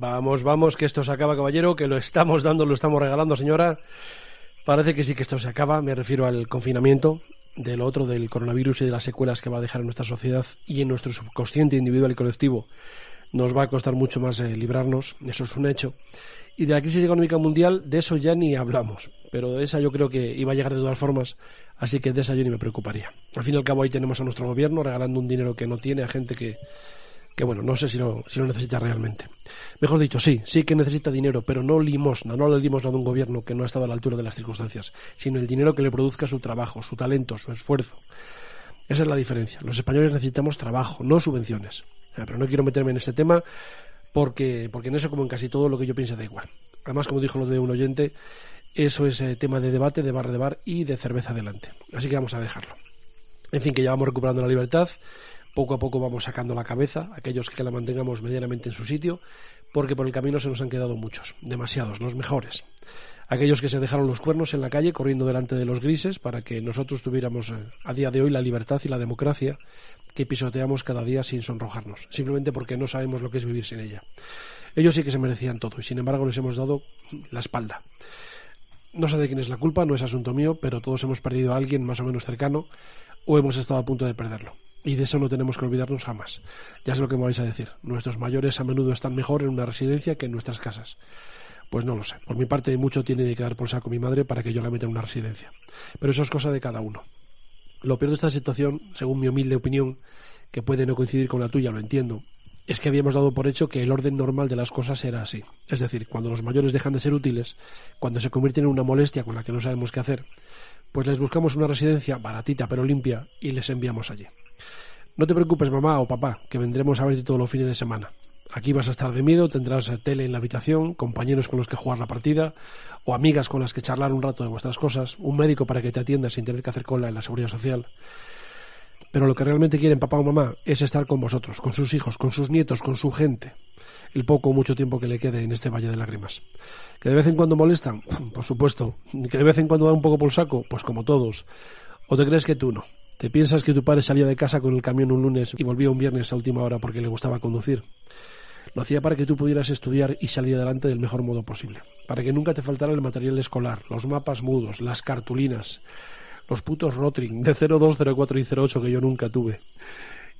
Vamos, vamos, que esto se acaba, caballero, que lo estamos dando, lo estamos regalando, señora. Parece que sí que esto se acaba, me refiero al confinamiento, de lo otro del coronavirus y de las secuelas que va a dejar en nuestra sociedad y en nuestro subconsciente individual y colectivo. Nos va a costar mucho más eh, librarnos, eso es un hecho. Y de la crisis económica mundial, de eso ya ni hablamos. Pero de esa yo creo que iba a llegar de todas formas, así que de esa yo ni me preocuparía. Al fin y al cabo ahí tenemos a nuestro gobierno regalando un dinero que no tiene a gente que, que bueno, no sé si lo, si lo necesita realmente. Mejor dicho, sí, sí que necesita dinero, pero no limosna, no le limosna de un gobierno que no ha estado a la altura de las circunstancias, sino el dinero que le produzca su trabajo, su talento, su esfuerzo. Esa es la diferencia. Los españoles necesitamos trabajo, no subvenciones. Pero no quiero meterme en este tema porque, porque en eso, como en casi todo, lo que yo pienso da igual. Además, como dijo lo de un oyente, eso es eh, tema de debate, de bar de bar y de cerveza adelante. Así que vamos a dejarlo. En fin, que ya vamos recuperando la libertad poco a poco vamos sacando la cabeza, aquellos que la mantengamos medianamente en su sitio, porque por el camino se nos han quedado muchos, demasiados, los mejores. Aquellos que se dejaron los cuernos en la calle corriendo delante de los grises para que nosotros tuviéramos eh, a día de hoy la libertad y la democracia que pisoteamos cada día sin sonrojarnos, simplemente porque no sabemos lo que es vivir sin ella. Ellos sí que se merecían todo y sin embargo les hemos dado la espalda. No sé de quién es la culpa, no es asunto mío, pero todos hemos perdido a alguien más o menos cercano o hemos estado a punto de perderlo. Y de eso no tenemos que olvidarnos jamás. Ya sé lo que me vais a decir. Nuestros mayores a menudo están mejor en una residencia que en nuestras casas. Pues no lo sé. Por mi parte, mucho tiene que dar por saco mi madre para que yo la meta en una residencia. Pero eso es cosa de cada uno. Lo peor de esta situación, según mi humilde opinión, que puede no coincidir con la tuya, lo entiendo, es que habíamos dado por hecho que el orden normal de las cosas era así. Es decir, cuando los mayores dejan de ser útiles, cuando se convierten en una molestia con la que no sabemos qué hacer, pues les buscamos una residencia baratita pero limpia y les enviamos allí. No te preocupes, mamá o papá, que vendremos a verte todos los fines de semana. Aquí vas a estar de miedo, tendrás tele en la habitación, compañeros con los que jugar la partida, o amigas con las que charlar un rato de vuestras cosas, un médico para que te atienda sin tener que hacer cola en la seguridad social. Pero lo que realmente quieren papá o mamá es estar con vosotros, con sus hijos, con sus nietos, con su gente. El poco o mucho tiempo que le quede en este valle de lágrimas. ¿Que de vez en cuando molestan? Por supuesto. ¿Que de vez en cuando da un poco por saco? Pues como todos. ¿O te crees que tú no? ¿Te piensas que tu padre salía de casa con el camión un lunes y volvía un viernes a última hora porque le gustaba conducir? Lo hacía para que tú pudieras estudiar y salir adelante del mejor modo posible, para que nunca te faltara el material escolar, los mapas mudos, las cartulinas, los putos Rotring de 02, 04 y 08 que yo nunca tuve.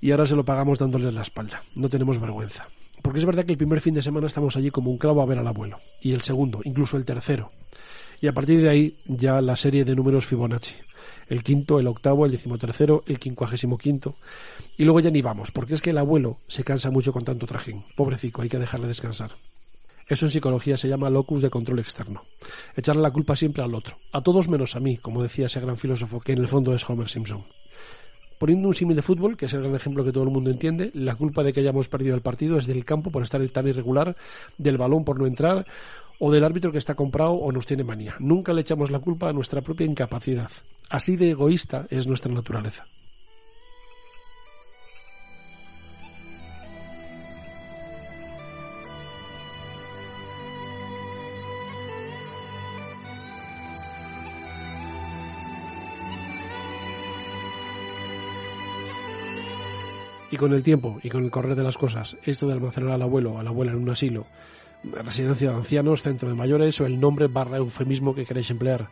Y ahora se lo pagamos dándoles la espalda. No tenemos vergüenza. Porque es verdad que el primer fin de semana estamos allí como un clavo a ver al abuelo, y el segundo, incluso el tercero. Y a partir de ahí ya la serie de números Fibonacci el quinto, el octavo, el decimotercero, el quincuagésimo quinto. Y luego ya ni vamos, porque es que el abuelo se cansa mucho con tanto trajín. Pobrecico, hay que dejarle descansar. Eso en psicología se llama locus de control externo. Echarle la culpa siempre al otro. A todos menos a mí, como decía ese gran filósofo que en el fondo es Homer Simpson. Poniendo un símil de fútbol, que es el gran ejemplo que todo el mundo entiende, la culpa de que hayamos perdido el partido es del campo por estar tan irregular, del balón por no entrar, o del árbitro que está comprado o nos tiene manía. Nunca le echamos la culpa a nuestra propia incapacidad. Así de egoísta es nuestra naturaleza. Y con el tiempo y con el correr de las cosas, esto de almacenar al abuelo o a la abuela en un asilo, residencia de ancianos, centro de mayores o el nombre barra eufemismo que queréis emplear,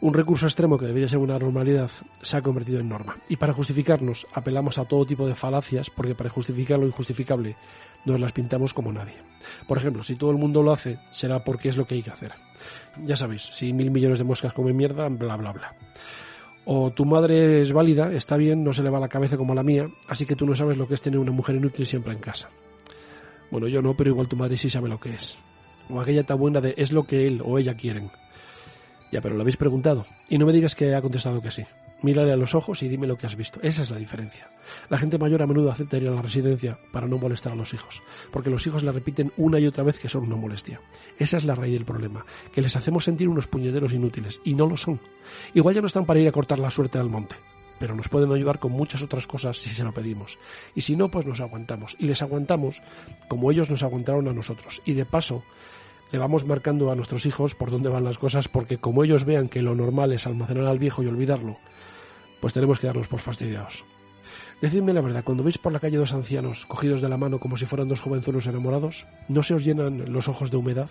un recurso extremo que debería ser una normalidad se ha convertido en norma. Y para justificarnos apelamos a todo tipo de falacias porque para justificar lo injustificable nos las pintamos como nadie. Por ejemplo, si todo el mundo lo hace, será porque es lo que hay que hacer. Ya sabéis, si mil millones de moscas comen mierda, bla, bla, bla. O tu madre es válida, está bien, no se le va la cabeza como la mía, así que tú no sabes lo que es tener una mujer inútil siempre en casa. Bueno, yo no, pero igual tu madre sí sabe lo que es. O aquella tan buena de es lo que él o ella quieren. Ya, pero lo habéis preguntado. Y no me digas que ha contestado que sí. Mírale a los ojos y dime lo que has visto. Esa es la diferencia. La gente mayor a menudo acepta ir a la residencia para no molestar a los hijos, porque los hijos le repiten una y otra vez que son una molestia. Esa es la raíz del problema, que les hacemos sentir unos puñederos inútiles, y no lo son. Igual ya no están para ir a cortar la suerte al monte, pero nos pueden ayudar con muchas otras cosas si se lo pedimos. Y si no, pues nos aguantamos. Y les aguantamos como ellos nos aguantaron a nosotros. Y de paso, le vamos marcando a nuestros hijos por dónde van las cosas, porque como ellos vean que lo normal es almacenar al viejo y olvidarlo, pues tenemos que darnos por fastidiados. Decidme la verdad, cuando veis por la calle dos ancianos cogidos de la mano como si fueran dos jovenzuelos enamorados, ¿no se os llenan los ojos de humedad?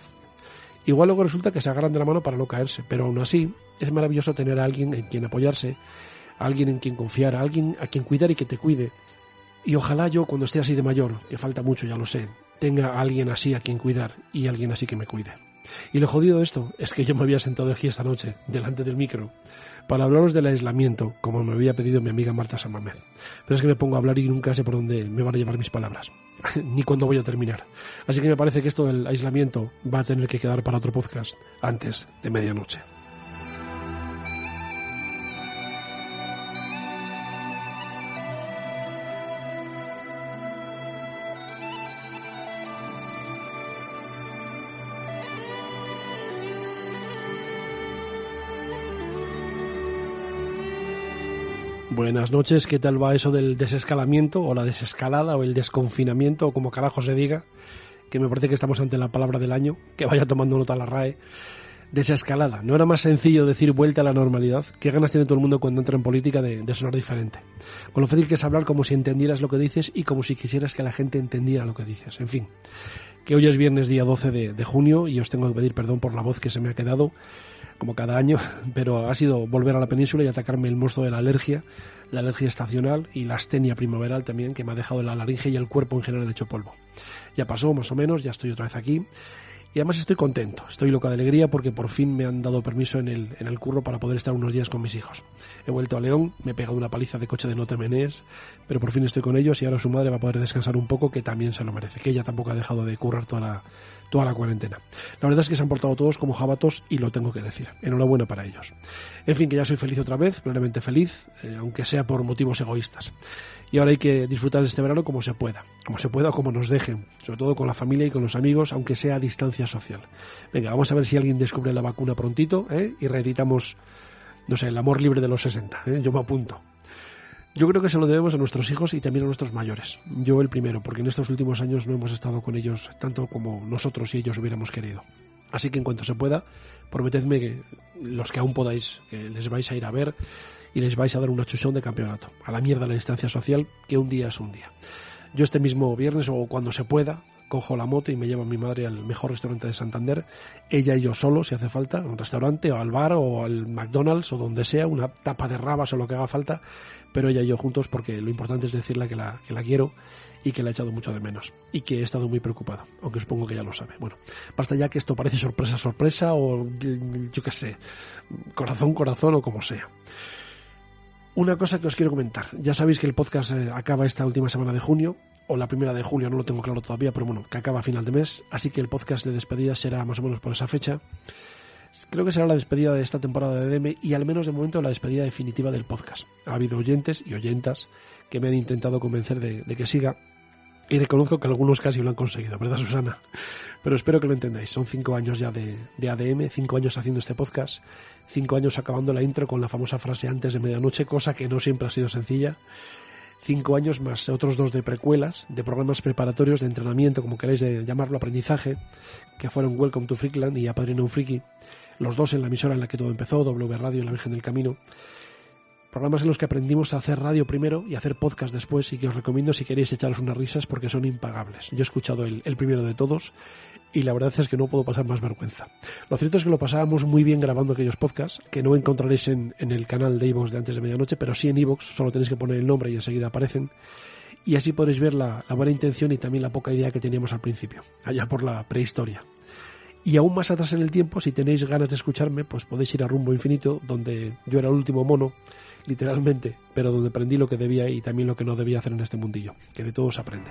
Igual luego resulta que se agarran de la mano para no caerse, pero aún así es maravilloso tener a alguien en quien apoyarse, alguien en quien confiar, alguien a quien cuidar y que te cuide. Y ojalá yo, cuando esté así de mayor, que falta mucho, ya lo sé, tenga alguien así a quien cuidar y alguien así que me cuide. Y lo jodido de esto es que yo me había sentado aquí esta noche, delante del micro, para hablaros del aislamiento, como me había pedido mi amiga Marta Samamez. Pero es que me pongo a hablar y nunca sé por dónde me van a llevar mis palabras, ni cuándo voy a terminar. Así que me parece que esto del aislamiento va a tener que quedar para otro podcast antes de medianoche. Buenas noches, ¿qué tal va eso del desescalamiento o la desescalada o el desconfinamiento o como carajo se diga? Que me parece que estamos ante la palabra del año, que vaya tomando nota la RAE. Desescalada. ¿No era más sencillo decir vuelta a la normalidad? ¿Qué ganas tiene todo el mundo cuando entra en política de, sonar diferente? Con lo fácil que es hablar como si entendieras lo que dices y como si quisieras que la gente entendiera lo que dices. En fin, que hoy es viernes día 12 de, de junio y os tengo que pedir perdón por la voz que se me ha quedado como cada año, pero ha sido volver a la península y atacarme el monstruo de la alergia, la alergia estacional y la astenia primaveral también, que me ha dejado la laringe y el cuerpo en general hecho polvo. Ya pasó, más o menos, ya estoy otra vez aquí. Y además estoy contento, estoy loca de alegría porque por fin me han dado permiso en el, en el curro para poder estar unos días con mis hijos. He vuelto a León, me he pegado una paliza de coche de no pero por fin estoy con ellos y ahora su madre va a poder descansar un poco, que también se lo merece, que ella tampoco ha dejado de currar toda la, toda la cuarentena. La verdad es que se han portado todos como jabatos y lo tengo que decir. Enhorabuena para ellos. En fin, que ya soy feliz otra vez, plenamente feliz, eh, aunque sea por motivos egoístas. Y ahora hay que disfrutar de este verano como se pueda, como se pueda o como nos dejen, sobre todo con la familia y con los amigos, aunque sea a distancia social. Venga, vamos a ver si alguien descubre la vacuna prontito ¿eh? y reeditamos, no sé, el amor libre de los 60. ¿eh? Yo me apunto. Yo creo que se lo debemos a nuestros hijos y también a nuestros mayores. Yo el primero, porque en estos últimos años no hemos estado con ellos tanto como nosotros y ellos hubiéramos querido. Así que en cuanto se pueda, prometedme que los que aún podáis, que les vais a ir a ver y les vais a dar una chuchón de campeonato. A la mierda la distancia social, que un día es un día. Yo este mismo viernes o cuando se pueda, cojo la moto y me llevo a mi madre al mejor restaurante de Santander, ella y yo solo, si hace falta, a un restaurante o al bar o al McDonald's o donde sea, una tapa de rabas o lo que haga falta, pero ella y yo juntos porque lo importante es decirle que la, que la quiero y que la he echado mucho de menos y que he estado muy preocupado, aunque supongo que ya lo sabe. Bueno, basta ya que esto parece sorpresa, sorpresa o yo qué sé, corazón, corazón o como sea. Una cosa que os quiero comentar. Ya sabéis que el podcast eh, acaba esta última semana de junio, o la primera de julio, no lo tengo claro todavía, pero bueno, que acaba a final de mes. Así que el podcast de despedida será más o menos por esa fecha. Creo que será la despedida de esta temporada de DM y al menos de momento la despedida definitiva del podcast. Ha habido oyentes y oyentas que me han intentado convencer de, que siga y reconozco que algunos casi lo han conseguido, ¿verdad, Susana? Pero espero que lo entendáis. Son cinco años ya de, de, ADM, cinco años haciendo este podcast, cinco años acabando la intro con la famosa frase antes de medianoche, cosa que no siempre ha sido sencilla. Cinco años más otros dos de precuelas, de programas preparatorios, de entrenamiento, como queráis llamarlo, aprendizaje, que fueron Welcome to Freakland y Apadrino un Friki. Los dos en la emisora en la que todo empezó, W Radio La Virgen del Camino programas en los que aprendimos a hacer radio primero y a hacer podcast después y que os recomiendo si queréis echaros unas risas porque son impagables. Yo he escuchado el, primero de todos y la verdad es que no puedo pasar más vergüenza. Lo cierto es que lo pasábamos muy bien grabando aquellos podcasts que no encontraréis en, el canal de iVoox de antes de medianoche, pero sí en iVoox, solo tenéis que poner el nombre y enseguida aparecen. Y así podéis ver la, la buena intención y también la poca idea que teníamos al principio, allá por la prehistoria. Y aún más atrás en el tiempo, si tenéis ganas de escucharme, pues podéis ir a Rumbo Infinito, donde yo era el último mono literalmente, pero donde aprendí lo que debía y también lo que no debía hacer en este mundillo, que de todo se aprende.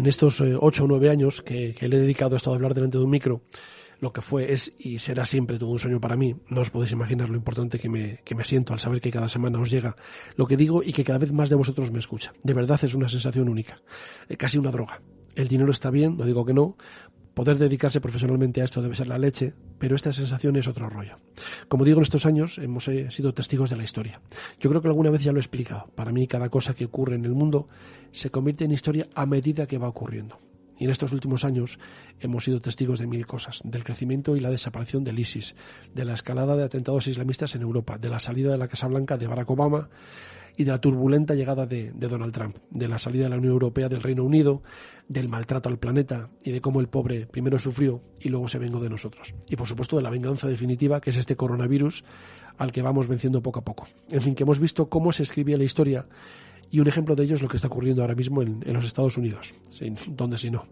En estos eh, ocho o nueve años que, le he dedicado a esto de hablar delante de un micro, lo que fue, es y será siempre todo un sueño para mí. No os podéis imaginar lo importante que me, que me siento al saber que cada semana os llega lo que digo y que cada vez más de vosotros me escucha. De verdad es una sensación única, eh, casi una droga. El dinero está bien, no digo que no, Poder dedicarse profesionalmente a esto debe ser la leche, pero esta sensación es otro rollo. Como digo, en estos años hemos eh, sido testigos de la historia. Yo creo que alguna vez ya lo he explicado. Para mí, cada cosa que ocurre en el mundo se convierte en historia a medida que va ocurriendo. Y en estos últimos años hemos sido testigos de mil cosas, del crecimiento y la desaparición del ISIS, de la escalada de atentados islamistas en Europa, de la salida de la Casa Blanca de Barack Obama, y de la turbulenta llegada de, Donald Trump, de la salida de la Unión Europea del Reino Unido, del maltrato al planeta y de cómo el pobre primero sufrió y luego se vengó de nosotros. Y por supuesto de la venganza definitiva que es este coronavirus al que vamos venciendo poco a poco. En fin, que hemos visto cómo se escribía la historia y un ejemplo de ello es lo que está ocurriendo ahora mismo en, los Estados Unidos. Sin, ¿Dónde si no?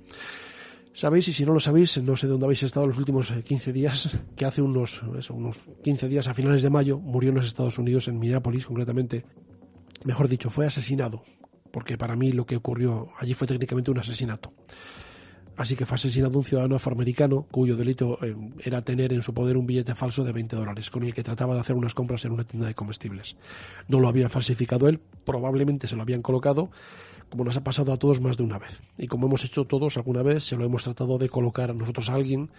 Sabéis, y si no lo sabéis, no sé dónde habéis estado los últimos 15 eh, días, que hace unos, unos 15 días, a finales de mayo, murió en los Estados Unidos, en Minneapolis concretamente, mejor dicho, fue asesinado, porque para mí lo que ocurrió allí fue técnicamente un asesinato. Así que fue asesinado un ciudadano afroamericano cuyo delito eh, era tener en su poder un billete falso de 20 dólares con el que trataba de hacer unas compras en una tienda de comestibles. No lo había falsificado él, probablemente se lo habían colocado, como nos ha pasado a todos más de una vez. Y como hemos hecho todos alguna vez, se lo hemos tratado de colocar a nosotros a alguien,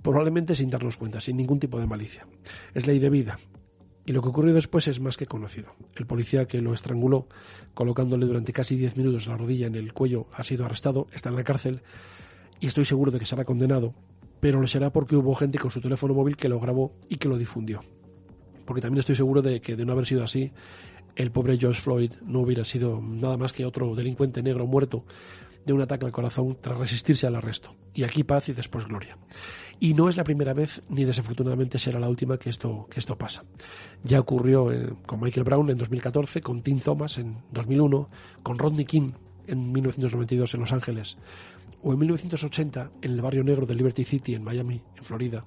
probablemente sin darnos cuenta, sin ningún tipo de malicia. Es ley de vida. Y lo que ocurrió después es más que conocido. El policía que lo estranguló, colocándole durante casi 10 minutos la rodilla en el cuello, ha sido arrestado, está en la cárcel y estoy seguro de que será condenado, pero lo será porque hubo gente con su teléfono móvil que lo grabó y que lo difundió. Porque también estoy seguro de que de no haber sido así, el pobre George Floyd no hubiera sido nada más que otro delincuente negro muerto de un ataque al corazón tras resistirse al arresto. Y aquí paz y después gloria. Y no es la primera vez, ni desafortunadamente será la última que esto, que esto pasa. Ya ocurrió eh, con Michael Brown en 2014, con Tim Thomas en 2001, con Rodney King en 1992 en Los Ángeles, o en 1980 en el barrio negro de Liberty City en Miami, en Florida,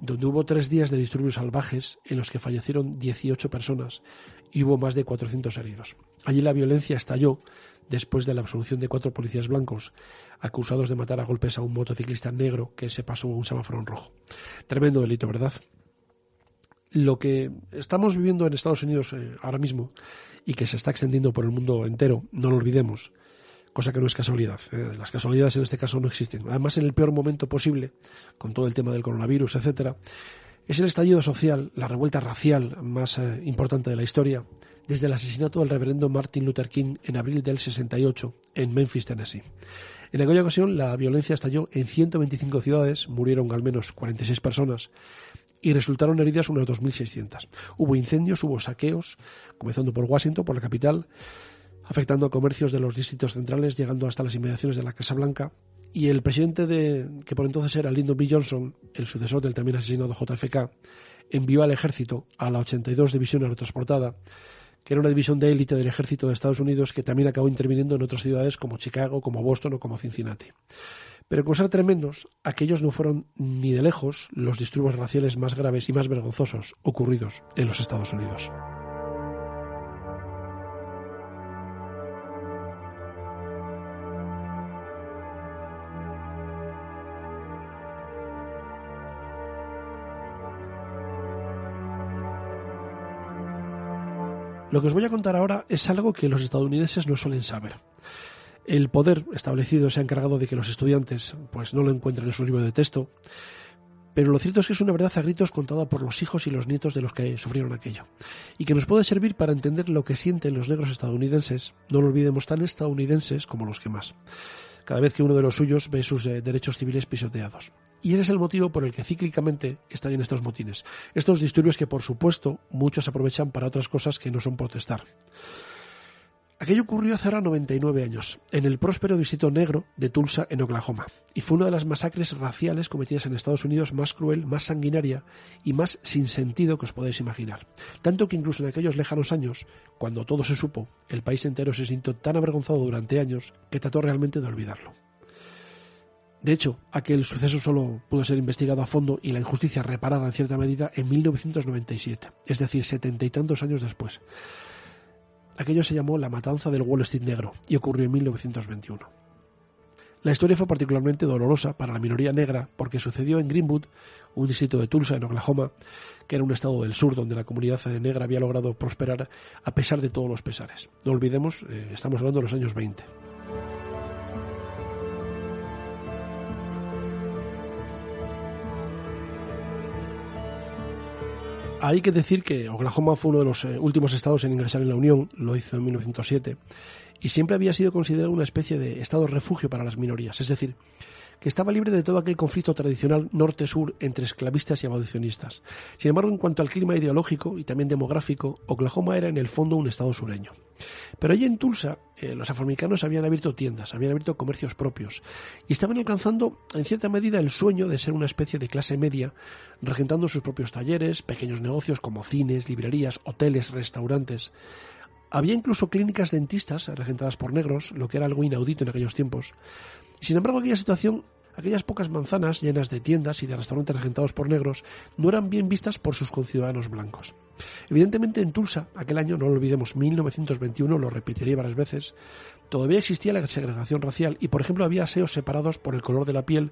donde hubo tres días de disturbios salvajes en los que fallecieron 18 personas y hubo más de 400 heridos. Allí la violencia estalló después de la absolución de cuatro policías blancos acusados de matar a golpes a un motociclista negro que se pasó un semáforo en rojo. Tremendo delito, ¿verdad? Lo que estamos viviendo en Estados Unidos eh, ahora mismo y que se está extendiendo por el mundo entero, no lo olvidemos, cosa que no es casualidad. ¿eh? Las casualidades en este caso no existen. Además, en el peor momento posible, con todo el tema del coronavirus, etcétera, es el estallido social, la revuelta racial más eh, importante de la historia, desde el asesinato del reverendo Martin Luther King en abril del 68 en Memphis, Tennessee. En aquella ocasión la violencia estalló en 125 ciudades, murieron al menos 46 personas y resultaron heridas unas 2.600. Hubo incendios, hubo saqueos, comenzando por Washington, por la capital, afectando a comercios de los distritos centrales, llegando hasta las inmediaciones de la Casa Blanca. Y el presidente de, que por entonces era Lyndon B. Johnson, el sucesor del también asesinado JFK, envió al ejército a la 82 División Aerotransportada, que era una división de élite del ejército de Estados Unidos que también acabó interviniendo en otras ciudades como Chicago, como Boston o como Cincinnati. Pero con ser tremendos, aquellos no fueron ni de lejos los disturbios raciales más graves y más vergonzosos ocurridos en los Estados Unidos. Lo que os voy a contar ahora es algo que los estadounidenses no suelen saber. El poder establecido se ha encargado de que los estudiantes pues no lo encuentren en su libro de texto, pero lo cierto es que es una verdad a gritos contada por los hijos y los nietos de los que sufrieron aquello, y que nos puede servir para entender lo que sienten los negros estadounidenses, no lo olvidemos, tan estadounidenses como los que más, cada vez que uno de los suyos ve sus eh, derechos civiles pisoteados. Y ese es el motivo por el que cíclicamente están en estos motines. Estos disturbios que, por supuesto, muchos aprovechan para otras cosas que no son protestar. Aquello ocurrió hace ahora 99 años, en el próspero distrito negro de Tulsa, en Oklahoma, y fue una de las masacres raciales cometidas en Estados Unidos más cruel, más sanguinaria y más sin sentido que os podéis imaginar. Tanto que incluso en aquellos lejanos años, cuando todo se supo, el país entero se sintió tan avergonzado durante años que trató realmente de olvidarlo. De hecho, aquel suceso solo pudo ser investigado a fondo y la injusticia reparada en cierta medida en 1997, es decir, setenta y tantos años después. Aquello se llamó la Matanza del Wall Street Negro y ocurrió en 1921. La historia fue particularmente dolorosa para la minoría negra porque sucedió en Greenwood, un distrito de Tulsa, en Oklahoma, que era un estado del sur donde la comunidad negra había logrado prosperar a pesar de todos los pesares. No olvidemos, eh, estamos hablando de los años 20. Hay que decir que Oklahoma fue uno de los eh, últimos estados en ingresar en la Unión, lo hizo en 1907, y siempre había sido considerado una especie de estado refugio para las minorías, es decir, que estaba libre de todo aquel conflicto tradicional norte-sur entre esclavistas y abolicionistas. Sin embargo, en cuanto al clima ideológico y también demográfico, Oklahoma era en el fondo un estado sureño. Pero allí en Tulsa, eh, los afroamericanos habían abierto tiendas, habían abierto comercios propios y estaban alcanzando, en cierta medida, el sueño de ser una especie de clase media, regentando sus propios talleres, pequeños negocios como cines, librerías, hoteles, restaurantes. Había incluso clínicas dentistas regentadas por negros, lo que era algo inaudito en aquellos tiempos. Sin embargo, aquella situación aquellas pocas manzanas llenas de tiendas y de restaurantes regentados por negros no eran bien vistas por sus conciudadanos blancos. Evidentemente en Tulsa, aquel año, no lo olvidemos, 1921, lo repetiré varias veces, todavía existía la segregación racial y, por ejemplo, había aseos separados por el color de la piel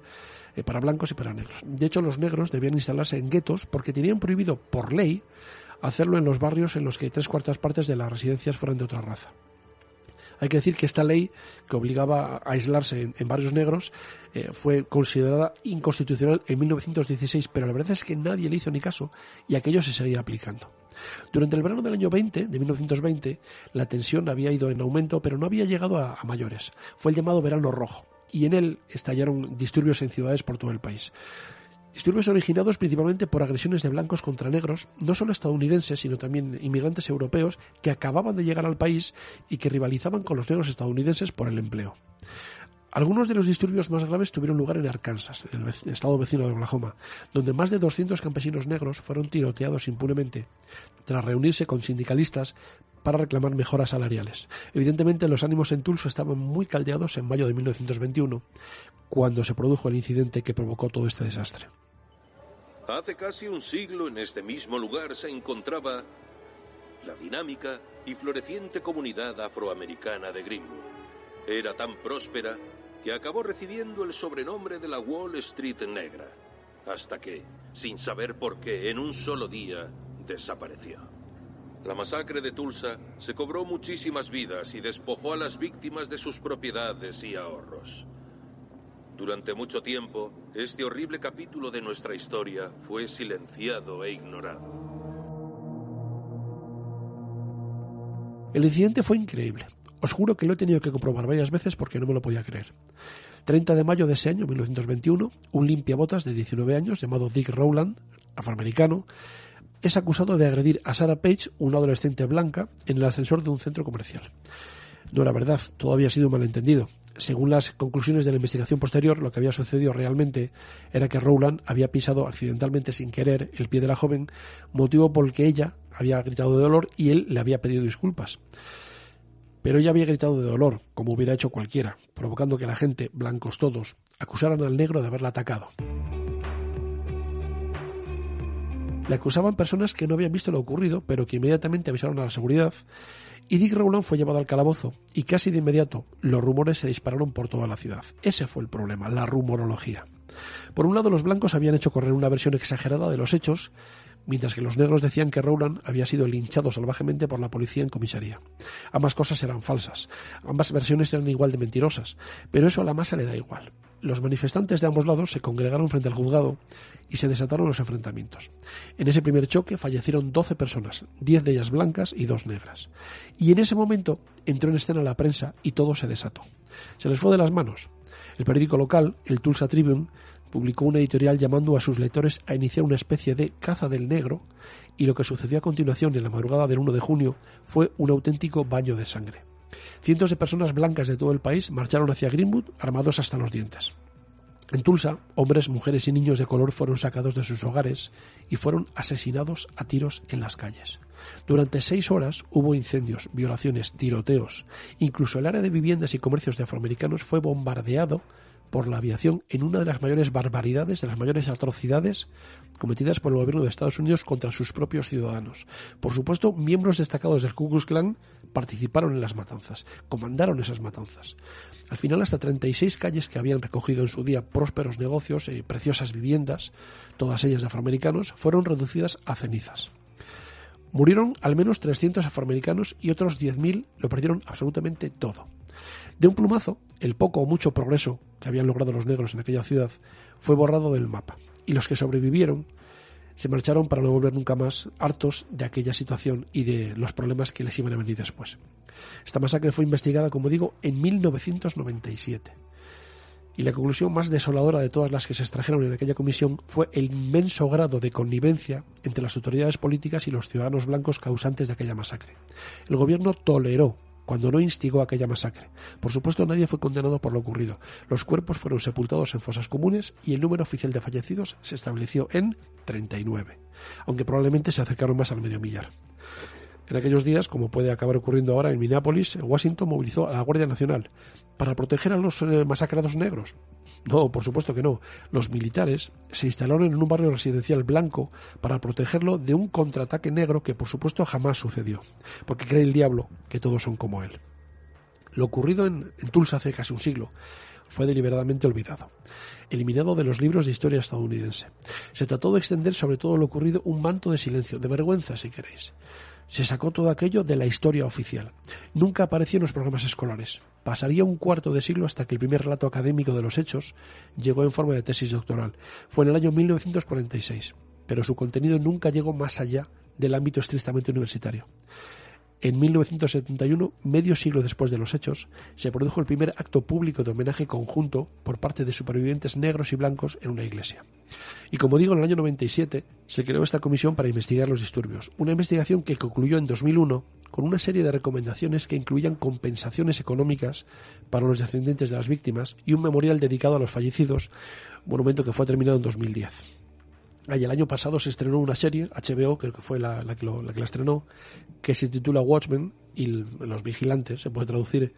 eh, para blancos y para negros. De hecho, los negros debían instalarse en guetos porque tenían prohibido, por ley, hacerlo en los barrios en los que tres cuartas partes de las residencias fueran de otra raza. Hay que decir que esta ley, que obligaba a aislarse en, barrios negros, eh, fue considerada inconstitucional en 1916, pero la verdad es que nadie le hizo ni caso y aquello se seguía aplicando. Durante el verano del año 20, de 1920, la tensión había ido en aumento, pero no había llegado a mayores. Fue el llamado verano rojo, y en él estallaron disturbios en ciudades por todo el país. Disturbios originados principalmente por agresiones de blancos contra negros, no solo estadounidenses, sino también inmigrantes europeos que acababan de llegar al país y que rivalizaban con los negros estadounidenses por el empleo. Algunos de los disturbios más graves tuvieron lugar en Arkansas, el estado vecino de Oklahoma, donde más de 200 campesinos negros fueron tiroteados impunemente tras reunirse con sindicalistas para reclamar mejoras salariales. Evidentemente los ánimos en Tulsa estaban muy caldeados en mayo de 1921, cuando se produjo el incidente que provocó todo este desastre. Hace casi un siglo en este mismo lugar se encontraba la dinámica y floreciente comunidad afroamericana de Greenwood. Era tan próspera que acabó recibiendo el sobrenombre de la Wall Street Negra, hasta que, sin saber por qué, en un solo día desapareció. La masacre de Tulsa se cobró muchísimas vidas y despojó a las víctimas de sus propiedades y ahorros. Durante mucho tiempo, este horrible capítulo de nuestra historia fue silenciado e ignorado. El incidente fue increíble. Os juro que lo he tenido que comprobar varias veces porque no me lo podía creer. 30 de mayo de ese año, 1921, un limpiabotas de 19 años llamado Dick Rowland, afroamericano, es acusado de agredir a Sarah Page, una adolescente blanca, en el ascensor de un centro comercial. No era verdad, todo había sido un malentendido según las conclusiones de la investigación posterior, lo que había sucedido realmente era que Rowland había pisado accidentalmente sin querer el pie de la joven, motivo por el que ella había gritado de dolor y él le había pedido disculpas. Pero ella había gritado de dolor, como hubiera hecho cualquiera, provocando que la gente, blancos todos, acusaran al negro de haberla atacado. Le acusaban personas que no habían visto lo ocurrido, pero que inmediatamente avisaron a la seguridad y Dick Rowland fue llevado al calabozo y casi de inmediato los rumores se dispararon por toda la ciudad. Ese fue el problema, la rumorología. Por un lado, los blancos habían hecho correr una versión exagerada de los hechos, mientras que los negros decían que Rowland había sido linchado salvajemente por la policía en comisaría. Ambas cosas eran falsas, ambas versiones eran igual de mentirosas, pero eso a la masa le da igual. Los manifestantes de ambos lados se congregaron frente al juzgado y se desataron los enfrentamientos. En ese primer choque fallecieron 12 personas, 10 de ellas blancas y dos negras. Y en ese momento entró en escena la prensa y todo se desató. Se les fue de las manos. El periódico local, el Tulsa Tribune, publicó una editorial llamando a sus lectores a iniciar una especie de caza del negro y lo que sucedió a continuación en la madrugada del 1 de junio fue un auténtico baño de sangre. Cientos de personas blancas de todo el país marcharon hacia Greenwood armados hasta los dientes. En Tulsa, hombres, mujeres y niños de color fueron sacados de sus hogares y fueron asesinados a tiros en las calles. Durante seis horas hubo incendios, violaciones, tiroteos. Incluso el área de viviendas y comercios de afroamericanos fue bombardeado por la aviación en una de las mayores barbaridades, de las mayores atrocidades cometidas por el gobierno de Estados Unidos contra sus propios ciudadanos. Por supuesto, miembros destacados del Ku Klux Klan participaron en las matanzas, comandaron esas matanzas. Al final, hasta 36 calles que habían recogido en su día prósperos negocios y preciosas viviendas, todas ellas de afroamericanos, fueron reducidas a cenizas. Murieron al menos 300 afroamericanos y otros 10.000 lo perdieron absolutamente todo. De un plumazo, el poco o mucho progreso que habían logrado los negros en aquella ciudad fue borrado del mapa, y los que sobrevivieron se marcharon para no volver nunca más hartos de aquella situación y de los problemas que les iban a venir después. Esta masacre fue investigada, como digo, en 1997. Y la conclusión más desoladora de todas las que se extrajeron en aquella comisión fue el inmenso grado de connivencia entre las autoridades políticas y los ciudadanos blancos causantes de aquella masacre. El gobierno toleró cuando no instigó aquella masacre. Por supuesto, nadie fue condenado por lo ocurrido. Los cuerpos fueron sepultados en fosas comunes y el número oficial de fallecidos se estableció en 39, aunque probablemente se acercaron más al medio millar. En aquellos días, como puede acabar ocurriendo ahora en Minneapolis, Washington movilizó a la Guardia Nacional para proteger a los eh, masacrados negros. No, por supuesto que no. Los militares se instalaron en un barrio residencial blanco para protegerlo de un contraataque negro que por supuesto jamás sucedió, porque cree el diablo que todos son como él. Lo ocurrido en, en Tulsa hace casi un siglo fue deliberadamente olvidado, eliminado de los libros de historia estadounidense. Se trató de extender sobre todo lo ocurrido un manto de silencio, de vergüenza si queréis. Se sacó todo aquello de la historia oficial. Nunca apareció en los programas escolares. Pasaría un cuarto de siglo hasta que el primer relato académico de los hechos llegó en forma de tesis doctoral. Fue en el año 1946, pero su contenido nunca llegó más allá del ámbito estrictamente universitario. En 1971, medio siglo después de los hechos, se produjo el primer acto público de homenaje conjunto por parte de supervivientes negros y blancos en una iglesia. Y como digo, en el año 97 se creó esta comisión para investigar los disturbios, una investigación que concluyó en 2001 con una serie de recomendaciones que incluían compensaciones económicas para los descendientes de las víctimas y un memorial dedicado a los fallecidos, monumento que fue terminado en 2010 el año pasado se estrenó una serie, HBO, creo que fue la, que la estrenó, que se titula Watchmen y Los Vigilantes, se puede traducir,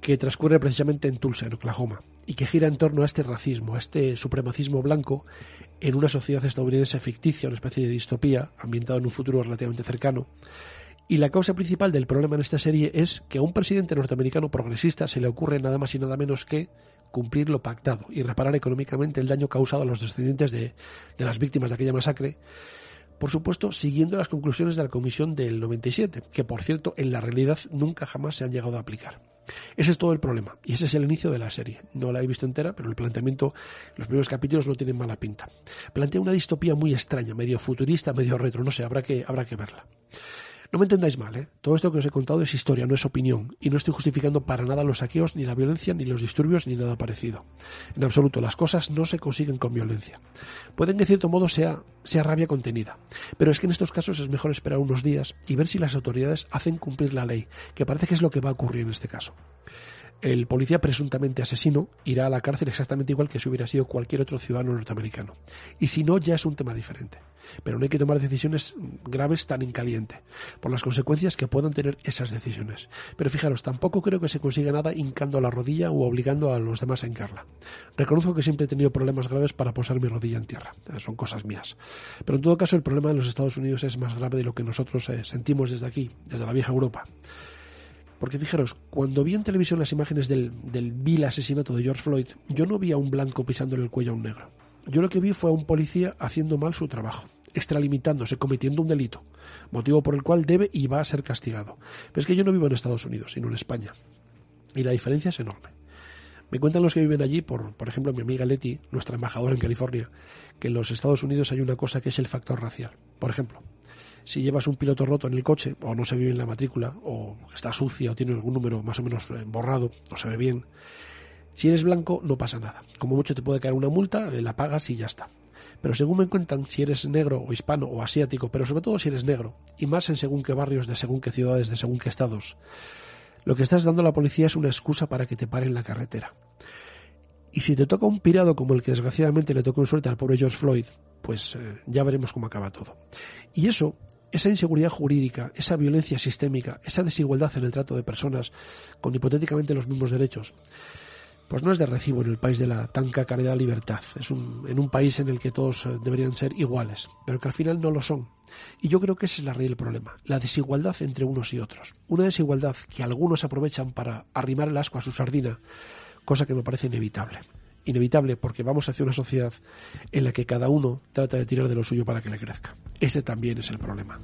que transcurre precisamente en Tulsa, en Oklahoma, y que gira en torno a este racismo, a este supremacismo blanco en una sociedad estadounidense ficticia, una especie de distopía, ambientada en un futuro relativamente cercano. Y la causa principal del problema en esta serie es que a un presidente norteamericano progresista se le ocurre nada más y nada menos que cumplir lo pactado y reparar económicamente el daño causado a los descendientes de, las víctimas de aquella masacre, por supuesto, siguiendo las conclusiones de la Comisión del 97, que por cierto en la realidad nunca jamás se han llegado a aplicar. Ese es todo el problema y ese es el inicio de la serie. No la he visto entera, pero el planteamiento, los primeros capítulos no tienen mala pinta. Plantea una distopía muy extraña, medio futurista, medio retro, no sé, habrá que, habrá que verla. No me entendáis mal, ¿eh? Todo esto que os he contado es historia, no es opinión, y no estoy justificando para nada los saqueos, ni la violencia, ni los disturbios, ni nada parecido. En absoluto, las cosas no se consiguen con violencia. Pueden que en cierto modo sea, sea rabia contenida, pero es que en estos casos es mejor esperar unos días y ver si las autoridades hacen cumplir la ley, que parece que es lo que va a ocurrir en este caso el policía presuntamente asesino irá a la cárcel exactamente igual que si hubiera sido cualquier otro ciudadano norteamericano. Y si no, ya es un tema diferente. Pero no hay que tomar decisiones graves tan en caliente, por las consecuencias que puedan tener esas decisiones. Pero fijaros, tampoco creo que se consiga nada hincando la rodilla o obligando a los demás a hincarla. Reconozco que siempre he tenido problemas graves para posar mi rodilla en tierra. Eh, son cosas mías. Pero en todo caso, el problema de los Estados Unidos es más grave de lo que nosotros eh, sentimos desde aquí, desde la vieja Europa. Porque fijaros, cuando vi en televisión las imágenes del, del vil asesinato de George Floyd, yo no vi a un blanco pisándole el cuello a un negro. Yo lo que vi fue a un policía haciendo mal su trabajo, extralimitándose, cometiendo un delito, motivo por el cual debe y va a ser castigado. Pero es que yo no vivo en Estados Unidos, sino en España. Y la diferencia es enorme. Me cuentan los que viven allí, por, por ejemplo, mi amiga Leti, nuestra embajadora en California, que en los Estados Unidos hay una cosa que es el factor racial. Por ejemplo, si llevas un piloto roto en el coche, o no se ve bien la matrícula, o está sucia, o tiene algún número más o menos eh, borrado, no se ve bien, si eres blanco no pasa nada. Como mucho te puede caer una multa, eh, la pagas y ya está. Pero según me cuentan, si eres negro o hispano o asiático, pero sobre todo si eres negro, y más en según qué barrios de según qué ciudades de según qué estados, lo que estás dando a la policía es una excusa para que te paren la carretera. Y si te toca un pirado como el que desgraciadamente le tocó en suerte al pobre George Floyd, pues eh, ya veremos cómo acaba todo. Y eso, esa inseguridad jurídica, esa violencia sistémica, esa desigualdad en el trato de personas con hipotéticamente los mismos derechos, pues no es de recibo en el país de la tan cacareada libertad. Es un, en un país en el que todos eh, deberían ser iguales, pero que al final no lo son. Y yo creo que ese es la raíz del problema, la desigualdad entre unos y otros. Una desigualdad que algunos aprovechan para arrimar el asco a su sardina, cosa que me parece inevitable. Inevitable porque vamos hacia una sociedad en la que cada uno trata de tirar de lo suyo para que le crezca. Ese también es el problema.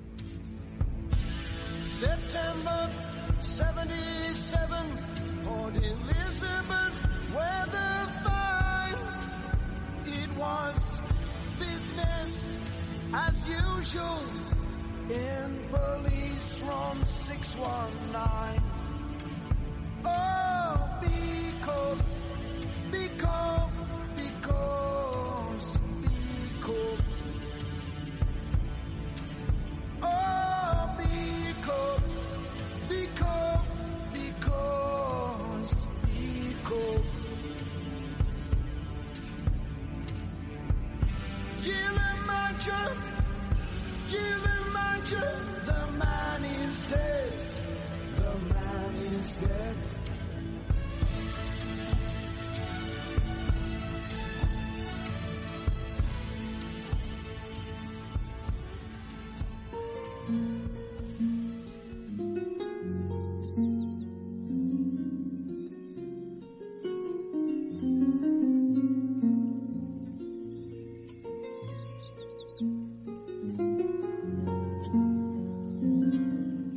As usual in police room 619. Oh, because, because, because, because. Oh, because, because, because, You imagine you imagine the man is dead. The man is dead.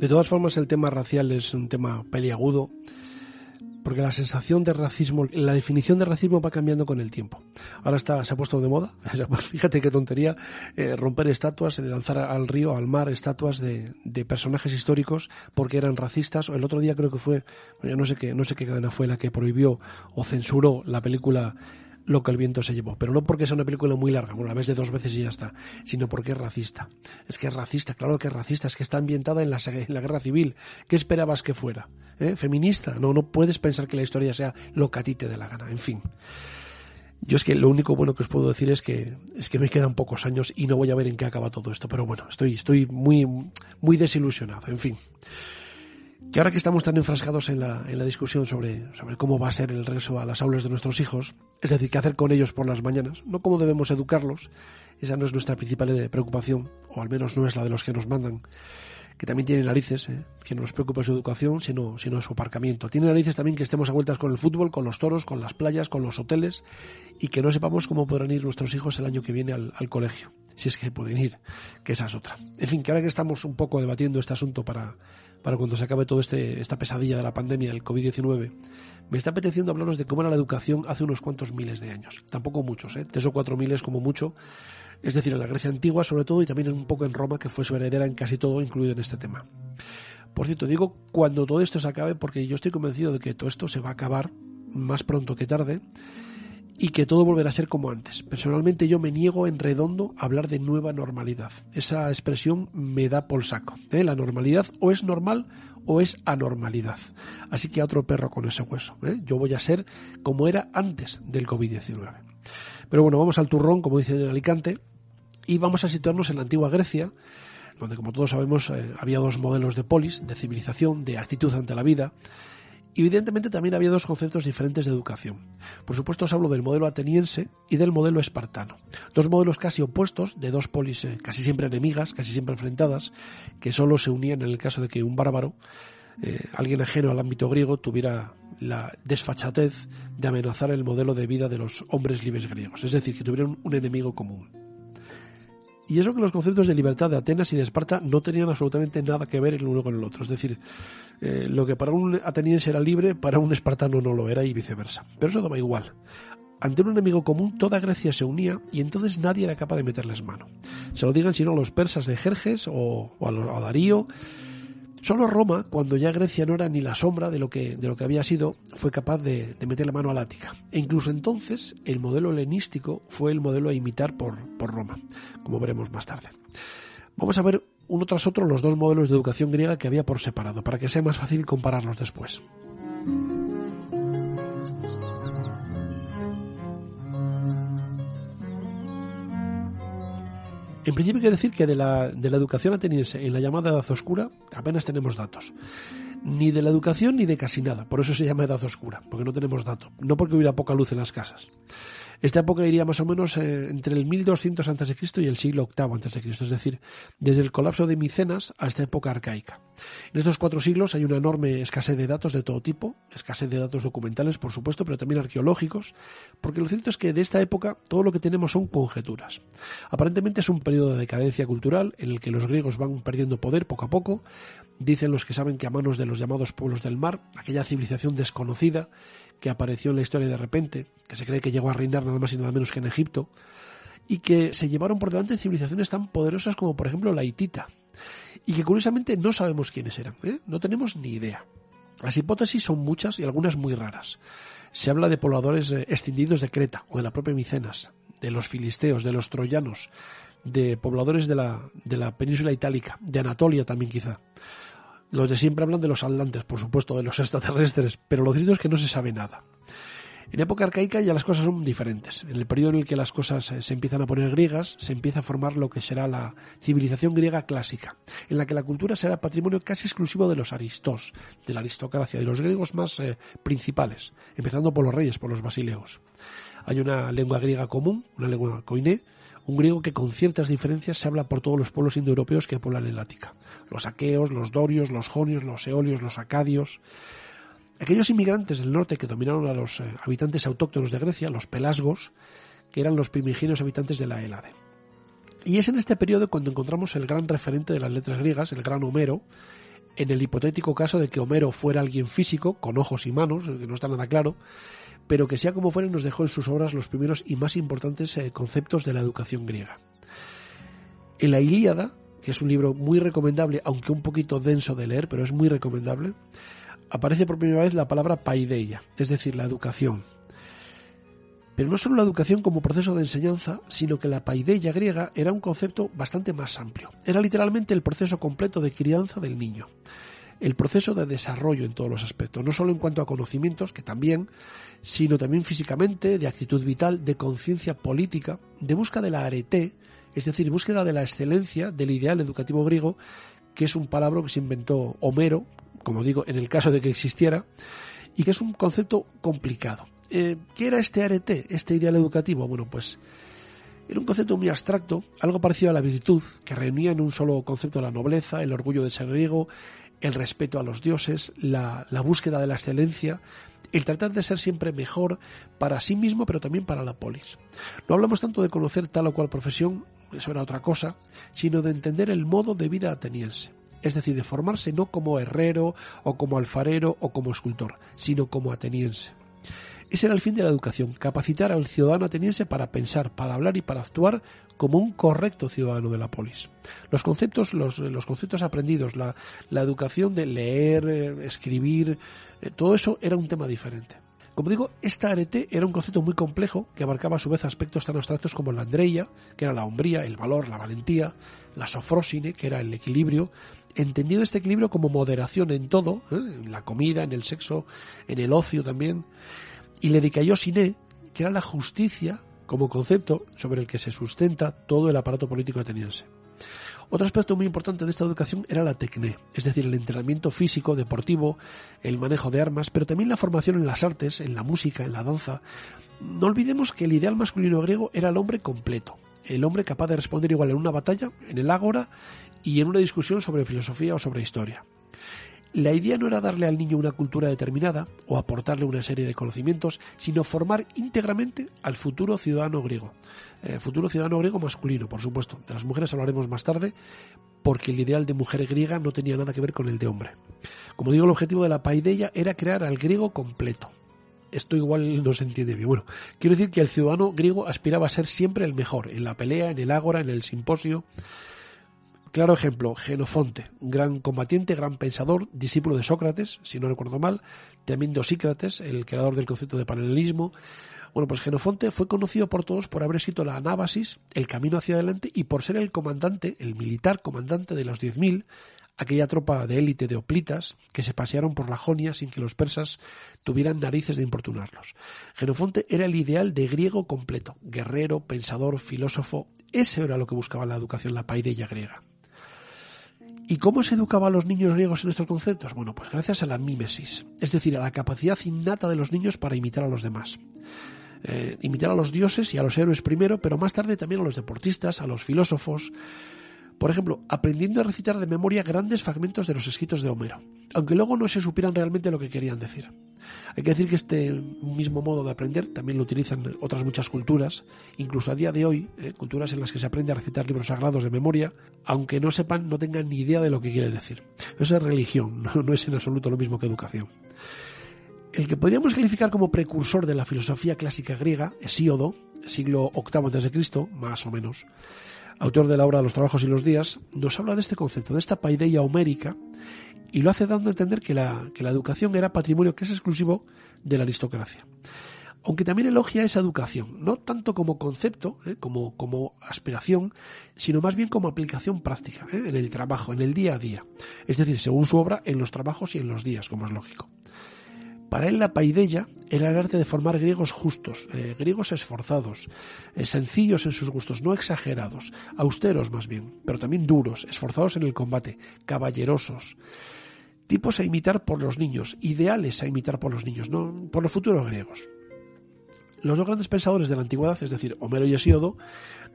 De todas formas, el tema racial es un tema peliagudo, porque la sensación de racismo, la definición de racismo va cambiando con el tiempo. Ahora está, se ha puesto de moda, fíjate qué tontería, eh, romper estatuas, lanzar al río, al mar, estatuas de, de, personajes históricos porque eran racistas. El otro día creo que fue, yo no sé qué, no sé qué cadena fue la que prohibió o censuró la película lo que el viento se llevó. Pero no porque sea una película muy larga, bueno, la ves de dos veces y ya está, sino porque es racista. Es que es racista, claro que es racista, es que está ambientada en la, en la guerra civil. ¿Qué esperabas que fuera? ¿Eh? ¿Feminista? No, no puedes pensar que la historia sea lo que a ti te dé la gana. En fin. Yo es que lo único bueno que os puedo decir es que es que me quedan pocos años y no voy a ver en qué acaba todo esto. Pero bueno, estoy, estoy muy, muy desilusionado. En fin que ahora que estamos tan enfrascados en la, en la discusión sobre, sobre cómo va a ser el regreso a las aulas de nuestros hijos, es decir, qué hacer con ellos por las mañanas, no cómo debemos educarlos, esa no es nuestra principal preocupación, o al menos no es la de los que nos mandan, que también tienen narices, ¿eh? que no nos preocupa su educación, sino, sino su aparcamiento. Tiene narices también que estemos a vueltas con el fútbol, con los toros, con las playas, con los hoteles, y que no sepamos cómo podrán ir nuestros hijos el año que viene al colegio, si es que pueden ir, que esa es otra. En fin, que ahora que estamos un poco debatiendo este asunto para para cuando se acabe toda este, esta pesadilla de la pandemia del COVID-19, me está apeteciendo hablaros de cómo era la educación hace unos cuantos miles de años. Tampoco muchos, ¿eh? tres o cuatro miles como mucho. Es decir, en la Grecia antigua sobre todo y también un poco en Roma, que fue su heredera en casi todo, incluido en este tema. Por cierto, digo cuando todo esto se acabe porque yo estoy convencido de que todo esto se va a acabar más pronto que tarde y que todo volverá a ser como antes. Personalmente yo me niego en redondo a hablar de nueva normalidad. Esa expresión me da por saco. ¿eh? La normalidad o es normal o es anormalidad. Así que a otro perro con ese hueso. ¿eh? Yo voy a ser como era antes del COVID-19. Pero bueno, vamos al turrón, como dicen en Alicante, y vamos a situarnos en la antigua Grecia, donde como todos sabemos eh, había dos modelos de polis, de civilización, de actitud ante la vida, Evidentemente también había dos conceptos diferentes de educación. Por supuesto os hablo del modelo ateniense y del modelo espartano. Dos modelos casi opuestos, de dos polis eh, casi siempre enemigas, casi siempre enfrentadas, que solo se unían en el caso de que un bárbaro, eh, alguien ajeno al ámbito griego, tuviera la desfachatez de amenazar el modelo de vida de los hombres libres griegos, es decir, que tuvieran un enemigo común. Y eso que los conceptos de libertad de Atenas y de Esparta no tenían absolutamente nada que ver el uno con el otro. Es decir, eh, lo que para un ateniense era libre, para un espartano no lo era y viceversa. Pero eso daba igual. Ante un enemigo común, toda Grecia se unía y entonces nadie era capaz de meterles mano. Se lo digan si no los persas de Jerjes o, a, a Darío Solo Roma, cuando ya Grecia no era ni la sombra de lo que, de lo que había sido, fue capaz de, meter la mano al Ática. E incluso entonces el modelo helenístico fue el modelo a imitar por, por Roma, como veremos más tarde. Vamos a ver uno tras otro los dos modelos de educación griega que había por separado, para que sea más fácil compararlos después. En principio hay que decir que de la, de la educación ateniense en la llamada Edad Oscura apenas tenemos datos. Ni de la educación ni de casi nada. Por eso se llama Edad Oscura, porque no tenemos datos. No porque hubiera poca luz en las casas. Esta época iría más o menos eh, entre el 1200 a.C. y el siglo VIII a.C., es decir, desde el colapso de Micenas a esta época arcaica. En estos cuatro siglos hay una enorme escasez de datos de todo tipo, escasez de datos documentales, por supuesto, pero también arqueológicos, porque lo cierto es que de esta época todo lo que tenemos son conjeturas. Aparentemente es un periodo de decadencia cultural en el que los griegos van perdiendo poder poco a poco, dicen los que saben que a manos de los llamados pueblos del mar, aquella civilización desconocida que apareció en la historia de repente, que se cree que llegó a reinar nada más y nada menos que en Egipto, y que se llevaron por delante civilizaciones tan poderosas como por ejemplo la hitita, y que curiosamente no sabemos quiénes eran, ¿eh? no tenemos ni idea. Las hipótesis son muchas y algunas muy raras. Se habla de pobladores eh, extindidos de Creta o de la propia Micenas, de los filisteos, de los troyanos, de pobladores de la, de la península itálica, de Anatolia también quizá. Los de siempre hablan de los atlantes, por supuesto, de los extraterrestres, pero lo cierto es que no se sabe nada. En época arcaica ya las cosas son diferentes. En el periodo en el que las cosas eh, se empiezan a poner griegas, se empieza a formar lo que será la civilización griega clásica, en la que la cultura será patrimonio casi exclusivo de los aristos, de la aristocracia, de los griegos más eh, principales, empezando por los reyes, por los basileos. Hay una lengua griega común, una lengua koiné, un griego que con ciertas diferencias se habla por todos los pueblos indoeuropeos que poblan el Ática. Los aqueos, los dorios, los jonios, los eolios, los acadios. Aquellos inmigrantes del norte que dominaron a los eh, habitantes autóctonos de Grecia, los pelasgos, que eran los primigenios habitantes de la Hélade. Y es en este periodo cuando encontramos el gran referente de las letras griegas, el gran Homero, en el hipotético caso de que Homero fuera alguien físico, con ojos y manos, que no está nada claro, pero que sea como fuera nos dejó en sus obras los primeros y más importantes eh, conceptos de la educación griega. En la Ilíada, que es un libro muy recomendable, aunque un poquito denso de leer, pero es muy recomendable, aparece por primera vez la palabra paideia, es decir, la educación. Pero no solo la educación como proceso de enseñanza, sino que la paideia griega era un concepto bastante más amplio. Era literalmente el proceso completo de crianza del niño el proceso de desarrollo en todos los aspectos, no solo en cuanto a conocimientos, que también, sino también físicamente, de actitud vital, de conciencia política, de búsqueda de la arete, es decir, búsqueda de la excelencia del ideal educativo griego, que es un palabra que se inventó Homero, como digo, en el caso de que existiera, y que es un concepto complicado. Eh, ¿Qué era este arete, este ideal educativo? Bueno, pues era un concepto muy abstracto, algo parecido a la virtud, que reunía en un solo concepto la nobleza, el orgullo de ser griego, el respeto a los dioses, la, búsqueda de la excelencia, el tratar de ser siempre mejor para sí mismo, pero también para la polis. No hablamos tanto de conocer tal o cual profesión, eso era otra cosa, sino de entender el modo de vida ateniense. Es decir, de formarse no como herrero o como alfarero o como escultor, sino como ateniense. Ese era el fin de la educación, capacitar al ciudadano ateniense para pensar, para hablar y para actuar como un correcto ciudadano de la polis. Los conceptos, los, conceptos aprendidos, la, educación de leer, eh, escribir, eh, todo eso era un tema diferente. Como digo, esta arete era un concepto muy complejo que abarcaba a su vez aspectos tan abstractos como la andreia, que era la hombría, el valor, la valentía, la sofrósine, que era el equilibrio, entendido este equilibrio como moderación en todo, ¿eh? en la comida, en el sexo, en el ocio también, y le decayó Siné, que era la justicia como concepto sobre el que se sustenta todo el aparato político ateniense. Otro aspecto muy importante de esta educación era la tecné, es decir, el entrenamiento físico, deportivo, el manejo de armas, pero también la formación en las artes, en la música, en la danza. No olvidemos que el ideal masculino griego era el hombre completo, el hombre capaz de responder igual en una batalla, en el ágora y en una discusión sobre filosofía o sobre historia. La idea no era darle al niño una cultura determinada o aportarle una serie de conocimientos, sino formar íntegramente al futuro ciudadano griego. Eh, futuro ciudadano griego masculino, por supuesto. De las mujeres hablaremos más tarde, porque el ideal de mujer griega no tenía nada que ver con el de hombre. Como digo, el objetivo de la paideia era crear al griego completo. Esto igual no se entiende bien. Bueno, quiero decir que el ciudadano griego aspiraba a ser siempre el mejor, en la pelea, en el ágora, en el simposio. Claro ejemplo, Genofonte, gran combatiente, gran pensador, discípulo de Sócrates, si no recuerdo mal, también de Osícrates, el creador del concepto de paralelismo, Bueno, pues Genofonte fue conocido por todos por haber sido la anábasis, el camino hacia adelante, y por ser el comandante, el militar comandante de los 10.000, aquella tropa de élite de oplitas que se pasearon por la Jonia sin que los persas tuvieran narices de importunarlos. Genofonte era el ideal de griego completo, guerrero, pensador, filósofo. Ese era lo que buscaba la educación, la paideia griega. ¿Y cómo se educaba a los niños griegos en estos conceptos? Bueno, pues gracias a la mímesis, es decir, a la capacidad innata de los niños para imitar a los demás. Eh, imitar a los dioses y a los héroes primero, pero más tarde también a los deportistas, a los filósofos. Por ejemplo, aprendiendo a recitar de memoria grandes fragmentos de los escritos de Homero, aunque luego no se supieran realmente lo que querían decir. Hay que decir que este mismo modo de aprender también lo utilizan otras muchas culturas, incluso a día de hoy, eh, culturas en las que se aprende a recitar libros sagrados de memoria, aunque no sepan, no tengan ni idea de lo que quiere decir. Eso es religión, no es en absoluto lo mismo que educación. El que podríamos calificar como precursor de la filosofía clásica griega, Hesíodo, siglo VIII a.C., más o menos, autor de la obra Los trabajos y los días, nos habla de este concepto, de esta paideia homérica, y lo hace dando a entender que la, que la educación era patrimonio que es exclusivo de la aristocracia. Aunque también elogia esa educación, no tanto como concepto, ¿eh? como, como aspiración, sino más bien como aplicación práctica, ¿eh? en el trabajo, en el día a día. Es decir, según su obra, en los trabajos y en los días, como es lógico. Para él la paideia era el arte de formar griegos justos, eh, griegos esforzados, sencillos en sus gustos, no exagerados, austeros más bien, pero también duros, esforzados en el combate, caballerosos, tipos a imitar por los niños, ideales a imitar por los niños, no por los futuros griegos. Los dos grandes pensadores de la antigüedad, es decir, Homero y Hesíodo,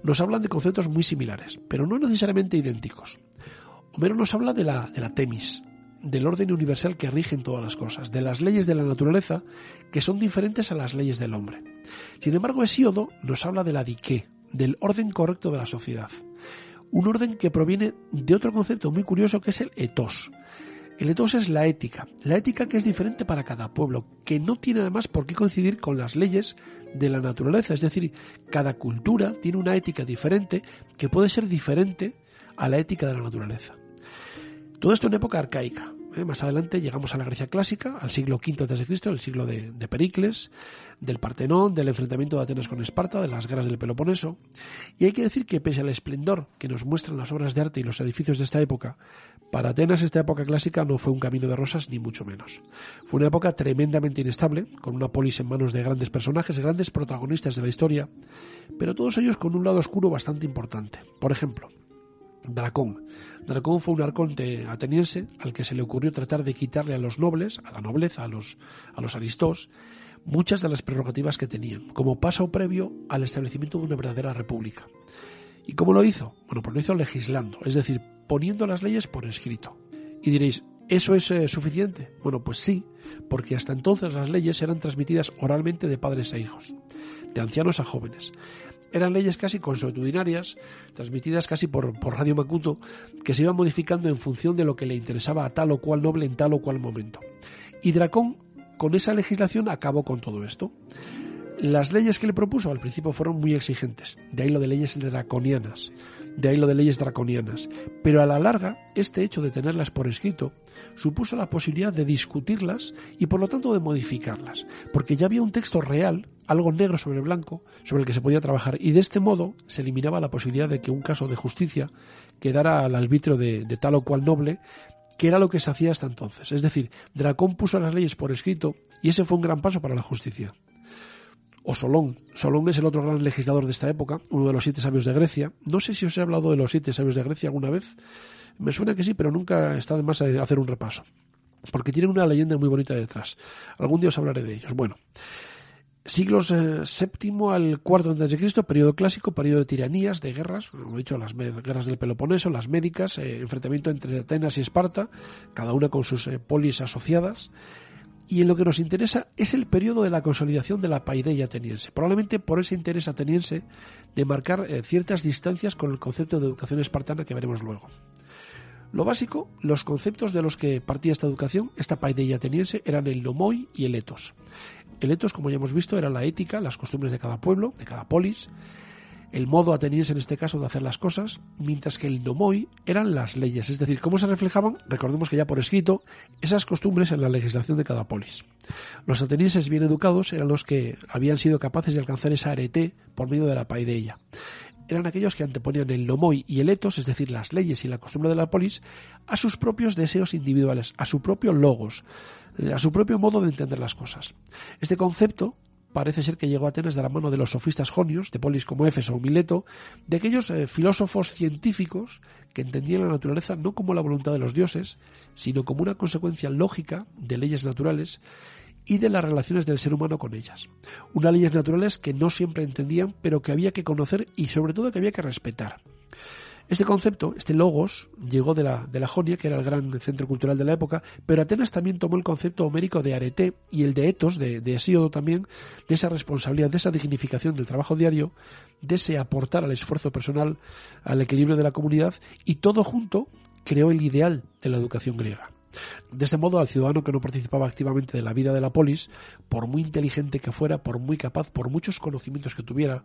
nos hablan de conceptos muy similares, pero no necesariamente idénticos. Homero nos habla de la, de la temis, del orden universal que rigen todas las cosas, de las leyes de la naturaleza que son diferentes a las leyes del hombre. Sin embargo, Hesíodo nos habla de la dique, del orden correcto de la sociedad. Un orden que proviene de otro concepto muy curioso que es el etos. El etos es la ética, la ética que es diferente para cada pueblo, que no tiene además por qué coincidir con las leyes de la naturaleza, es decir, cada cultura tiene una ética diferente que puede ser diferente a la ética de la naturaleza. Todo esto en época arcaica. ¿Eh? Más adelante llegamos a la Grecia clásica, al siglo V a.C., el siglo de, Pericles, del Partenón, del enfrentamiento de Atenas con Esparta, de las guerras del Peloponeso. Y hay que decir que pese al esplendor que nos muestran las obras de arte y los edificios de esta época, para Atenas esta época clásica no fue un camino de rosas ni mucho menos. Fue una época tremendamente inestable, con una polis en manos de grandes personajes, grandes protagonistas de la historia, pero todos ellos con un lado oscuro bastante importante. Por ejemplo, Dracón. Dracón fue un arconte ateniense al que se le ocurrió tratar de quitarle a los nobles, a la nobleza, a los, a los aristos, muchas de las prerrogativas que tenían, como paso previo al establecimiento de una verdadera república. ¿Y cómo lo hizo? Bueno, pues lo hizo legislando, es decir, poniendo las leyes por escrito. Y diréis, ¿eso es eh, suficiente? Bueno, pues sí, porque hasta entonces las leyes eran transmitidas oralmente de padres a hijos, de ancianos a jóvenes eran leyes casi consuetudinarias, transmitidas casi por, Radio Macuto, que se iban modificando en función de lo que le interesaba a tal o cual noble en tal o cual momento. Y Dracón, con esa legislación, acabó con todo esto. Las leyes que le propuso al principio fueron muy exigentes, de ahí lo de leyes draconianas, de ahí lo de leyes draconianas, pero a la larga este hecho de tenerlas por escrito supuso la posibilidad de discutirlas y por lo tanto de modificarlas, porque ya había un texto real, algo negro sobre blanco, sobre el que se podía trabajar y de este modo se eliminaba la posibilidad de que un caso de justicia quedara al arbitrio de, tal o cual noble que era lo que se hacía hasta entonces. Es decir, Dracón puso las leyes por escrito y ese fue un gran paso para la justicia o Solón. Solón es el otro gran legislador de esta época, uno de los siete sabios de Grecia. No sé si os he hablado de los siete sabios de Grecia alguna vez. Me suena que sí, pero nunca está de más hacer un repaso. Porque tienen una leyenda muy bonita detrás. Algún día os hablaré de ellos. Bueno, siglos séptimo al cuarto antes de Cristo, periodo clásico, periodo de tiranías, de guerras, como he dicho, las guerras del Peloponeso, las médicas, eh, enfrentamiento entre Atenas y Esparta, cada una con sus eh, polis asociadas y en lo que nos interesa es el periodo de la consolidación de la paideia ateniense, probablemente por ese interés ateniense de marcar eh, ciertas distancias con el concepto de educación espartana que veremos luego. Lo básico, los conceptos de los que partía esta educación, esta paideia ateniense, eran el nomoi y el etos. El etos, como ya hemos visto, era la ética, las costumbres de cada pueblo, de cada polis, el modo ateniense en este caso de hacer las cosas, mientras que el nomoi eran las leyes, es decir, cómo se reflejaban, recordemos que ya por escrito, esas costumbres en la legislación de cada polis. Los atenienses bien educados eran los que habían sido capaces de alcanzar esa arete por medio de la paideia. Eran aquellos que anteponían el nomoi y el etos, es decir, las leyes y la costumbre de la polis, a sus propios deseos individuales, a su propio logos, a su propio modo de entender las cosas. Este concepto parece ser que llegó a Atenas de la mano de los sofistas jonios, de polis como Éfeso o Mileto, de aquellos eh, filósofos científicos que entendían la naturaleza no como la voluntad de los dioses, sino como una consecuencia lógica de leyes naturales y de las relaciones del ser humano con ellas. Unas leyes naturales que no siempre entendían, pero que había que conocer y sobre todo que había que respetar. Este concepto, este logos, llegó de la, de la Jonia, que era el gran centro cultural de la época, pero Atenas también tomó el concepto homérico de arete y el de etos, de, de Hesíodo también, de esa responsabilidad, de esa dignificación del trabajo diario, de ese aportar al esfuerzo personal, al equilibrio de la comunidad, y todo junto creó el ideal de la educación griega. De este modo, al ciudadano que no participaba activamente de la vida de la polis, por muy inteligente que fuera, por muy capaz, por muchos conocimientos que tuviera,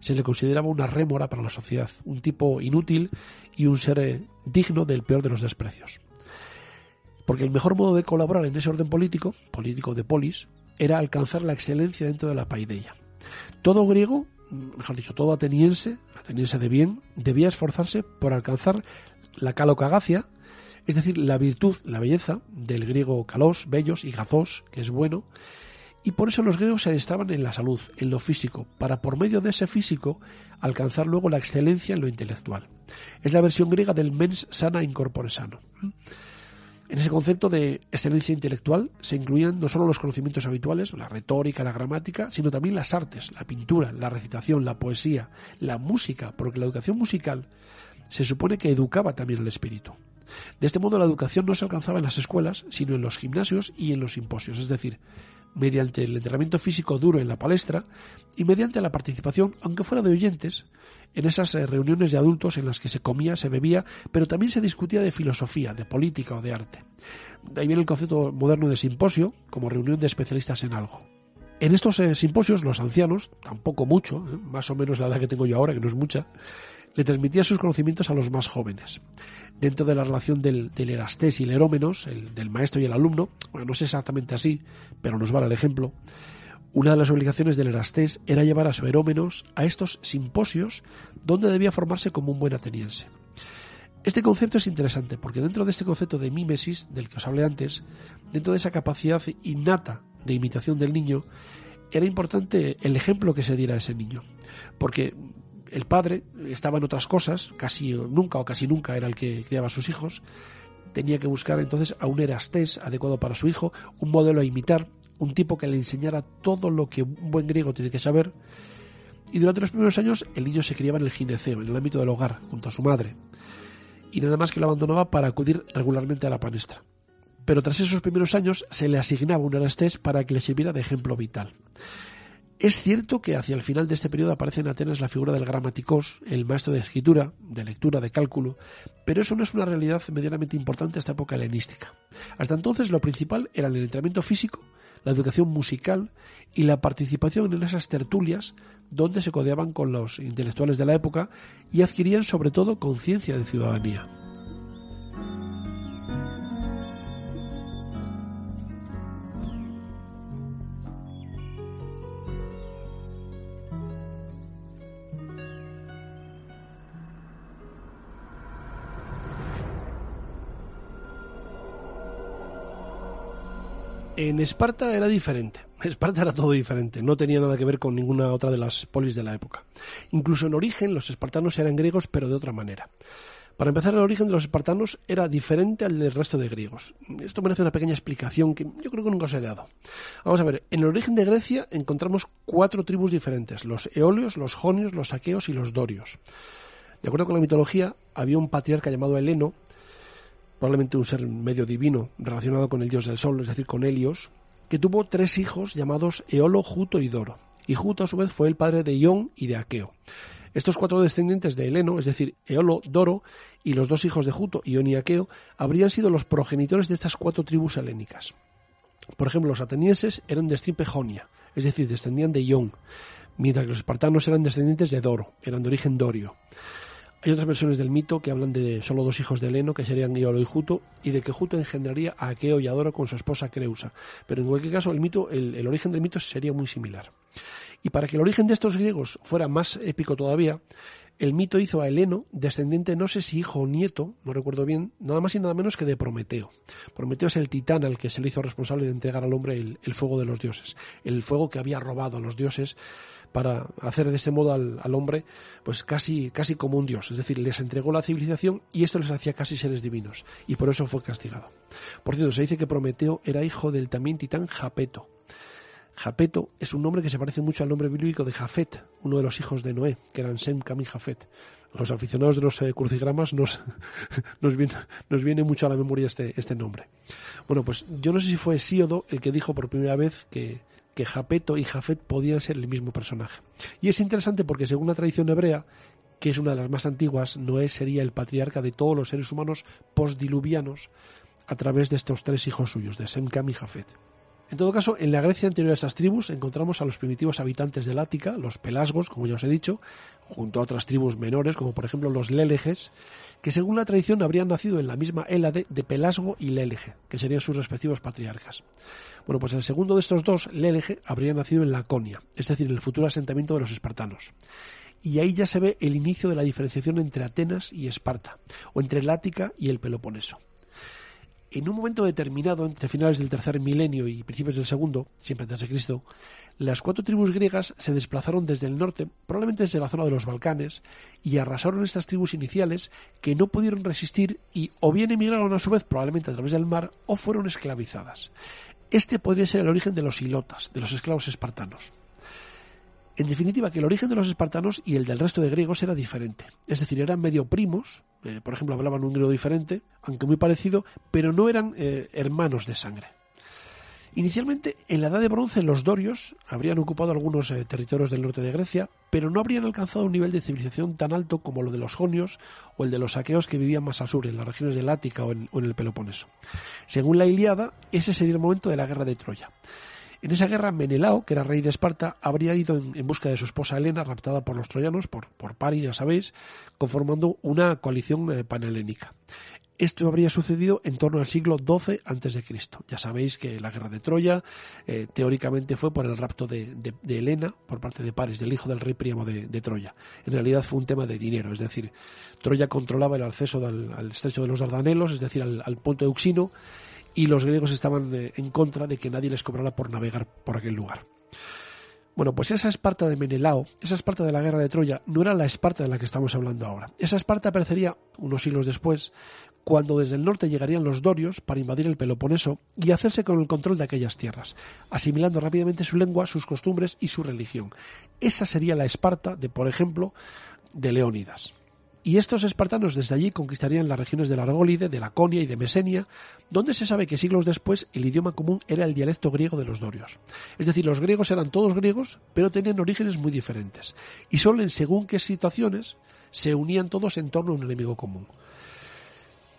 se le consideraba una rémora para la sociedad, un tipo inútil y un ser eh, digno del peor de los desprecios. Porque el mejor modo de colaborar en ese orden político, político de polis, era alcanzar la excelencia dentro de la paideia. Todo griego, mejor dicho, todo ateniense, ateniense de bien, debía esforzarse por alcanzar la calocagacia, es decir, la virtud, la belleza del griego kalos, bellos, y gazos, que es bueno, y por eso los griegos se estaban en la salud, en lo físico, para por medio de ese físico alcanzar luego la excelencia en lo intelectual. Es la versión griega del mens sana incorpore sano. En ese concepto de excelencia intelectual se incluían no solo los conocimientos habituales, la retórica, la gramática, sino también las artes, la pintura, la recitación, la poesía, la música, porque la educación musical se supone que educaba también el espíritu. De este modo la educación no se alcanzaba en las escuelas, sino en los gimnasios y en los simposios, es decir, mediante el entrenamiento físico duro en la palestra y mediante la participación, aunque fuera de oyentes, en esas eh, reuniones de adultos en las que se comía, se bebía, pero también se discutía de filosofía, de política o de arte. De ahí viene el concepto moderno de simposio, como reunión de especialistas en algo. En estos eh, simposios, los ancianos, tampoco mucho, eh, más o menos la edad que tengo yo ahora, que no es mucha, le transmitían sus conocimientos a los más jóvenes dentro de la relación del, del Erastés y el Erómenos, el, del maestro y el alumno, bueno, no es exactamente así, pero nos vale el ejemplo, una de las obligaciones del Erastés era llevar a su Erómenos a estos simposios donde debía formarse como un buen ateniense. Este concepto es interesante porque dentro de este concepto de mímesis, del que os hablé antes, dentro de esa capacidad innata de imitación del niño, era importante el ejemplo que se diera a ese niño. Porque el padre estaba en otras cosas, casi nunca o casi nunca era el que criaba a sus hijos, tenía que buscar entonces a un erastés adecuado para su hijo, un modelo a imitar, un tipo que le enseñara todo lo que un buen griego tiene que saber. Y durante los primeros años el niño se criaba en el gineceo, en el ámbito del hogar, junto a su madre. Y nada más que lo abandonaba para acudir regularmente a la panestra. Pero tras esos primeros años se le asignaba un erastés para que le sirviera de ejemplo vital. Es cierto que hacia el final de este periodo aparece en Atenas la figura del gramaticos, el maestro de escritura, de lectura, de cálculo, pero eso no es una realidad medianamente importante hasta época helenística. Hasta entonces lo principal era el entrenamiento físico, la educación musical y la participación en esas tertulias donde se codeaban con los intelectuales de la época y adquirían sobre todo conciencia de ciudadanía. En Esparta era diferente. Esparta era todo diferente, no tenía nada que ver con ninguna otra de las polis de la época. Incluso en origen los espartanos eran griegos, pero de otra manera. Para empezar, el origen de los espartanos era diferente al del resto de griegos. Esto merece una pequeña explicación que yo creo que nunca os he dado. Vamos a ver, en el origen de Grecia encontramos cuatro tribus diferentes, los eolios, los jonios, los aqueos y los dorios. De acuerdo con la mitología, había un patriarca llamado Heleno, probablemente un ser medio divino relacionado con el dios del sol, es decir, con Helios, que tuvo tres hijos llamados Eolo, Juto y Doro. Y Juto a su vez fue el padre de Ión y de Aqueo. Estos cuatro descendientes de Heleno, es decir, Eolo, Doro y los dos hijos de Juto, Ión y Aqueo, habrían sido los progenitores de estas cuatro tribus helénicas. Por ejemplo, los atenienses eran de estirpe jonia, es decir, descendían de Ión, mientras que los espartanos eran descendientes de Doro, eran de origen dorio. Hay otras versiones del mito que hablan de solo dos hijos de Heleno, que serían Iolo y Juto, y de que Juto engendraría a Aqueo y Adoro con su esposa Creusa. Pero en cualquier caso, el, mito, el, origen del mito sería muy similar. Y para que el origen de estos griegos fuera más épico todavía, el mito hizo a Heleno descendiente, no sé si hijo o nieto, no recuerdo bien, nada más y nada menos que de Prometeo. Prometeo es el titán al que se le hizo responsable de entregar al hombre el, el fuego de los dioses, el fuego que había robado a los dioses para hacer de este modo al, hombre pues casi, casi como un dios, es decir, les entregó la civilización y esto les hacía casi seres divinos y por eso fue castigado. Por cierto, se dice que Prometeo era hijo del también titán Japeto. Japeto es un nombre que se parece mucho al nombre bíblico de Jafet, uno de los hijos de Noé, que eran Sem, Cam y Jafet. Los aficionados de los eh, crucigramas nos, nos, viene, nos viene mucho a la memoria este, este nombre. Bueno, pues yo no sé si fue Síodo el que dijo por primera vez que, que Japeto y Jafet podían ser el mismo personaje. Y es interesante porque según la tradición hebrea, que es una de las más antiguas, Noé sería el patriarca de todos los seres humanos postdiluvianos a través de estos tres hijos suyos, de Sem, Cam y Jafet. En todo caso, en la Grecia anterior a esas tribus encontramos a los primitivos habitantes del Ática, los pelasgos, como ya os he dicho, junto a otras tribus menores, como por ejemplo los léleges, que según la tradición habrían nacido en la misma Hélade de Pelasgo y Lélege, que serían sus respectivos patriarcas. Bueno, pues el segundo de estos dos, Lélege, habría nacido en Laconia, es decir, en el futuro asentamiento de los espartanos. Y ahí ya se ve el inicio de la diferenciación entre Atenas y Esparta, o entre el y el Peloponeso. En un momento determinado, entre finales del tercer milenio y principios del segundo, siempre antes de Cristo, las cuatro tribus griegas se desplazaron desde el norte, probablemente desde la zona de los Balcanes, y arrasaron estas tribus iniciales que no pudieron resistir y o bien emigraron a su vez probablemente a través del mar o fueron esclavizadas. Este podría ser el origen de los ilotas, de los esclavos espartanos. En definitiva, que el origen de los espartanos y el del resto de griegos era diferente. Es decir, eran medio primos, eh, por ejemplo, hablaban un griego diferente, aunque muy parecido, pero no eran eh, hermanos de sangre. Inicialmente, en la Edad de Bronce, los dorios habrían ocupado algunos eh, territorios del norte de Grecia, pero no habrían alcanzado un nivel de civilización tan alto como lo de los jonios o el de los aqueos que vivían más al sur, en las regiones del Ática o en, el Peloponeso. Según la Iliada, ese sería el momento de la guerra de Troya. En esa guerra, Menelao, que era rey de Esparta, habría ido en, busca de su esposa Helena, raptada por los troyanos, por, por Paris, ya sabéis, conformando una coalición eh, panhelénica. Esto habría sucedido en torno al siglo XII a.C. Ya sabéis que la guerra de Troya eh, teóricamente fue por el rapto de, Helena por parte de Paris, del hijo del rey Príamo de, Troya. En realidad fue un tema de dinero, es decir, Troya controlaba el acceso al, estrecho de los Dardanelos, es decir, al, al de Euxino, y los griegos estaban eh, en contra de que nadie les cobrara por navegar por aquel lugar. Bueno, pues esa Esparta de Menelao, esa Esparta de la guerra de Troya, no era la Esparta de la que estamos hablando ahora. Esa Esparta aparecería unos siglos después, cuando desde el norte llegarían los dorios para invadir el Peloponeso y hacerse con el control de aquellas tierras, asimilando rápidamente su lengua, sus costumbres y su religión. Esa sería la Esparta de, por ejemplo, de Leónidas. Y estos espartanos desde allí conquistarían las regiones de la Argólide, de Laconia y de Mesenia, donde se sabe que siglos después el idioma común era el dialecto griego de los dorios. Es decir, los griegos eran todos griegos, pero tenían orígenes muy diferentes. Y solo en según qué situaciones se unían todos en torno a un enemigo común.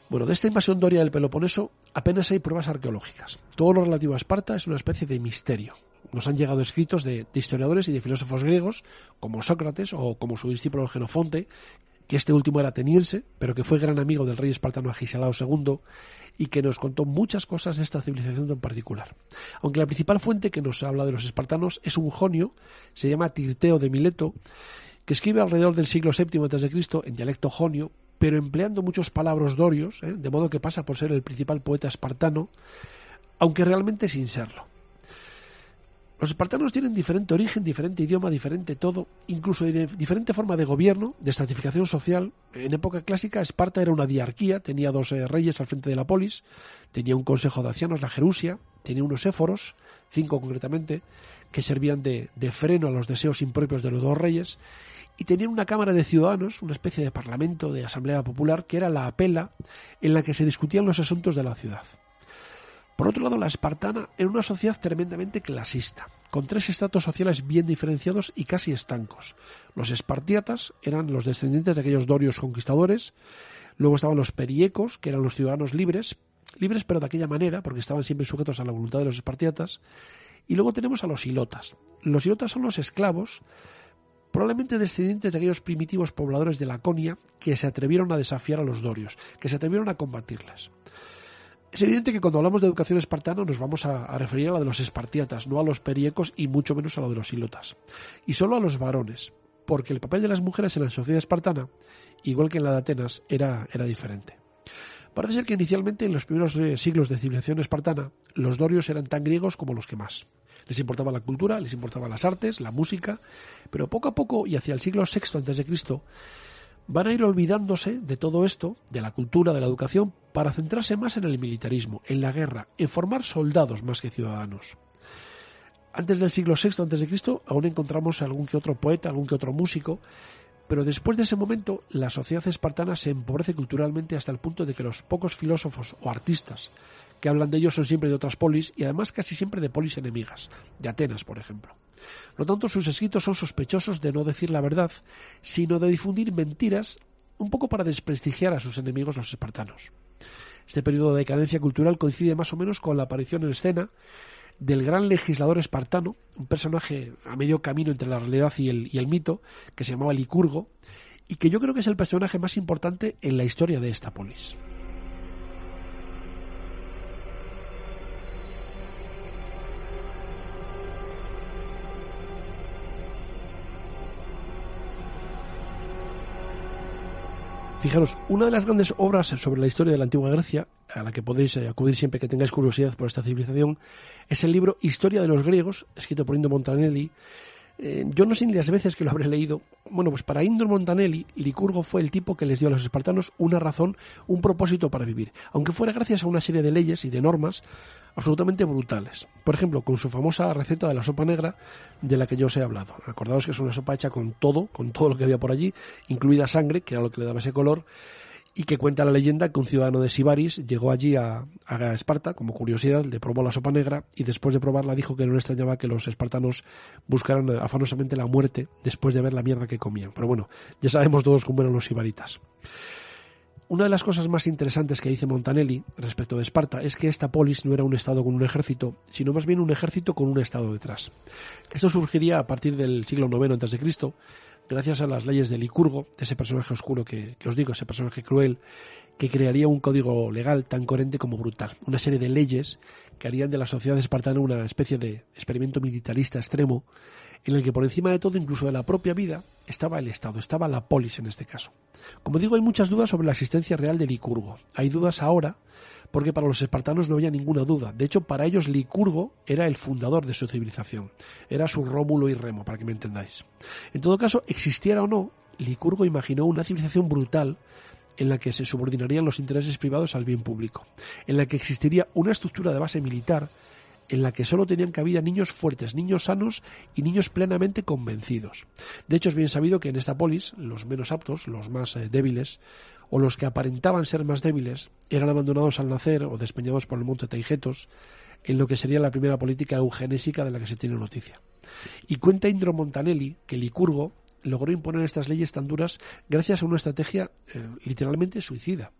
Bueno, de esta invasión doria del Peloponeso apenas hay pruebas arqueológicas. Todo lo relativo a Esparta es una especie de misterio. Nos han llegado escritos de, historiadores y de filósofos griegos, como Sócrates o como su discípulo Genofonte, que este último era ateniense, pero que fue gran amigo del rey espartano Agisalao II y que nos contó muchas cosas de esta civilización en particular. Aunque la principal fuente que nos habla de los espartanos es un jonio, se llama Tirteo de Mileto, que escribe alrededor del siglo VII a.C. en dialecto jonio, pero empleando muchos palabras dorios, ¿eh? de modo que pasa por ser el principal poeta espartano, aunque realmente sin serlo. Los espartanos tienen diferente origen, diferente idioma, diferente todo, incluso diferente forma de gobierno, de estratificación social. En época clásica, Esparta era una diarquía, tenía dos eh, reyes al frente de la polis, tenía un consejo de ancianos, la Jerusia, tenía unos éforos, cinco concretamente, que servían de, de freno a los deseos impropios de los dos reyes, y tenía una Cámara de Ciudadanos, una especie de parlamento, de asamblea popular, que era la apela en la que se discutían los asuntos de la ciudad. Por otro lado, la espartana era una sociedad tremendamente clasista, con tres estratos sociales bien diferenciados y casi estancos. Los espartiatas eran los descendientes de aquellos dorios conquistadores, luego estaban los periecos, que eran los ciudadanos libres, libres pero de aquella manera, porque estaban siempre sujetos a la voluntad de los espartiatas, Y luego tenemos a los ilotas. Los ilotas son los esclavos, probablemente descendientes de aquellos primitivos pobladores de Laconia que se atrevieron a desafiar a los dorios, que se atrevieron a combatirles. Es evidente que cuando hablamos de educación espartana nos vamos a, referir a la de los espartiatas, no a los periecos y mucho menos a lo de los ilotas. Y solo a los varones, porque el papel de las mujeres en la sociedad espartana, igual que en la de Atenas, era, era diferente. Parece ser que inicialmente en los primeros eh, siglos de civilización espartana, los dorios eran tan griegos como los que más. Les importaba la cultura, les importaban las artes, la música, pero poco a poco y hacia el siglo VI a.C. van a ir olvidándose de todo esto, de la cultura, de la educación, para centrarse más en el militarismo, en la guerra, en formar soldados más que ciudadanos. Antes del siglo VI a.C. aún encontramos algún que otro poeta, algún que otro músico, pero después de ese momento la sociedad espartana se empobrece culturalmente hasta el punto de que los pocos filósofos o artistas que hablan de ellos son siempre de otras polis y además casi siempre de polis enemigas, de Atenas, por ejemplo. Por lo tanto, sus escritos son sospechosos de no decir la verdad, sino de difundir mentiras un poco para desprestigiar a sus enemigos los espartanos. Este periodo de decadencia cultural coincide más o menos con la aparición en escena del gran legislador espartano, un personaje a medio camino entre la realidad y el, y el mito, que se llamaba Licurgo, y que yo creo que es el personaje más importante en la historia de esta polis. Fijaros, una de las grandes obras sobre la historia de la antigua Grecia, a la que podéis eh, acudir siempre que tengáis curiosidad por esta civilización, es el libro Historia de los griegos, escrito por Indro Montanelli. Eh, yo no sé ni las veces que lo habré leído. Bueno, pues para Indro Montanelli, Licurgo fue el tipo que les dio a los espartanos una razón, un propósito para vivir, aunque fuera gracias a una serie de leyes y de normas absolutamente brutales. Por ejemplo, con su famosa receta de la sopa negra de la que yo os he hablado. Acordaos que es una sopa hecha con todo, con todo lo que había por allí, incluida sangre, que era lo que le daba ese color, y que cuenta la leyenda que un ciudadano de Sibaris llegó allí a, Esparta como curiosidad, le probó la sopa negra y después de probarla dijo que no le extrañaba que los espartanos buscaran afanosamente la muerte después de ver la mierda que comían. Pero bueno, ya sabemos todos cómo eran los sibaritas. Una de las cosas más interesantes que dice Montanelli respecto de Esparta es que esta polis no era un estado con un ejército, sino más bien un ejército con un estado detrás. Esto surgiría a partir del siglo IX a.C., gracias a las leyes de Licurgo, de ese personaje oscuro que, que, os digo, ese personaje cruel, que crearía un código legal tan coherente como brutal. Una serie de leyes que harían de la sociedad espartana una especie de experimento militarista extremo en el que por encima de todo, incluso de la propia vida, estaba el Estado, estaba la polis en este caso. Como digo, hay muchas dudas sobre la existencia real de Licurgo. Hay dudas ahora porque para los espartanos no había ninguna duda. De hecho, para ellos Licurgo era el fundador de su civilización. Era su Rómulo y Remo, para que me entendáis. En todo caso, existiera o no, Licurgo imaginó una civilización brutal en la que se subordinarían los intereses privados al bien público, en la que existiría una estructura de base militar en la que solo tenían cabida niños fuertes, niños sanos y niños plenamente convencidos. De hecho, es bien sabido que en esta polis los menos aptos, los más eh, débiles, o los que aparentaban ser más débiles, eran abandonados al nacer o despeñados por el monte Taigetos, en lo que sería la primera política eugenésica de la que se tiene noticia. Y cuenta Indro Montanelli que Licurgo logró imponer estas leyes tan duras gracias a una estrategia eh, literalmente suicida,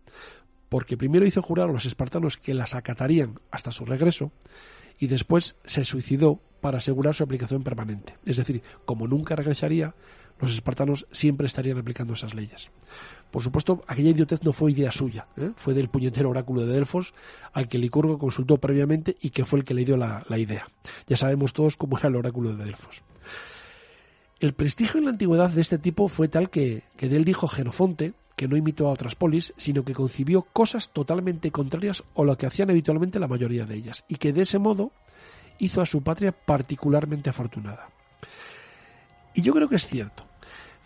porque primero hizo jurar a los espartanos que las acatarían hasta su regreso, y después se suicidó para asegurar su aplicación permanente. Es decir, como nunca regresaría, los espartanos siempre estarían aplicando esas leyes. Por supuesto, aquella idiotez no fue idea suya, ¿eh? fue del puñetero oráculo de Delfos, al que Licurgo consultó previamente y que fue el que le dio la, idea. Ya sabemos todos cómo era el oráculo de Delfos. El prestigio en la antigüedad de este tipo fue tal que, que de él dijo Genofonte, que no imitó a otras polis, sino que concibió cosas totalmente contrarias a lo que hacían habitualmente la mayoría de ellas, y que de ese modo hizo a su patria particularmente afortunada. Y yo creo que es cierto.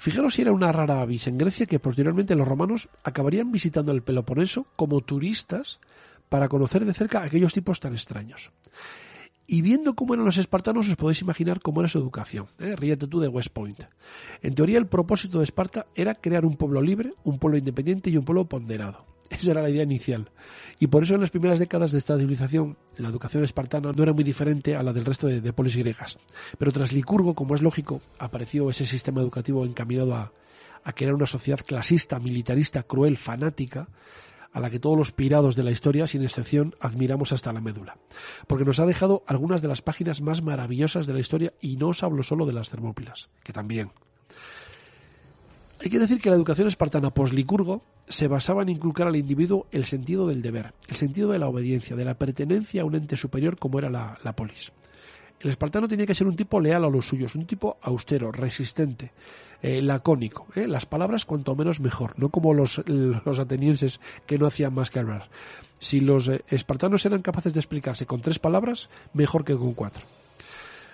Fijaros si era una rara avis en Grecia que posteriormente los romanos acabarían visitando el Peloponeso como turistas para conocer de cerca aquellos tipos tan extraños. Y viendo cómo eran los espartanos, os podéis imaginar cómo era su educación. ¿eh? Ríete tú de West Point. En teoría, el propósito de Esparta era crear un pueblo libre, un pueblo independiente y un pueblo ponderado. Esa era la idea inicial. Y por eso en las primeras décadas de esta civilización, la educación espartana no era muy diferente a la del resto de, polis griegas. Pero tras Licurgo, como es lógico, apareció ese sistema educativo encaminado a, a crear una sociedad clasista, militarista, cruel, fanática, a la que todos los pirados de la historia, sin excepción, admiramos hasta la médula, porque nos ha dejado algunas de las páginas más maravillosas de la historia y no os hablo solo de las Termópilas, que también. Hay que decir que la educación espartana post-Licurgo se basaba en inculcar al individuo el sentido del deber, el sentido de la obediencia, de la pertenencia a un ente superior como era la, polis. El espartano tenía que ser un tipo leal a los suyos, un tipo austero, resistente, eh, lacónico. Eh, las palabras cuanto menos mejor, no como los, atenienses que no hacían más que hablar. Si los eh, espartanos eran capaces de explicarse con tres palabras, mejor que con cuatro.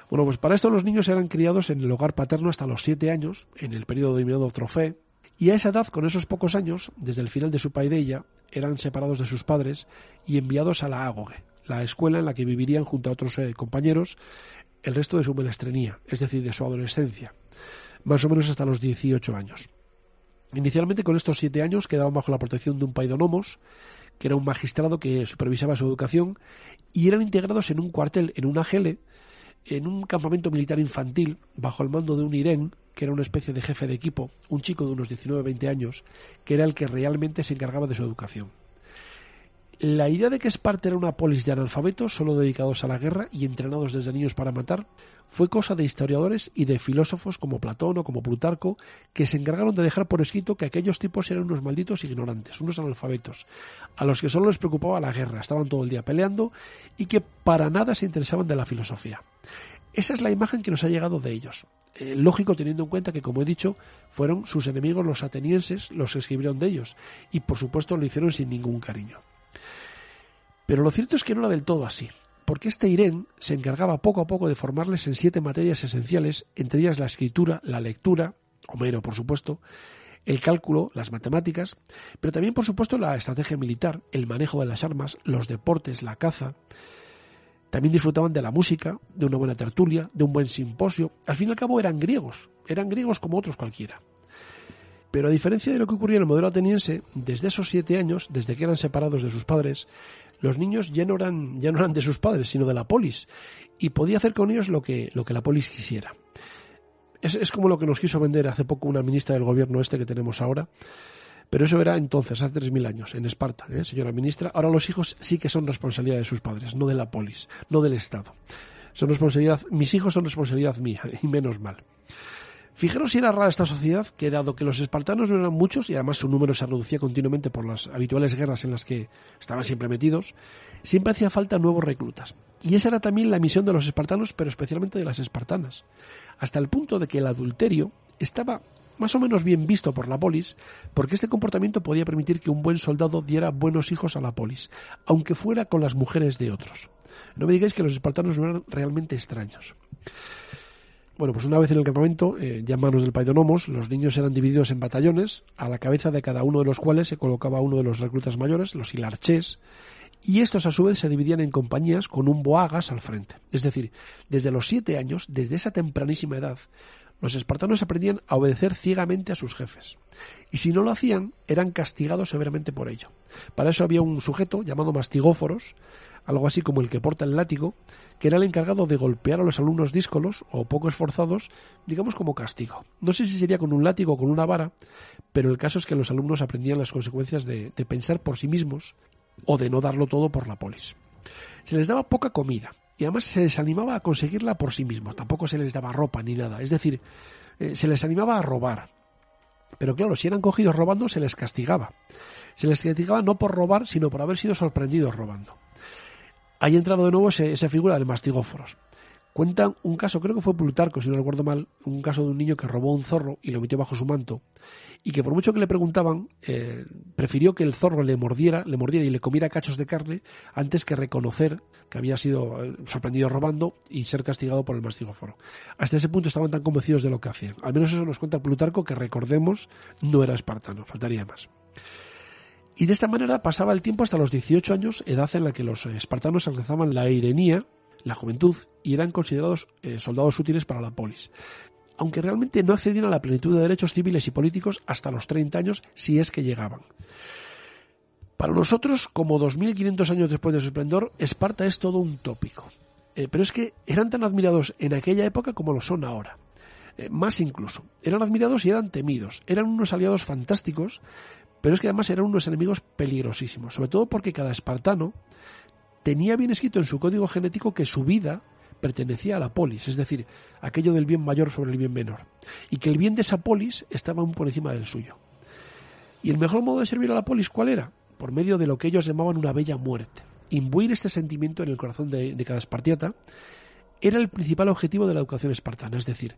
Bueno, pues para esto los niños eran criados en el hogar paterno hasta los siete años, en el periodo denominado trofé, y a esa edad, con esos pocos años, desde el final de su paideia, eran separados de sus padres y enviados a la Ágoge, la escuela en la que vivirían junto a otros eh, compañeros el resto de su menestrenía, es decir, de su adolescencia, más o menos hasta los 18 años. Inicialmente con estos siete años quedaban bajo la protección de un paidonomos, que era un magistrado que supervisaba su educación, y eran integrados en un cuartel, en una gele, en un campamento militar infantil bajo el mando de un Irén, que era una especie de jefe de equipo, un chico de unos 19-20 años, que era el que realmente se encargaba de su educación. La idea de que Esparta era una polis de analfabetos solo dedicados a la guerra y entrenados desde niños para matar fue cosa de historiadores y de filósofos como Platón o como Plutarco que se encargaron de dejar por escrito que aquellos tipos eran unos malditos ignorantes, unos analfabetos, a los que solo les preocupaba la guerra, estaban todo el día peleando y que para nada se interesaban de la filosofía. Esa es la imagen que nos ha llegado de ellos. Eh, lógico teniendo en cuenta que, como he dicho, fueron sus enemigos los atenienses los que escribieron de ellos y por supuesto lo hicieron sin ningún cariño. Pero lo cierto es que no era del todo así, porque este Irén se encargaba poco a poco de formarles en siete materias esenciales, entre ellas la escritura, la lectura, Homero por supuesto, el cálculo, las matemáticas, pero también por supuesto la estrategia militar, el manejo de las armas, los deportes, la caza. También disfrutaban de la música, de una buena tertulia, de un buen simposio. Al fin y al cabo eran griegos, eran griegos como otros cualquiera. Pero a diferencia de lo que ocurría en el modelo ateniense, desde esos siete años, desde que eran separados de sus padres, los niños ya no eran, ya no eran de sus padres, sino de la polis, y podía hacer con ellos lo que, lo que la polis quisiera. Es, es como lo que nos quiso vender hace poco una ministra del gobierno este que tenemos ahora, pero eso era entonces, hace 3.000 años, en Esparta, ¿eh, señora ministra. Ahora los hijos sí que son responsabilidad de sus padres, no de la polis, no del Estado. Son responsabilidad, mis hijos son responsabilidad mía, y menos mal. Fijaros si era rara esta sociedad, que dado que los espartanos no eran muchos y además su número se reducía continuamente por las habituales guerras en las que estaban siempre metidos, siempre hacía falta nuevos reclutas. Y esa era también la misión de los espartanos, pero especialmente de las espartanas, hasta el punto de que el adulterio estaba más o menos bien visto por la polis, porque este comportamiento podía permitir que un buen soldado diera buenos hijos a la polis, aunque fuera con las mujeres de otros. No me digáis que los espartanos no eran realmente extraños. Bueno, pues una vez en el campamento, eh, ya en manos del Paidonomos, los niños eran divididos en batallones, a la cabeza de cada uno de los cuales se colocaba uno de los reclutas mayores, los hilarchés, y estos a su vez se dividían en compañías con un boagas al frente. Es decir, desde los siete años, desde esa tempranísima edad, los espartanos aprendían a obedecer ciegamente a sus jefes. Y si no lo hacían, eran castigados severamente por ello. Para eso había un sujeto llamado mastigóforos, algo así como el que porta el látigo, que era el encargado de golpear a los alumnos díscolos o poco esforzados, digamos como castigo. No sé si sería con un látigo o con una vara, pero el caso es que los alumnos aprendían las consecuencias de, de pensar por sí mismos o de no darlo todo por la polis. Se les daba poca comida y además se les animaba a conseguirla por sí mismos. Tampoco se les daba ropa ni nada. Es decir, eh, se les animaba a robar. Pero claro, si eran cogidos robando, se les castigaba. Se les castigaba no por robar, sino por haber sido sorprendidos robando. Ahí entraba de nuevo esa figura del mastigóforos. Cuentan un caso, creo que fue Plutarco, si no recuerdo mal, un caso de un niño que robó un zorro y lo metió bajo su manto y que por mucho que le preguntaban, eh, prefirió que el zorro le mordiera, le mordiera y le comiera cachos de carne antes que reconocer que había sido eh, sorprendido robando y ser castigado por el mastigóforo. Hasta ese punto estaban tan convencidos de lo que hacían. Al menos eso nos cuenta Plutarco, que recordemos no era espartano, faltaría más. Y de esta manera pasaba el tiempo hasta los 18 años, edad en la que los espartanos alcanzaban la irenía, la juventud, y eran considerados eh, soldados útiles para la polis. Aunque realmente no accedían a la plenitud de derechos civiles y políticos hasta los 30 años, si es que llegaban. Para nosotros, como 2.500 años después de su esplendor, Esparta es todo un tópico. Eh, pero es que eran tan admirados en aquella época como lo son ahora. Eh, más incluso. Eran admirados y eran temidos. Eran unos aliados fantásticos Pero es que además eran unos enemigos peligrosísimos, sobre todo porque cada espartano tenía bien escrito en su código genético que su vida pertenecía a la polis, es decir, aquello del bien mayor sobre el bien menor, y que el bien de esa polis estaba aún por encima del suyo. ¿Y el mejor modo de servir a la polis cuál era? Por medio de lo que ellos llamaban una bella muerte. Imbuir este sentimiento en el corazón de, cada espartiata era el principal objetivo de la educación espartana, es decir,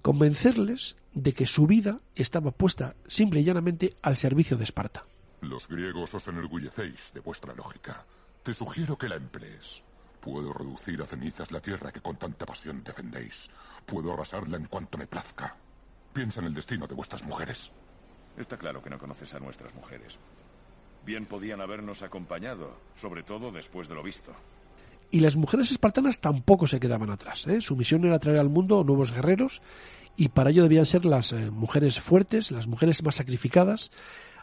convencerles de que su vida estaba puesta simple y llanamente al servicio de Esparta. Los griegos os enorgullecéis de vuestra lógica. Te sugiero que la emplees. Puedo reducir a cenizas la tierra que con tanta pasión defendéis. Puedo arrasarla en cuanto me plazca. Piensa en el destino de vuestras mujeres. Está claro que no conoces a nuestras mujeres. Bien podían habernos acompañado, sobre todo después de lo visto. Y las mujeres espartanas tampoco se quedaban atrás. ¿eh? Su misión era traer al mundo nuevos guerreros y para ello debían ser las eh, mujeres fuertes, las mujeres más sacrificadas,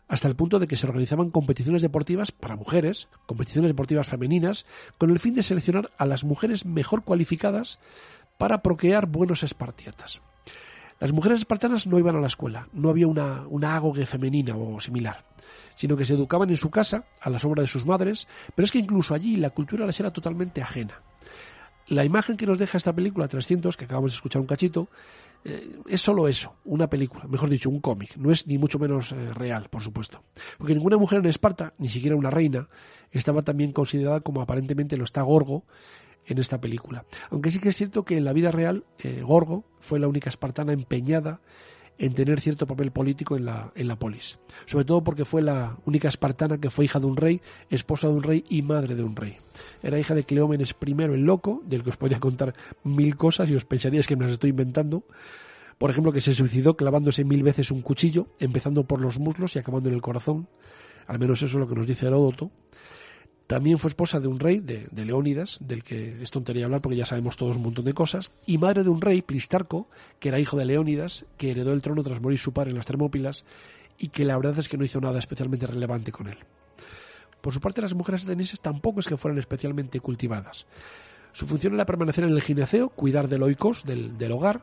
hasta el punto de que se organizaban competiciones deportivas para mujeres, competiciones deportivas femeninas, con el fin de seleccionar a las mujeres mejor cualificadas para procrear buenos espartiatas. Las mujeres espartanas no iban a la escuela, no había una, una femenina o similar, sino que se educaban en su casa, a la sombra de sus madres, pero es que incluso allí la cultura les era totalmente ajena. La imagen que nos deja esta película 300, que acabamos de escuchar un cachito, eh, es solo eso, una película, mejor dicho, un cómic. No es ni mucho menos eh, real, por supuesto. Porque ninguna mujer en Esparta, ni siquiera una reina, estaba también considerada como aparentemente lo está Gorgo en esta película. Aunque sí que es cierto que en la vida real, eh, Gorgo fue la única espartana empeñada en tener cierto papel político en la, en la polis. Sobre todo porque fue la única espartana que fue hija de un rey, esposa de un rey y madre de un rey. Era hija de Cleómenes I el Loco, del que os podía contar mil cosas y os pensaríais que me las estoy inventando. Por ejemplo, que se suicidó clavándose mil veces un cuchillo, empezando por los muslos y acabando en el corazón. Al menos eso es lo que nos dice Heródoto. También fue esposa de un rey, de, Leónidas, del que es tontería hablar porque ya sabemos todos un montón de cosas, y madre de un rey, Plistarco, que era hijo de Leónidas, que heredó el trono tras morir su padre en las Termópilas, y que la verdad es que no hizo nada especialmente relevante con él. Por su parte, las mujeres atenienses tampoco es que fueran especialmente cultivadas. Su función era permanecer en el gineceo, cuidar del oikos, del hogar,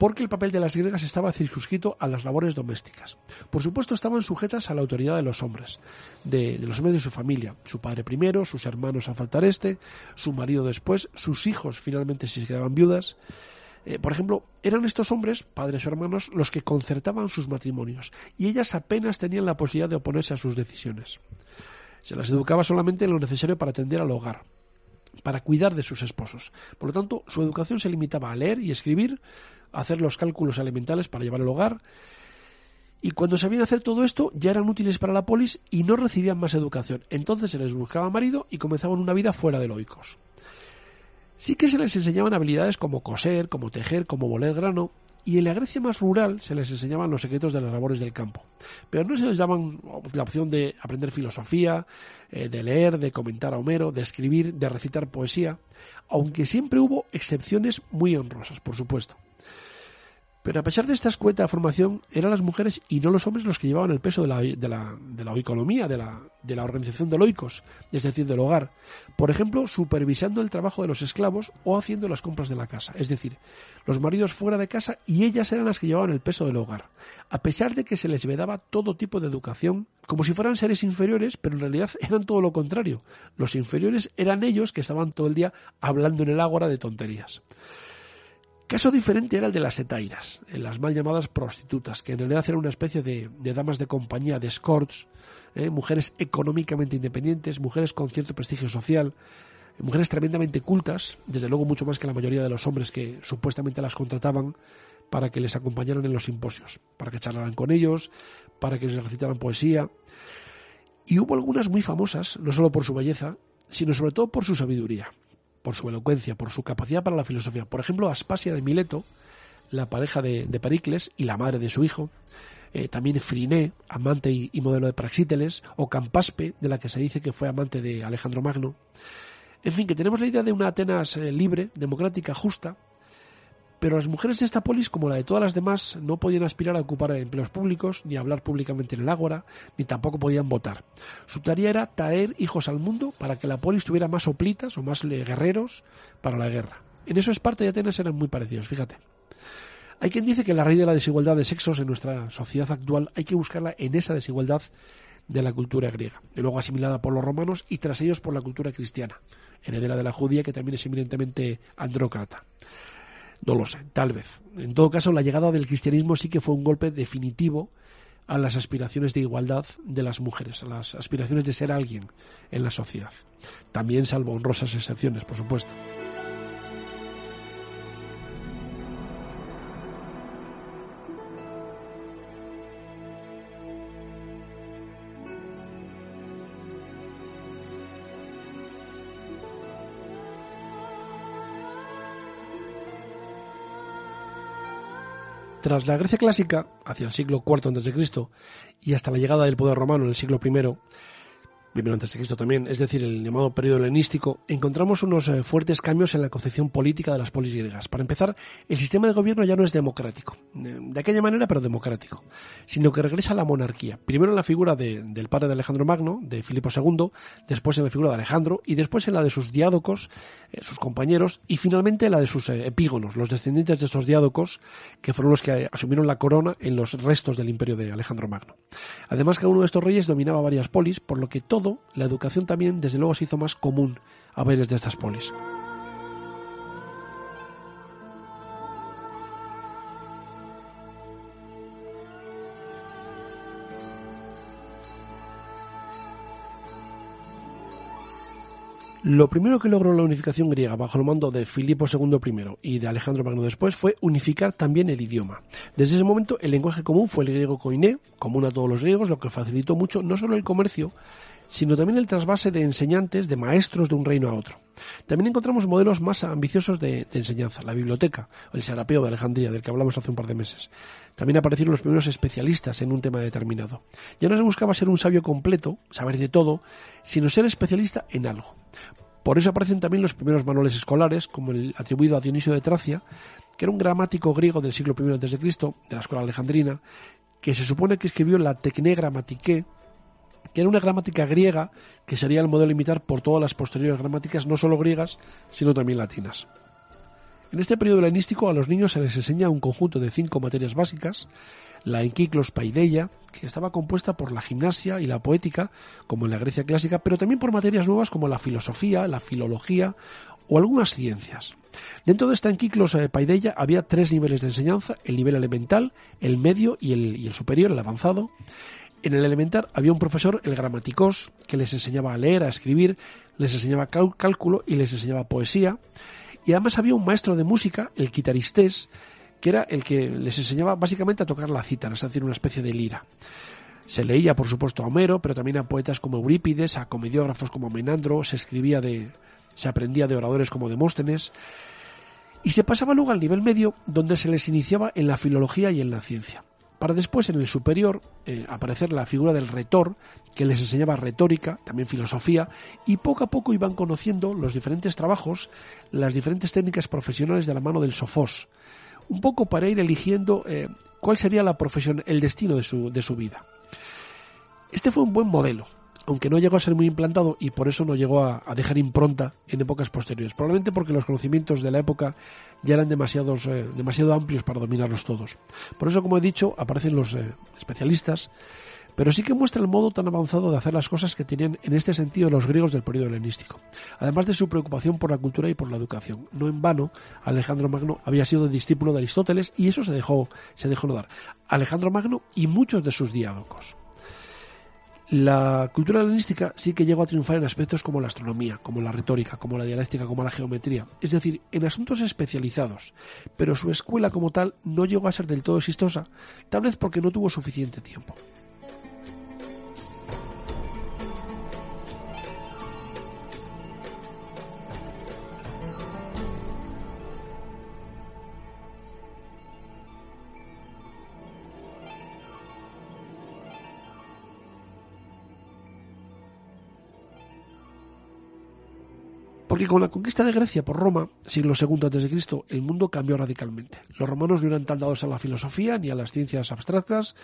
porque el papel de las griegas estaba circunscrito a las labores domésticas. Por supuesto, estaban sujetas a la autoridad de los hombres, de, los hombres de su familia, su padre primero, sus hermanos al faltar este, su marido después, sus hijos finalmente si se quedaban viudas. Eh, por ejemplo, eran estos hombres, padres o hermanos, los que concertaban sus matrimonios, y ellas apenas tenían la posibilidad de oponerse a sus decisiones. Se las educaba solamente en lo necesario para atender al hogar, para cuidar de sus esposos. Por lo tanto, su educación se limitaba a leer y escribir, hacer los cálculos elementales para llevar el hogar. Y cuando sabían hacer todo esto, ya eran útiles para la polis y no recibían más educación. Entonces se les buscaba marido y comenzaban una vida fuera de loicos. Sí que se les enseñaban habilidades como coser, como tejer, como moler grano, y en la Grecia más rural se les enseñaban los secretos de las labores del campo. Pero no se les daban la opción de aprender filosofía, eh, de leer, de comentar a Homero, de escribir, de recitar poesía, aunque siempre hubo excepciones muy honrosas, por supuesto. Pero a pesar de esta escueta formación, eran las mujeres y no los hombres los que llevaban el peso de la, de de la oiconomía, de la, de la organización de loicos, es decir, del hogar. Por ejemplo, supervisando el trabajo de los esclavos o haciendo las compras de la casa. Es decir, los maridos fuera de casa y ellas eran las que llevaban el peso del hogar. A pesar de que se les vedaba todo tipo de educación, como si fueran seres inferiores, pero en realidad eran todo lo contrario. Los inferiores eran ellos que estaban todo el día hablando en el ágora de tonterías. Caso diferente era el de las etairas, las mal llamadas prostitutas, que en realidad eran una especie de, damas de compañía, de escorts, ¿eh? mujeres económicamente independientes, mujeres con cierto prestigio social, mujeres tremendamente cultas, desde luego mucho más que la mayoría de los hombres que supuestamente las contrataban para que les acompañaran en los simposios, para que charlaran con ellos, para que les recitaran poesía. Y hubo algunas muy famosas, no solo por su belleza, sino sobre todo por su sabiduría por su elocuencia, por su capacidad para la filosofía. Por ejemplo, Aspasia de Mileto, la pareja de, Pericles y la madre de su hijo, eh, también Friné, amante y, modelo de Praxíteles, o Campaspe, de la que se dice que fue amante de Alejandro Magno. En fin, que tenemos la idea de una Atenas eh, libre, democrática, justa, pero las mujeres de esta polis, como la de todas las demás, no podían aspirar a ocupar empleos públicos, ni hablar públicamente en el ágora, ni tampoco podían votar. Su tarea era traer hijos al mundo para que la polis tuviera más soplitas o más guerreros para la guerra. En eso Esparta y Atenas eran muy parecidos, fíjate. Hay quien dice que la raíz de la desigualdad de sexos en nuestra sociedad actual hay que buscarla en esa desigualdad de la cultura griega, y luego asimilada por los romanos y tras ellos por la cultura cristiana, heredera de la judía que también es eminentemente andrócrata. No lo sé, tal vez. En todo caso, la llegada del cristianismo sí que fue un golpe definitivo a las aspiraciones de igualdad de las mujeres, a las aspiraciones de ser alguien en la sociedad. También salvo honrosas excepciones, por supuesto. Tras la Grecia clásica, hacia el siglo IV a.C., y hasta la llegada del poder romano en el siglo I, primero antes de Cristo también, es decir, el llamado periodo helenístico, encontramos unos eh, fuertes cambios en la concepción política de las polis griegas. Para empezar, el sistema de gobierno ya no es democrático, eh, de aquella manera pero democrático, sino que regresa a la monarquía. Primero en la figura del padre de Alejandro Magno, de Filipo II, después en la figura de Alejandro y después en la de sus diádocos, eh, sus compañeros, y finalmente en la de sus epígonos, los descendientes de estos diádocos, que fueron los que asumieron la corona en los restos del imperio de Alejandro Magno. Además, cada uno de estos reyes dominaba varias polis, por lo que todo la educación también desde luego se hizo más común a veres de estas polis. Lo primero que logró la unificación griega bajo el mando de Filipo II I y de Alejandro Magno después fue unificar también el idioma. Desde ese momento el lenguaje común fue el griego koiné, común a todos los griegos, lo que facilitó mucho no solo el comercio, sino también el trasvase de enseñantes, de maestros de un reino a otro. También encontramos modelos más ambiciosos de, enseñanza, la biblioteca, el Serapeo de Alejandría, del que hablamos hace un par de meses. También aparecieron los primeros especialistas en un tema determinado. Ya no se buscaba ser un sabio completo, saber de todo, sino ser especialista en algo. Por eso aparecen también los primeros manuales escolares, como el atribuido a Dionisio de Tracia, que era un gramático griego del siglo I a.C., de la escuela alejandrina, que se supone que escribió la Tecné que era una gramática griega que sería el modelo imitar por todas las posteriores gramáticas, no solo griegas, sino también latinas. En este periodo helenístico a los niños se les enseña un conjunto de cinco materias básicas, la Enkiklos Paideia, que estaba compuesta por la gimnasia y la poética, como en la Grecia clásica, pero también por materias nuevas como la filosofía, la filología o algunas ciencias. Dentro de esta Enkiklos eh, Paideia había tres niveles de enseñanza, el nivel elemental, el medio y el superior, el avanzado, en el elemental había un profesor, el gramaticos, que les enseñaba a leer, a escribir, les enseñaba cálculo y les enseñaba poesía. Y además había un maestro de música, el guitaristés, que era el que les enseñaba básicamente a tocar la cítara, es decir, una especie de lira. Se leía, por supuesto, a Homero, pero también a poetas como Eurípides, a comediógrafos como Menandro, se escribía de, se aprendía de oradores como Demóstenes, y se pasaba luego al nivel medio, donde se les iniciaba en la filología y en la ciencia para después en el superior eh, aparecer la figura del retor, que les enseñaba retórica, también filosofía, y poco a poco iban conociendo los diferentes trabajos, las diferentes técnicas profesionales de la mano del sofós, un poco para ir eligiendo eh, cuál sería la profesión, el destino de su, de su vida. Este fue un buen modelo, aunque no llegó a ser muy implantado y por eso no llegó a, dejar impronta en épocas posteriores. Probablemente porque los conocimientos de la época ya eran demasiados, eh, demasiado amplios para dominarlos todos. Por eso, como he dicho, aparecen los eh, especialistas, pero sí que muestra el modo tan avanzado de hacer las cosas que tenían en este sentido los griegos del periodo helenístico, además de su preocupación por la cultura y por la educación. No en vano, Alejandro Magno había sido discípulo de Aristóteles y eso se dejó, se dejó notar. Alejandro Magno y muchos de sus diálogos. La cultura helenística sí que llegó a triunfar en aspectos como la astronomía, como la retórica, como la dialéctica, como la geometría, es decir, en asuntos especializados, pero su escuela como tal no llegó a ser del todo exitosa, tal vez porque no tuvo suficiente tiempo. Con la conquista de Grecia por Roma, siglo II a.C., el mundo cambió radicalmente. Los romanos no eran tan dados a la filosofía ni a las ciencias abstractas,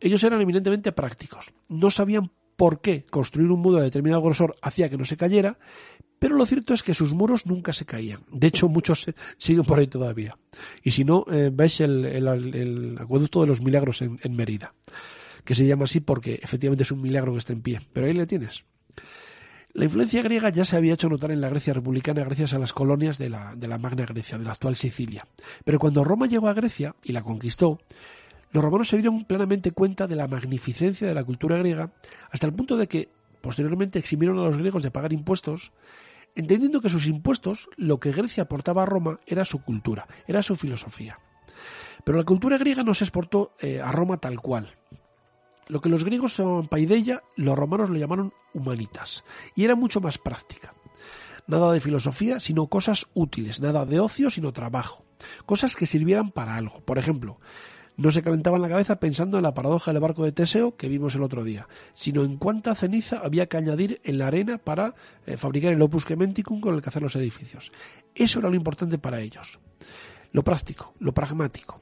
ellos eran eminentemente prácticos. No sabían por qué construir un mundo de determinado grosor hacía que no se cayera, Pero lo cierto es que sus muros nunca se caían. De hecho, muchos siguen por ahí todavía. Y si no, eh, veis el, acueducto de los milagros en, en Mérida, que se llama así porque efectivamente es un milagro que está en pie. Pero ahí le tienes. La influencia griega ya se había hecho notar en la Grecia republicana gracias a las colonias de la, de la Magna Grecia, de la actual Sicilia. Pero cuando Roma llegó a Grecia y la conquistó, los romanos se dieron plenamente cuenta de la magnificencia de la cultura griega, hasta el punto de que posteriormente eximieron a los griegos de pagar impuestos, entendiendo que sus impuestos, lo que Grecia aportaba a Roma, era su cultura, era su filosofía. Pero la cultura griega no se exportó eh, a Roma tal cual. Lo que los griegos llamaban paideia, los romanos lo llamaron humanitas, y era mucho más práctica. Nada de filosofía, sino cosas útiles, nada de ocio, sino trabajo, cosas que sirvieran para algo. Por ejemplo, no se calentaban la cabeza pensando en la paradoja del barco de Teseo que vimos el otro día, sino en cuánta ceniza había que añadir en la arena para eh, fabricar el opus cementicum con el que hacer los edificios. Eso era lo importante para ellos. Lo práctico, lo pragmático.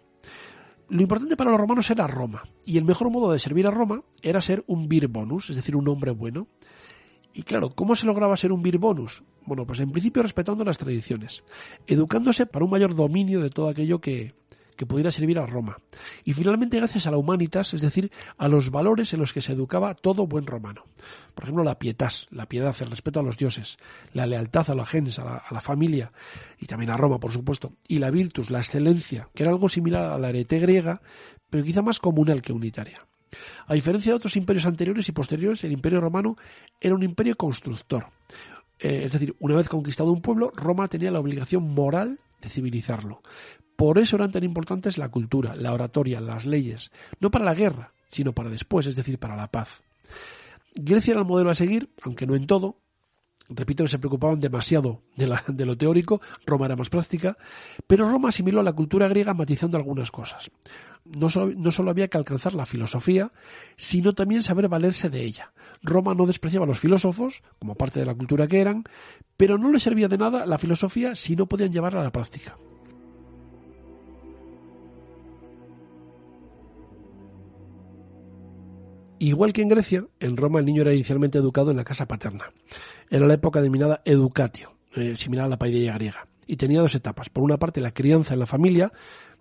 Lo importante para los romanos era Roma, y el mejor modo de servir a Roma era ser un vir bonus, es decir, un hombre bueno. Y claro, ¿cómo se lograba ser un vir bonus? Bueno, pues en principio respetando las tradiciones, educándose para un mayor dominio de todo aquello que, que pudiera servir a Roma. Y finalmente gracias a la humanitas, es decir, a los valores en los que se educaba todo buen romano. Por ejemplo, la pietas, la piedad, el respeto a los dioses, la lealtad a la gens, a la, familia, y también a Roma, por supuesto, y la virtus, la excelencia, que era algo similar a la arete griega, pero quizá más comunal que unitaria. A diferencia de otros imperios anteriores y posteriores, el imperio romano era un imperio constructor. Eh, es decir, una vez conquistado un pueblo, Roma tenía la obligación moral de civilizarlo. Por eso eran tan importantes la cultura, la oratoria, las leyes, no para la guerra, sino para después, es decir, para la paz. Grecia era el modelo a seguir, aunque no en todo. Repito que se preocupaban demasiado de, lo teórico, Roma era más práctica, pero Roma asimiló la cultura griega matizando algunas cosas. No solo, no solo había que alcanzar la filosofía, sino también saber valerse de ella. Roma no despreciaba a los filósofos, como parte de la cultura que eran, pero no les servía de nada la filosofía si no podían llevarla a la práctica. Igual que en Grecia, en Roma el niño era inicialmente educado en la casa paterna. Era la época denominada educatio, eh, similar a la paideia griega, y tenía dos etapas. Por una parte, la crianza en la familia,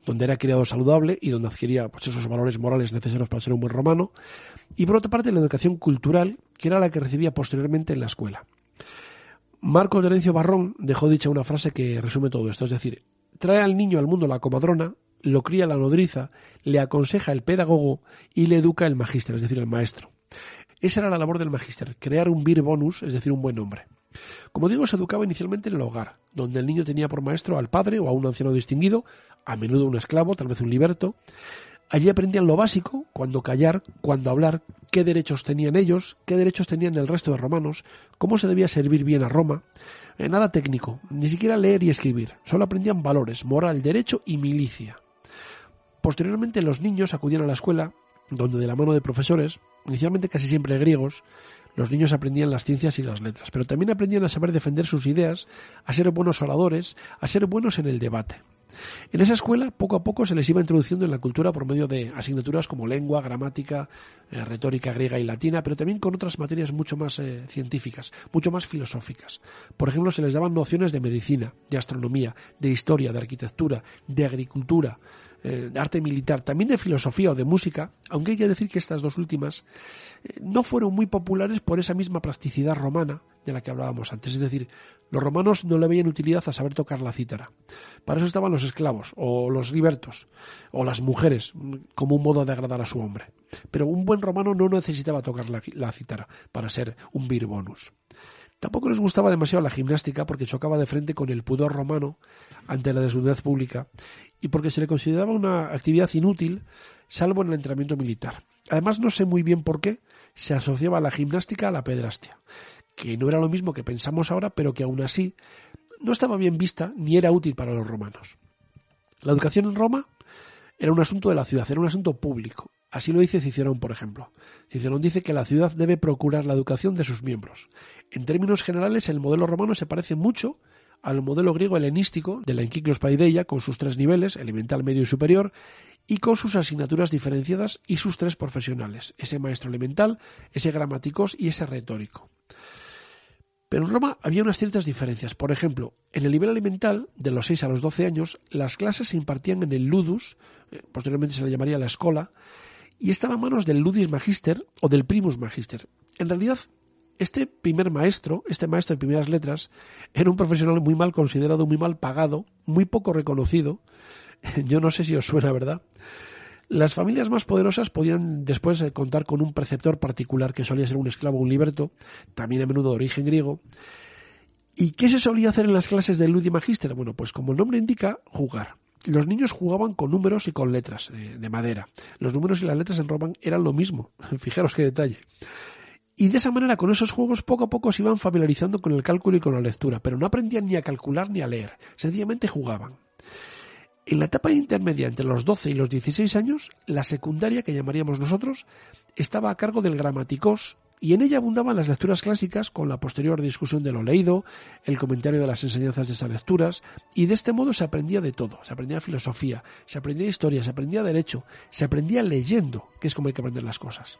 donde era criado saludable y donde adquiría pues, esos valores morales necesarios para ser un buen romano, y por otra parte, la educación cultural, que era la que recibía posteriormente en la escuela. Marco Terencio Barrón dejó dicha una frase que resume todo esto, es decir, trae al niño al mundo la comadrona, lo cría la nodriza, le aconseja el pedagogo y le educa el magíster, es decir, el maestro. Esa era la labor del magíster, crear un vir bonus, es decir, un buen hombre. Como digo, se educaba inicialmente en el hogar, donde el niño tenía por maestro al padre o a un anciano distinguido, a menudo un esclavo, tal vez un liberto. Allí aprendían lo básico, cuándo callar, cuándo hablar, qué derechos tenían ellos, qué derechos tenían el resto de romanos, cómo se debía servir bien a Roma, eh, nada técnico, ni siquiera leer y escribir, solo aprendían valores, moral, derecho y milicia. Posteriormente los niños acudían a la escuela, donde de la mano de profesores, inicialmente casi siempre griegos, los niños aprendían las ciencias y las letras, pero también aprendían a saber defender sus ideas, a ser buenos oradores, a ser buenos en el debate. En esa escuela, poco a poco se les iba introduciendo en la cultura por medio de asignaturas como lengua, gramática, eh, retórica griega y latina, pero también con otras materias mucho más eh, científicas, mucho más filosóficas. Por ejemplo, se les daban nociones de medicina, de astronomía, de historia, de arquitectura, de agricultura, eh, de arte militar, también de filosofía o de música, aunque hay que decir que estas dos últimas eh, no fueron muy populares por esa misma plasticidad romana de la que hablábamos antes. Es decir, los romanos no le veían utilidad a saber tocar la cítara. Para eso estaban los esclavos, o los libertos, o las mujeres, como un modo de agradar a su hombre. Pero un buen romano no necesitaba tocar la, la cítara para ser un vir bonus. Tampoco les gustaba demasiado la gimnástica porque chocaba de frente con el pudor romano ante la desnudez pública y porque se le consideraba una actividad inútil salvo en el entrenamiento militar. Además, no sé muy bien por qué se asociaba la gimnástica a la pedrastia, que no era lo mismo que pensamos ahora, pero que aún así no estaba bien vista ni era útil para los romanos. La educación en Roma era un asunto de la ciudad, era un asunto público, Así lo dice Cicerón, por ejemplo. Cicerón dice que la ciudad debe procurar la educación de sus miembros. En términos generales, el modelo romano se parece mucho al modelo griego helenístico de la Enquiclos Paideia, con sus tres niveles, elemental, medio y superior, y con sus asignaturas diferenciadas y sus tres profesionales, ese maestro elemental, ese gramáticos y ese retórico. Pero en Roma había unas ciertas diferencias. Por ejemplo, en el nivel alimental, de los 6 a los 12 años, las clases se impartían en el ludus, eh, posteriormente se le llamaría la escola, y estaba en manos del ludus magister o del primus magister. En realidad, este primer maestro, este maestro de primeras letras, era un profesional muy mal considerado, muy mal pagado, muy poco reconocido. Yo no sé si os suena, ¿verdad? Las familias más poderosas podían después eh, contar con un preceptor particular que solía ser un esclavo un liberto, también a menudo de origen griego. ¿Y qué se solía hacer en las clases de Ludi Magister? Bueno, pues como el nombre indica, jugar. Los niños jugaban con números y con letras de, de madera. Los números y las letras en Roma eran lo mismo. Fijaros qué detalle. Y de esa manera, con esos juegos, poco a poco se iban familiarizando con el cálculo y con la lectura, pero no aprendían ni a calcular ni a leer, sencillamente jugaban. En la etapa intermedia entre los 12 y los 16 años, la secundaria, que llamaríamos nosotros, estaba a cargo del gramaticós y en ella abundaban las lecturas clásicas con la posterior discusión de lo leído, el comentario de las enseñanzas de esas lecturas, y de este modo se aprendía de todo. Se aprendía filosofía, se aprendía historia, se aprendía derecho, se aprendía leyendo, que es como hay que aprender las cosas.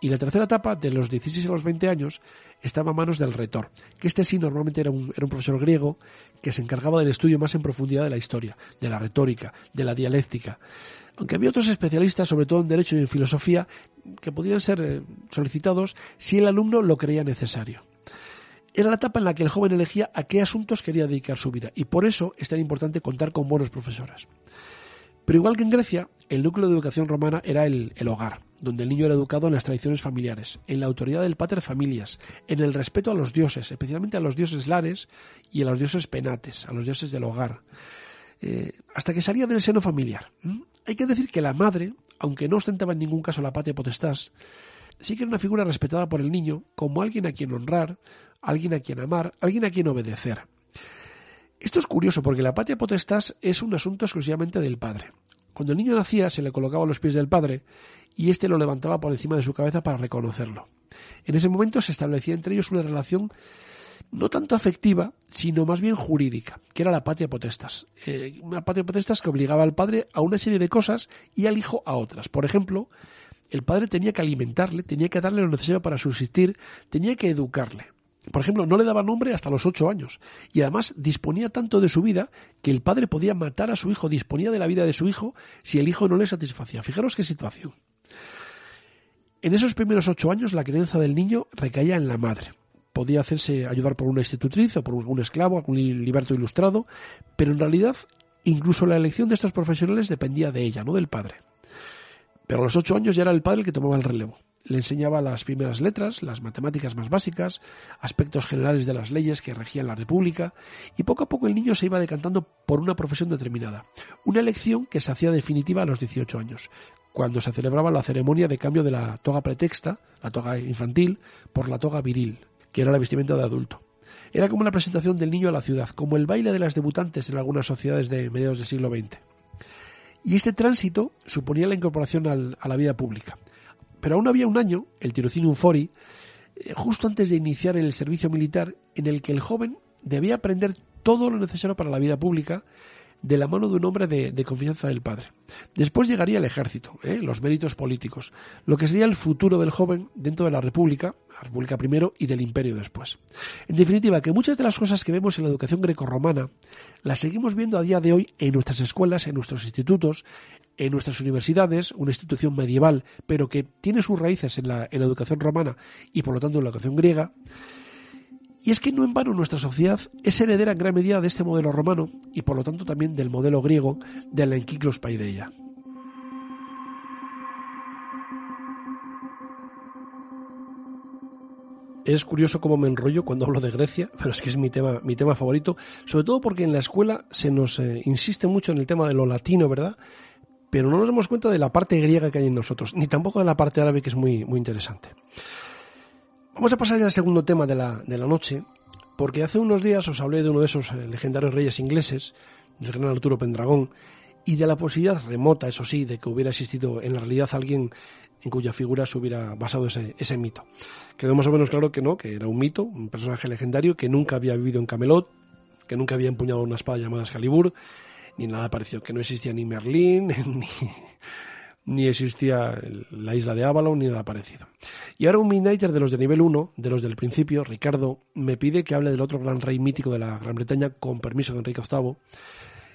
Y la tercera etapa, de los 16 a los 20 años, estaba a manos del retor, que este sí normalmente era un, profesor griego que se encargaba del estudio más en profundidad de la historia, de la retórica, de la dialéctica. Aunque había otros especialistas, sobre todo en derecho y en filosofía, que podían ser eh, solicitados si el alumno lo creía necesario. Era la etapa en la que el joven elegía a qué asuntos quería dedicar su vida, y por eso es tan importante contar con buenos profesores. Pero igual que en Grecia, el núcleo de educación romana era el, hogar, donde el niño era educado en las tradiciones familiares, en la autoridad del pater familias, en el respeto a los dioses, especialmente a los dioses lares y a los dioses penates, a los dioses del hogar, eh, hasta que salía del seno familiar. Hay que decir que la madre, aunque no ostentaba en ningún caso la patria potestad, sí que era una figura respetada por el niño como alguien a quien honrar, alguien a quien amar, alguien a quien obedecer. Esto es curioso porque la patria potestad es un asunto exclusivamente del padre. Cuando el niño nacía se le colocaba a los pies del padre y éste lo levantaba por encima de su cabeza para reconocerlo. En ese momento se establecía entre ellos una relación no tanto afectiva, sino más bien jurídica, que era la patria potestas. Eh, una patria potestas que obligaba al padre a una serie de cosas y al hijo a otras. Por ejemplo, el padre tenía que alimentarle, tenía que darle lo necesario para subsistir, tenía que educarle. Por ejemplo, no le daba nombre hasta los ocho años y además disponía tanto de su vida que el padre podía matar a su hijo, disponía de la vida de su hijo si el hijo no le satisfacía. Fijaros qué situación. En esos primeros ocho años la crianza del niño recaía en la madre. Podía hacerse ayudar por una institutriz o por un esclavo, algún liberto ilustrado, pero en realidad incluso la elección de estos profesionales dependía de ella, no del padre. Pero a los ocho años ya era el padre el que tomaba el relevo le enseñaba las primeras letras, las matemáticas más básicas, aspectos generales de las leyes que regían la República, y poco a poco el niño se iba decantando por una profesión determinada, una elección que se hacía definitiva a los 18 años, cuando se celebraba la ceremonia de cambio de la toga pretexta, la toga infantil, por la toga viril, que era la vestimenta de adulto. Era como la presentación del niño a la ciudad, como el baile de las debutantes en algunas sociedades de mediados del siglo XX. Y este tránsito suponía la incorporación a la vida pública. Pero aún había un año, el Tirocinium Fori, eh, justo antes de iniciar el servicio militar, en el que el joven debía aprender todo lo necesario para la vida pública de la mano de un hombre de, confianza del padre. Después llegaría el ejército, ¿eh? los méritos políticos, lo que sería el futuro del joven dentro de la República, la República primero y del Imperio después. En definitiva, que muchas de las cosas que vemos en la educación grecorromana las seguimos viendo a día de hoy en nuestras escuelas, en nuestros institutos, en nuestras universidades, una institución medieval, pero que tiene sus raíces en la, en la educación romana y por lo tanto en la educación griega. Y es que no en vano nuestra sociedad es heredera en gran medida de este modelo romano y por lo tanto también del modelo griego de la Enkiklos Paideia. Es curioso cómo me enrollo cuando hablo de Grecia, pero es que es mi tema, mi tema favorito, sobre todo porque en la escuela se nos eh, insiste mucho en el tema de lo latino, ¿verdad? pero no nos damos cuenta de la parte griega que hay en nosotros, ni tampoco de la parte árabe que es muy, muy interesante. Vamos a pasar ya al segundo tema de la, de la noche, porque hace unos días os hablé de uno de esos eh, legendarios reyes ingleses, del gran Arturo Pendragón, y de la posibilidad remota, eso sí, de que hubiera existido en la realidad alguien en cuya figura se hubiera basado ese, ese mito. Quedó más o menos claro que no, que era un mito, un personaje legendario que nunca había vivido en Camelot, que nunca había empuñado una espada llamada Excalibur, ni nada parecido, que no existía ni Merlín, ni... ni existía la isla de Avalon ni nada parecido. Y ahora un Midnighter de los de nivel 1, de los del principio, Ricardo, me pide que hable del otro gran rey mítico de la Gran Bretaña, con permiso de Enrique VIII,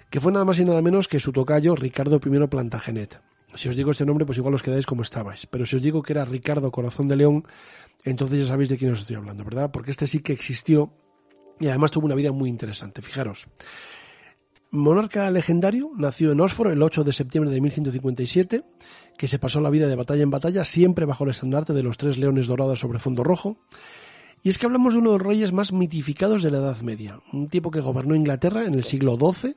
que fue nada más y nada menos que su tocayo Ricardo I Plantagenet. Si os digo este nombre, pues igual os quedáis como estabais. Pero si os digo que era Ricardo Corazón de León, entonces ya sabéis de quién os estoy hablando, ¿verdad? Porque este sí que existió y además tuvo una vida muy interesante. Fijaros, monarca legendario, nació en Oxford el 8 de septiembre de 1157, que se pasó la vida de batalla en batalla, siempre bajo el estandarte de los tres leones dorados sobre fondo rojo. Y es que hablamos de uno de los reyes más mitificados de la Edad Media, un tipo que gobernó Inglaterra en el siglo XII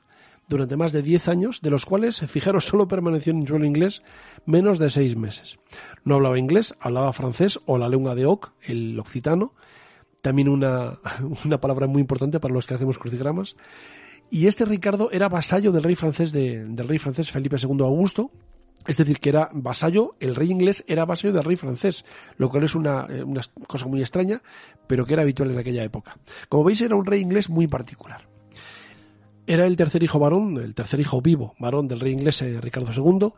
durante más de 10 años, de los cuales, fijaros, solo permaneció en suelo inglés menos de seis meses. No hablaba inglés, hablaba francés o la lengua de Oc, el occitano, también una, una palabra muy importante para los que hacemos crucigramas, y este Ricardo era vasallo del rey francés de, del rey francés Felipe II Augusto, es decir, que era vasallo, el rey inglés era vasallo del rey francés, lo cual es una, eh, una, cosa muy extraña, pero que era habitual en aquella época. Como veis, era un rey inglés muy particular. Era el tercer hijo varón, el tercer hijo vivo varón del rey inglés eh, Ricardo II,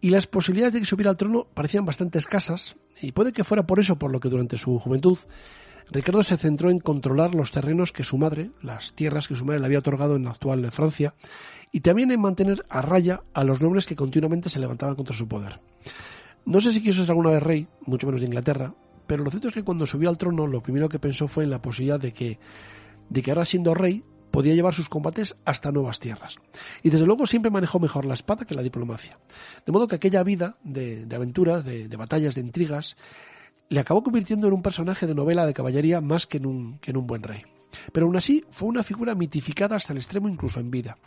y las posibilidades de que subiera al trono parecían bastante escasas, y puede que fuera por eso por lo que durante su juventud Ricardo se centró en controlar los terrenos que su madre, las tierras que su madre le había otorgado en la actual Francia, y también en mantener a raya a los nobles que continuamente se levantaban contra su poder. No sé si quiso ser alguna vez rey, mucho menos de Inglaterra, pero lo cierto es que cuando subió al trono lo primero que pensó fue en la posibilidad de que, de que ahora siendo rey podía llevar sus combates hasta nuevas tierras. Y desde luego siempre manejó mejor la espada que la diplomacia. De modo que aquella vida de, aventuras, de, batallas, de intrigas, le acabó convirtiendo en un personaje de novela de caballería más que en un, buen rey. Pero aún así fue una figura mitificada hasta el extremo incluso en vida.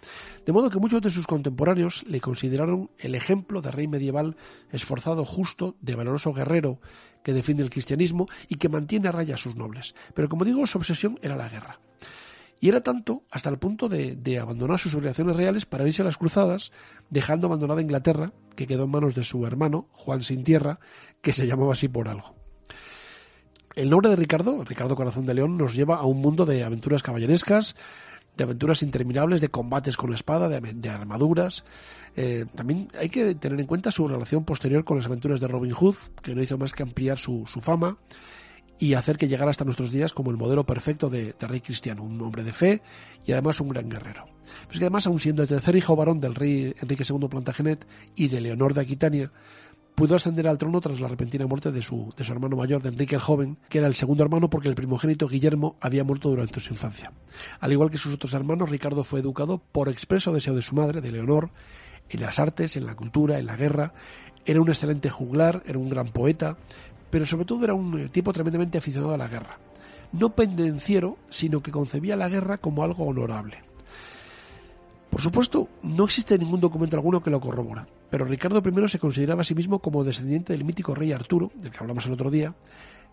De modo que muchos de sus contemporáneos le consideraron el ejemplo de rey medieval esforzado, justo, de valoroso guerrero que defiende el cristianismo y que mantiene a raya a sus nobles. Pero como digo, su obsesión era la guerra. Y era tanto hasta el punto de, abandonar sus obligaciones reales para irse a las cruzadas, dejando abandonada Inglaterra, que quedó en manos de su hermano, Juan Sin Tierra, que se llamaba así por algo. El nombre de Ricardo, Ricardo Corazón de León, nos lleva a un mundo de aventuras caballerescas, de aventuras interminables, de combates con la espada, de, armaduras. Eh, también hay que tener en cuenta su relación posterior con las aventuras de Robin Hood, que no hizo más que ampliar su, fama y hacer que llegara hasta nuestros días como el modelo perfecto de, rey cristiano, un hombre de fe y además un gran guerrero. Pues que además, aun siendo el tercer hijo varón del rey Enrique II Plantagenet y de Leonor de Aquitania, pudo ascender al trono tras la repentina muerte de su, de su hermano mayor, de Enrique el Joven, que era el segundo hermano porque el primogénito Guillermo había muerto durante su infancia. Al igual que sus otros hermanos, Ricardo fue educado por expreso deseo de su madre, de Leonor, en las artes, en la cultura, en la guerra. Era un excelente juglar, era un gran poeta, pero sobre todo era un tipo tremendamente aficionado a la guerra. No pendenciero, sino que concebía la guerra como algo honorable. Por supuesto, no existe ningún documento alguno que lo corrobora, pero Ricardo I se consideraba a sí mismo como descendiente del mítico rey Arturo, del que hablamos el otro día,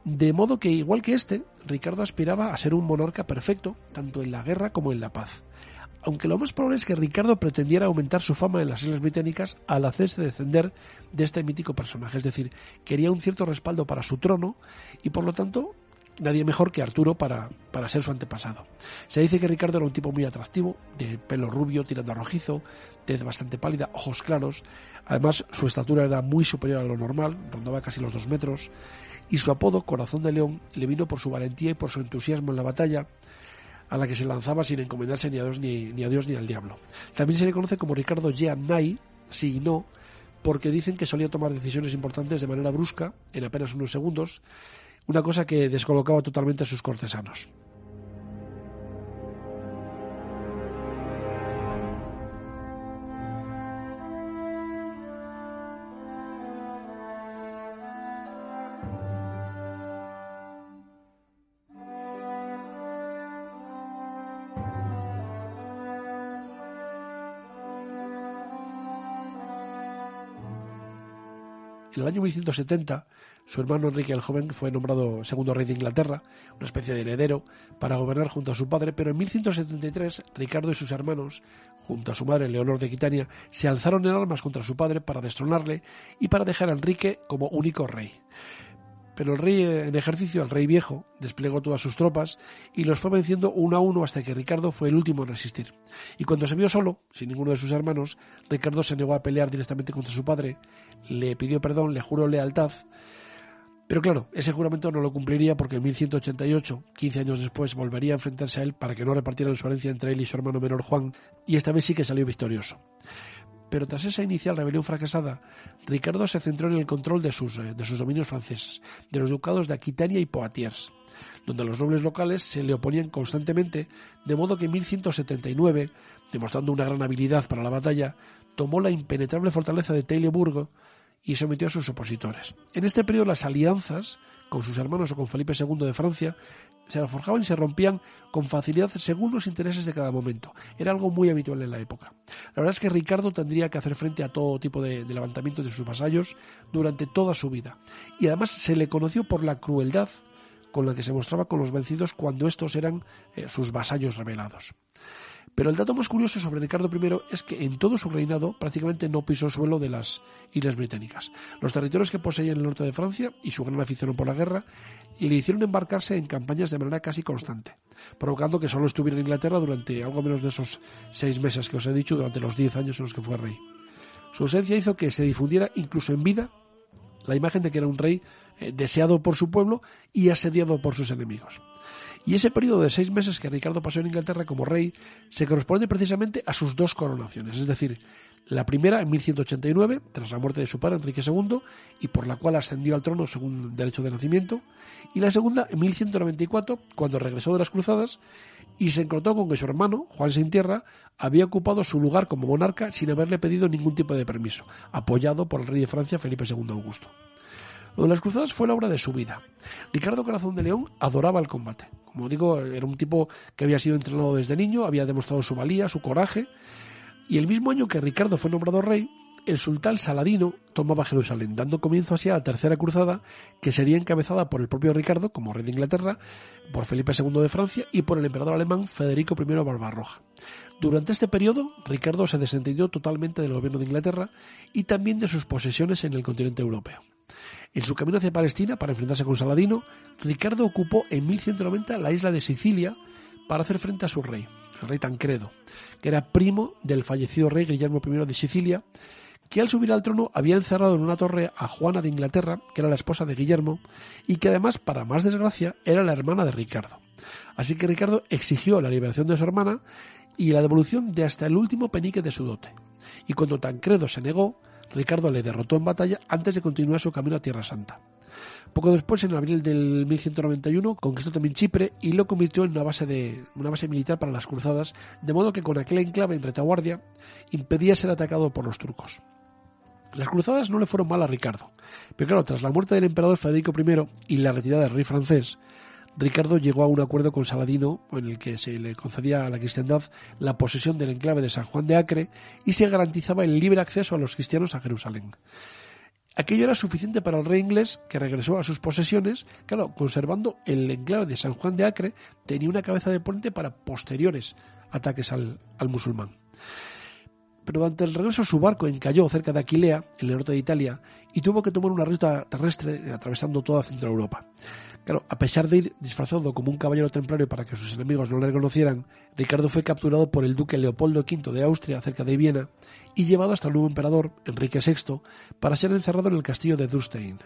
de modo que, igual que este, Ricardo aspiraba a ser un monarca perfecto, tanto en la guerra como en la paz. Aunque lo más probable es que Ricardo pretendiera aumentar su fama en las Islas Británicas al hacerse descender de este mítico personaje, es decir, quería un cierto respaldo para su trono y por lo tanto nadie mejor que Arturo para, para ser su antepasado. Se dice que Ricardo era un tipo muy atractivo, de pelo rubio tirando a rojizo, tez bastante pálida, ojos claros. Además, su estatura era muy superior a lo normal, rondaba casi los dos metros, y su apodo, Corazón de León, le vino por su valentía y por su entusiasmo en la batalla, a la que se lanzaba sin encomendarse ni a Dios ni, ni a Dios ni al diablo. También se le conoce como Ricardo Jean Nay, sí y no, porque dicen que solía tomar decisiones importantes de manera brusca, en apenas unos segundos, una cosa que descolocaba totalmente a sus cortesanos. En el año 1170, su hermano Enrique el Joven fue nombrado segundo rey de Inglaterra, una especie de heredero, para gobernar junto a su padre, pero en 1173 Ricardo y sus hermanos, junto a su madre Leonor de Aquitania, se alzaron en armas contra su padre para destronarle y para dejar a Enrique como único rey. pero el rey en ejercicio, el rey viejo, desplegó todas sus tropas y los fue venciendo uno a uno hasta que Ricardo fue el último en resistir. Y cuando se vio solo, sin ninguno de sus hermanos, Ricardo se negó a pelear directamente contra su padre, le pidió perdón, le juró lealtad, pero claro, ese juramento no lo cumpliría porque en 1188, 15 años después, volvería a enfrentarse a él para que no repartieran su herencia entre él y su hermano menor Juan, y esta vez sí que salió victorioso. Pero tras esa inicial rebelión fracasada, Ricardo se centró en el control de sus, eh, de sus dominios franceses, de los ducados de Aquitania y Poitiers, donde los nobles locales se le oponían constantemente, de modo que en 1179, demostrando una gran habilidad para la batalla, tomó la impenetrable fortaleza de Teileburgo y sometió a sus opositores. En este periodo las alianzas con sus hermanos o con Felipe II de Francia se forjaban y se rompían con facilidad según los intereses de cada momento. Era algo muy habitual en la época. La verdad es que Ricardo tendría que hacer frente a todo tipo de, levantamientos de sus vasallos durante toda su vida. Y además se le conoció por la crueldad con la que se mostraba con los vencidos cuando estos eran eh, sus vasallos rebelados. Pero el dato más curioso sobre Ricardo I es que en todo su reinado prácticamente no pisó suelo de las islas británicas. Los territorios que poseía en el norte de Francia y su gran afición por la guerra le hicieron embarcarse en campañas de manera casi constante, provocando que solo estuviera en Inglaterra durante algo menos de esos seis meses que os he dicho, durante los diez años en los que fue rey. Su ausencia hizo que se difundiera incluso en vida la imagen de que era un rey eh, deseado por su pueblo y asediado por sus enemigos. Y ese periodo de seis meses que Ricardo pasó en Inglaterra como rey se corresponde precisamente a sus dos coronaciones, es decir, la primera en 1189, tras la muerte de su padre Enrique II, y por la cual ascendió al trono según derecho de nacimiento, y la segunda en 1194, cuando regresó de las cruzadas y se encontró con que su hermano, Juan Sin Tierra, había ocupado su lugar como monarca sin haberle pedido ningún tipo de permiso, apoyado por el rey de Francia Felipe II Augusto. Lo de las cruzadas fue la obra de su vida. Ricardo Corazón de León adoraba el combate. Como digo, era un tipo que había sido entrenado desde niño, había demostrado su valía, su coraje, y el mismo año que Ricardo fue nombrado rey, el sultán Saladino tomaba Jerusalén, dando comienzo así a la tercera cruzada, que sería encabezada por el propio Ricardo como rey de Inglaterra, por Felipe II de Francia y por el emperador alemán Federico I Barbarroja. Durante este periodo, Ricardo se desentendió totalmente del gobierno de Inglaterra y también de sus posesiones en el continente europeo. En su camino hacia Palestina para enfrentarse con Saladino, Ricardo ocupó en 1190 la isla de Sicilia para hacer frente a su rey, el rey Tancredo, que era primo del fallecido rey Guillermo I de Sicilia, que al subir al trono había encerrado en una torre a Juana de Inglaterra, que era la esposa de Guillermo, y que además, para más desgracia, era la hermana de Ricardo. Así que Ricardo exigió la liberación de su hermana y la devolución de hasta el último penique de su dote. Y cuando Tancredo se negó, Ricardo le derrotó en batalla antes de continuar su camino a Tierra Santa. Poco después, en abril del 1191, conquistó también Chipre y lo convirtió en una base, de, una base militar para las cruzadas, de modo que con aquel enclave en retaguardia impedía ser atacado por los turcos. Las cruzadas no le fueron mal a Ricardo, pero claro, tras la muerte del emperador Federico I y la retirada del rey francés, Ricardo llegó a un acuerdo con Saladino en el que se le concedía a la cristiandad la posesión del enclave de San Juan de Acre y se garantizaba el libre acceso a los cristianos a Jerusalén. Aquello era suficiente para el rey inglés, que regresó a sus posesiones, claro, conservando el enclave de San Juan de Acre, tenía una cabeza de puente para posteriores ataques al, al musulmán. Pero durante el regreso su barco encalló cerca de Aquilea, en el norte de Italia, y tuvo que tomar una ruta terrestre atravesando toda Centro Europa. A pesar de ir disfrazado como un caballero templario para que sus enemigos no le reconocieran, Ricardo fue capturado por el duque Leopoldo V de Austria cerca de Viena y llevado hasta el nuevo emperador, Enrique VI, para ser encerrado en el castillo de Dustein.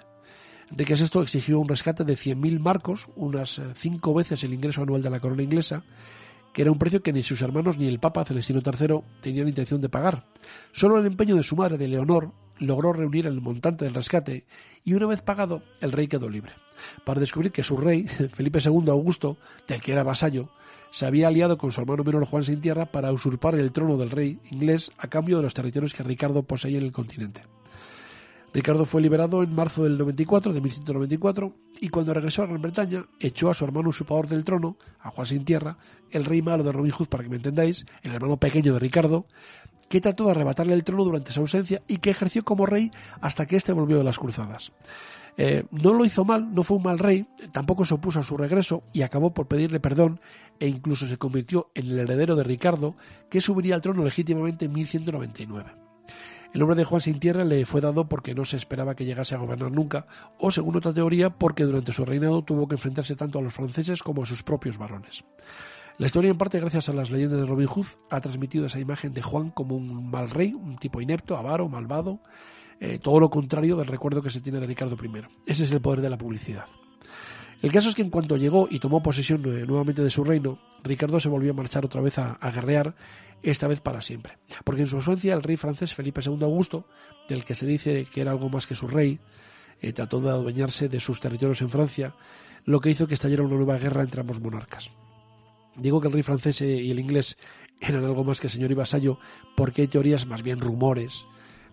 Enrique VI exigió un rescate de 100.000 marcos, unas eh, cinco veces el ingreso anual de la corona inglesa, que era un precio que ni sus hermanos ni el Papa Celestino III tenían intención de pagar. Solo el empeño de su madre, de Leonor, logró reunir el montante del rescate y una vez pagado, el rey quedó libre para descubrir que su rey, Felipe II Augusto, del que era vasallo, se había aliado con su hermano menor Juan Sin Tierra para usurpar el trono del rey inglés a cambio de los territorios que Ricardo poseía en el continente. Ricardo fue liberado en marzo del 94, de 1194, y cuando regresó a Gran Bretaña, echó a su hermano usurpador del trono, a Juan Sin Tierra, el rey malo de Robin Hood, para que me entendáis, el hermano pequeño de Ricardo, que trató de arrebatarle el trono durante su ausencia y que ejerció como rey hasta que éste volvió de las cruzadas. Eh, no lo hizo mal, no fue un mal rey, tampoco se opuso a su regreso y acabó por pedirle perdón e incluso se convirtió en el heredero de Ricardo, que subiría al trono legítimamente en 1199. El nombre de Juan sin tierra le fue dado porque no se esperaba que llegase a gobernar nunca, o según otra teoría, porque durante su reinado tuvo que enfrentarse tanto a los franceses como a sus propios varones. La historia, en parte gracias a las leyendas de Robin Hood, ha transmitido esa imagen de Juan como un mal rey, un tipo inepto, avaro, malvado, eh, todo lo contrario del recuerdo que se tiene de Ricardo I. Ese es el poder de la publicidad. El caso es que en cuanto llegó y tomó posesión eh, nuevamente de su reino, Ricardo se volvió a marchar otra vez a, guerrear, esta vez para siempre. Porque en su ausencia el rey francés Felipe II Augusto, del que se dice que era algo más que su rey, eh, trató de adueñarse de sus territorios en Francia, lo que hizo que estallara una nueva guerra entre ambos monarcas. Digo que el rey francés y el inglés eran algo más que señor y vasallo porque hay teorías, más bien rumores,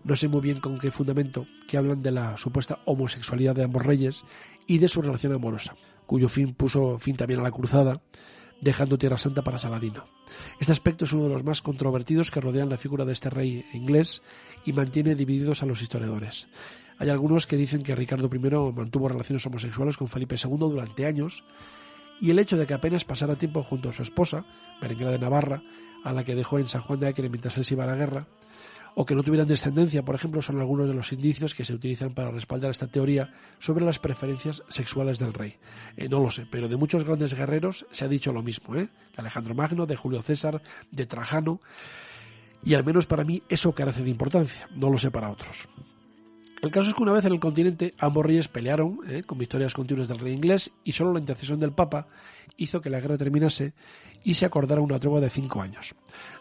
no sé muy bien con qué fundamento, que hablan de la supuesta homosexualidad de ambos reyes y de su relación amorosa, cuyo fin puso fin también a la cruzada, dejando Tierra Santa para Saladino. Este aspecto es uno de los más controvertidos que rodean la figura de este rey inglés y mantiene divididos a los historiadores. Hay algunos que dicen que Ricardo I mantuvo relaciones homosexuales con Felipe II durante años y el hecho de que apenas pasara tiempo junto a su esposa, Berenguera de Navarra, a la que dejó en San Juan de Acre mientras él se iba a la guerra, o que no tuvieran descendencia, por ejemplo, son algunos de los indicios que se utilizan para respaldar esta teoría sobre las preferencias sexuales del rey. Eh, no lo sé, pero de muchos grandes guerreros se ha dicho lo mismo, ¿eh? de Alejandro Magno, de Julio César, de Trajano, y al menos para mí eso carece de importancia, no lo sé para otros. El caso es que una vez en el continente ambos reyes pelearon ¿eh? con victorias continuas del rey inglés y solo la intercesión del Papa hizo que la guerra terminase y se acordara una tregua de cinco años.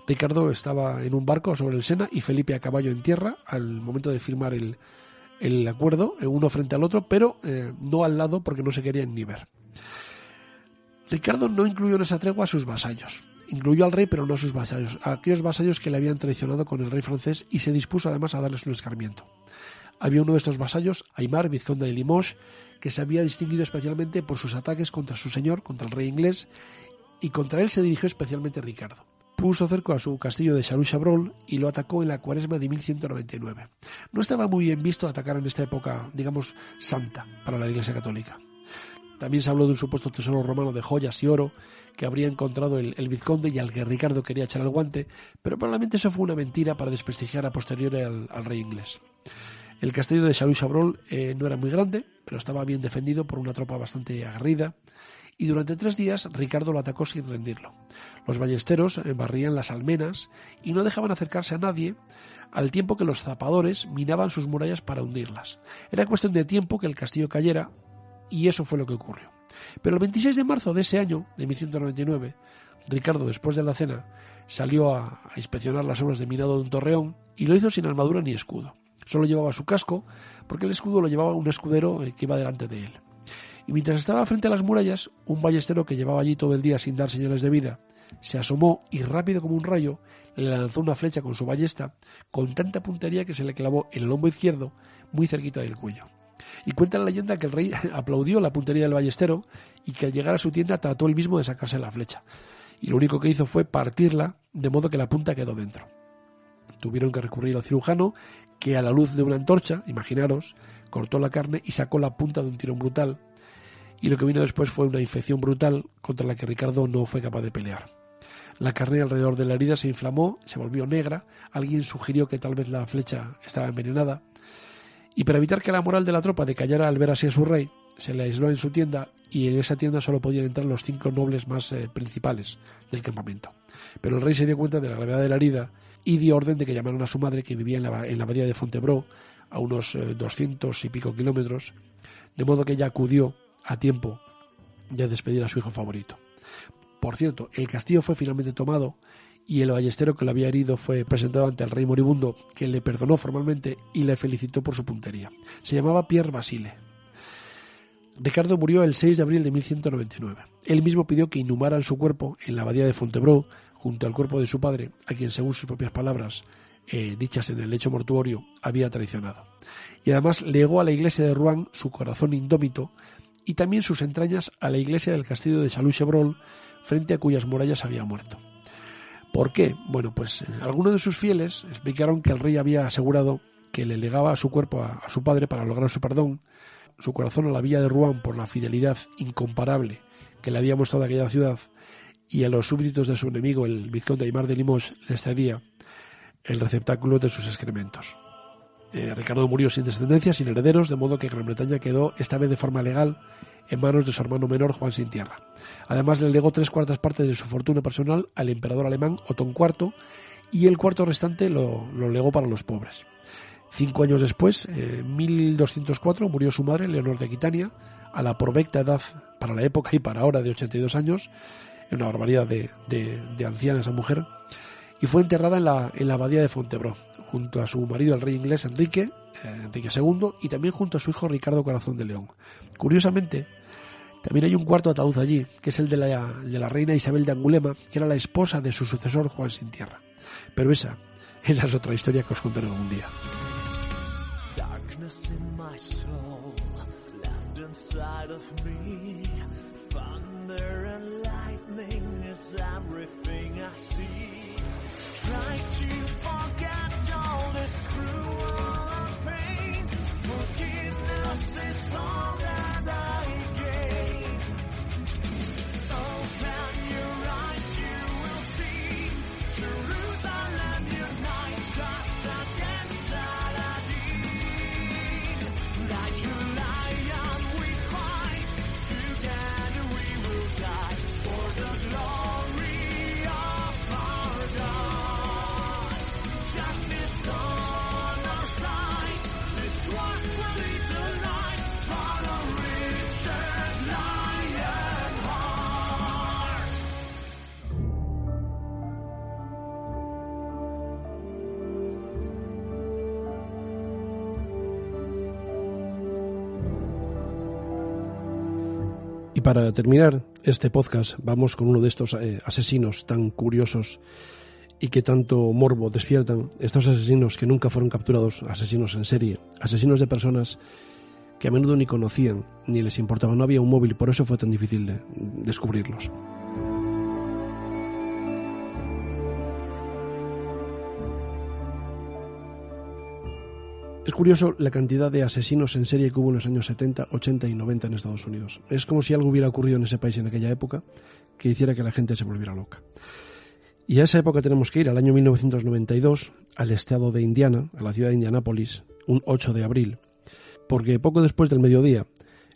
Ricardo estaba en un barco sobre el Sena y Felipe a caballo en tierra al momento de firmar el, acuerdo, eh, uno frente al otro, pero eh, no al lado porque no se querían ni ver. Ricardo no incluyó en esa tregua a sus vasallos. Incluyó al rey, pero no a sus vasallos, a aquellos vasallos que le habían traicionado con el rey francés y se dispuso además a darles un escarmiento. Había uno de estos vasallos, Aymar, vizconde de Limoges, que se había distinguido especialmente por sus ataques contra su señor, contra el rey inglés, y contra él se dirigió especialmente Ricardo puso cerco a su castillo de Charou-Chabrol y lo atacó en la cuaresma de 1199. No estaba muy bien visto atacar en esta época, digamos, santa para la Iglesia Católica. También se habló de un supuesto tesoro romano de joyas y oro que habría encontrado el, vizconde y al que Ricardo quería echar el guante, pero probablemente eso fue una mentira para desprestigiar a posteriori al, rey inglés. El castillo de Charou-Chabrol eh, no era muy grande, pero estaba bien defendido por una tropa bastante aguerrida y durante tres días Ricardo lo atacó sin rendirlo. Los ballesteros eh, barrían las almenas y no dejaban acercarse a nadie, al tiempo que los zapadores minaban sus murallas para hundirlas. Era cuestión de tiempo que el castillo cayera, y eso fue lo que ocurrió. Pero el 26 de marzo de ese año, de 1199, Ricardo, después de la cena, salió a, a inspeccionar las obras de minado de un torreón y lo hizo sin armadura ni escudo. Solo llevaba su casco, porque el escudo lo llevaba un escudero eh, que iba delante de él. Y mientras estaba frente a las murallas, un ballestero que llevaba allí todo el día sin dar señales de vida, se asomó y rápido como un rayo le lanzó una flecha con su ballesta con tanta puntería que se le clavó en el hombro izquierdo muy cerquita del cuello. Y cuenta la leyenda que el rey aplaudió la puntería del ballestero y que al llegar a su tienda trató él mismo de sacarse la flecha. Y lo único que hizo fue partirla de modo que la punta quedó dentro. Tuvieron que recurrir al cirujano que a la luz de una antorcha, imaginaros, cortó la carne y sacó la punta de un tirón brutal y lo que vino después fue una infección brutal contra la que Ricardo no fue capaz de pelear. La carne alrededor de la herida se inflamó, se volvió negra, alguien sugirió que tal vez la flecha estaba envenenada, y para evitar que la moral de la tropa decayera al ver así a su rey, se le aisló en su tienda y en esa tienda solo podían entrar los cinco nobles más eh, principales del campamento. Pero el rey se dio cuenta de la gravedad de la herida y dio orden de que llamaran a su madre que vivía en la, en la abadía de Fontebro, a unos eh, doscientos y pico kilómetros, de modo que ella acudió a tiempo de despedir a su hijo favorito. Por cierto, el castillo fue finalmente tomado y el ballestero que lo había herido fue presentado ante el rey moribundo, que le perdonó formalmente y le felicitó por su puntería. Se llamaba Pierre Basile. Ricardo murió el 6 de abril de 1199. Él mismo pidió que inhumaran su cuerpo en la abadía de Fontebreau, junto al cuerpo de su padre, a quien, según sus propias palabras, eh, dichas en el lecho mortuorio, había traicionado. Y además legó a la iglesia de Rouen su corazón indómito y también sus entrañas a la iglesia del castillo de Salou-Chevrol, frente a cuyas murallas había muerto. ¿Por qué? Bueno, pues eh, algunos de sus fieles explicaron que el rey había asegurado que le legaba su cuerpo a, su padre para lograr su perdón, su corazón a la villa de Rouen por la fidelidad incomparable que le había mostrado aquella ciudad, y a los súbditos de su enemigo, el vizconde Aymar de Limoges, les cedía el receptáculo de sus excrementos. Eh, Ricardo murió sin descendencia, sin herederos, de modo que Gran Bretaña quedó, esta vez de forma legal, en manos de su hermano menor Juan Sin Tierra. Además le legó tres cuartas partes de su fortuna personal al emperador alemán Otón IV y el cuarto restante lo, legó para los pobres. Cinco años después, en 1204, murió su madre, Leonor de Aquitania, a la provecta edad para la época y para ahora de 82 años, una barbaridad de, de, anciana esa mujer, y fue enterrada en la, en la abadía de Fontebro, junto a su marido, el rey inglés Enrique, eh, II, y también junto a su hijo Ricardo Corazón de León. Curiosamente, también hay un cuarto ataúd allí, que es el de la, de la reina Isabel de Angulema, que era la esposa de su sucesor Juan Sin Tierra. Pero esa, esa es otra historia que os contaré algún día. Inside of me. Thunder and lightning is everything I see. Try to forget all this cruel pain. Forgiveness is all that I para terminar este podcast vamos con uno de estos eh, asesinos tan curiosos y que tanto morbo despiertan, estos asesinos que nunca fueron capturados, asesinos en serie, asesinos de personas que a menudo ni conocían ni les importaba, no había un móvil, por eso fue tan difícil de descubrirlos. Es curioso la cantidad de asesinos en serie que hubo en los años 70, 80 y 90 en Estados Unidos. Es como si algo hubiera ocurrido en ese país en aquella época que hiciera que la gente se volviera loca. Y a esa época tenemos que ir al año 1992, al estado de Indiana, a la ciudad de Indianápolis, un 8 de abril, porque poco después del mediodía,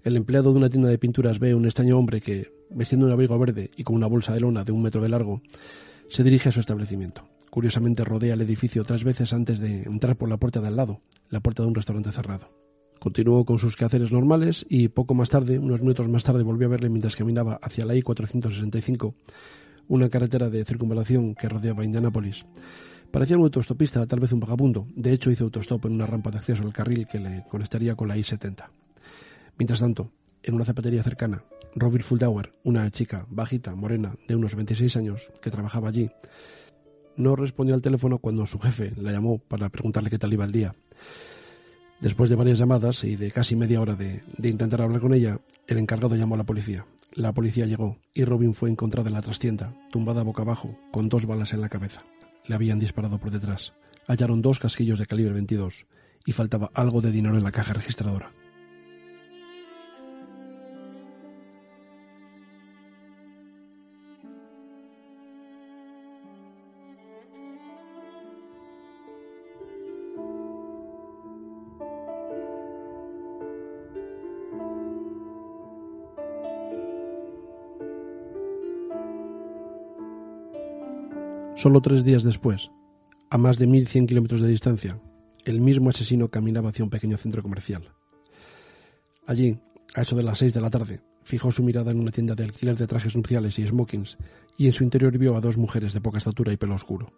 el empleado de una tienda de pinturas ve a un extraño hombre que, vestiendo un abrigo verde y con una bolsa de lona de un metro de largo, se dirige a su establecimiento. Curiosamente rodea el edificio tres veces antes de entrar por la puerta de al lado, la puerta de un restaurante cerrado. Continuó con sus quehaceres normales y poco más tarde, unos minutos más tarde, volvió a verle mientras caminaba hacia la I-465, una carretera de circunvalación que rodeaba Indianápolis. Parecía un autostopista, tal vez un vagabundo. De hecho, hizo autostop en una rampa de acceso al carril que le conectaría con la I-70. Mientras tanto, en una zapatería cercana, Robert Fuldauer, una chica bajita, morena, de unos 26 años, que trabajaba allí, no respondió al teléfono cuando su jefe la llamó para preguntarle qué tal iba el día. Después de varias llamadas y de casi media hora de, intentar hablar con ella, el encargado llamó a la policía. La policía llegó y Robin fue encontrada en la trastienda, tumbada boca abajo, con dos balas en la cabeza. Le habían disparado por detrás. Hallaron dos casquillos de calibre 22 y faltaba algo de dinero en la caja registradora. Solo tres días después, a más de 1.100 kilómetros de distancia, el mismo asesino caminaba hacia un pequeño centro comercial. Allí, a eso de las seis de la tarde, fijó su mirada en una tienda de alquiler de trajes nupciales y smokings y en su interior vio a dos mujeres de poca estatura y pelo oscuro.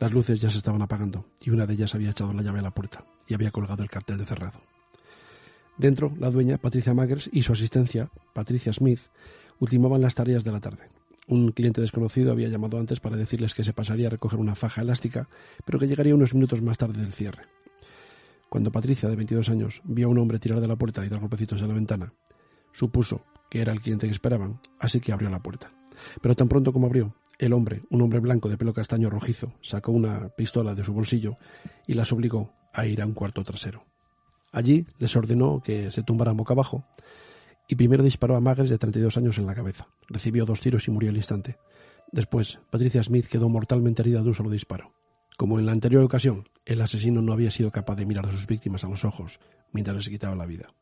Las luces ya se estaban apagando y una de ellas había echado la llave a la puerta y había colgado el cartel de cerrado. Dentro, la dueña, Patricia Maggers, y su asistencia, Patricia Smith, ultimaban las tareas de la tarde. Un cliente desconocido había llamado antes para decirles que se pasaría a recoger una faja elástica, pero que llegaría unos minutos más tarde del cierre. Cuando Patricia, de 22 años, vio a un hombre tirar de la puerta y dar golpecitos en la ventana, supuso que era el cliente que esperaban, así que abrió la puerta. Pero tan pronto como abrió, el hombre, un hombre blanco de pelo castaño rojizo, sacó una pistola de su bolsillo y las obligó a ir a un cuarto trasero. Allí les ordenó que se tumbaran boca abajo y primero disparó a Magres de 32 años en la cabeza. Recibió dos tiros y murió al instante. Después, Patricia Smith quedó mortalmente herida de un solo disparo. Como en la anterior ocasión, El asesino no había sido capaz de mirar a sus víctimas a los ojos mientras les quitaba la vida.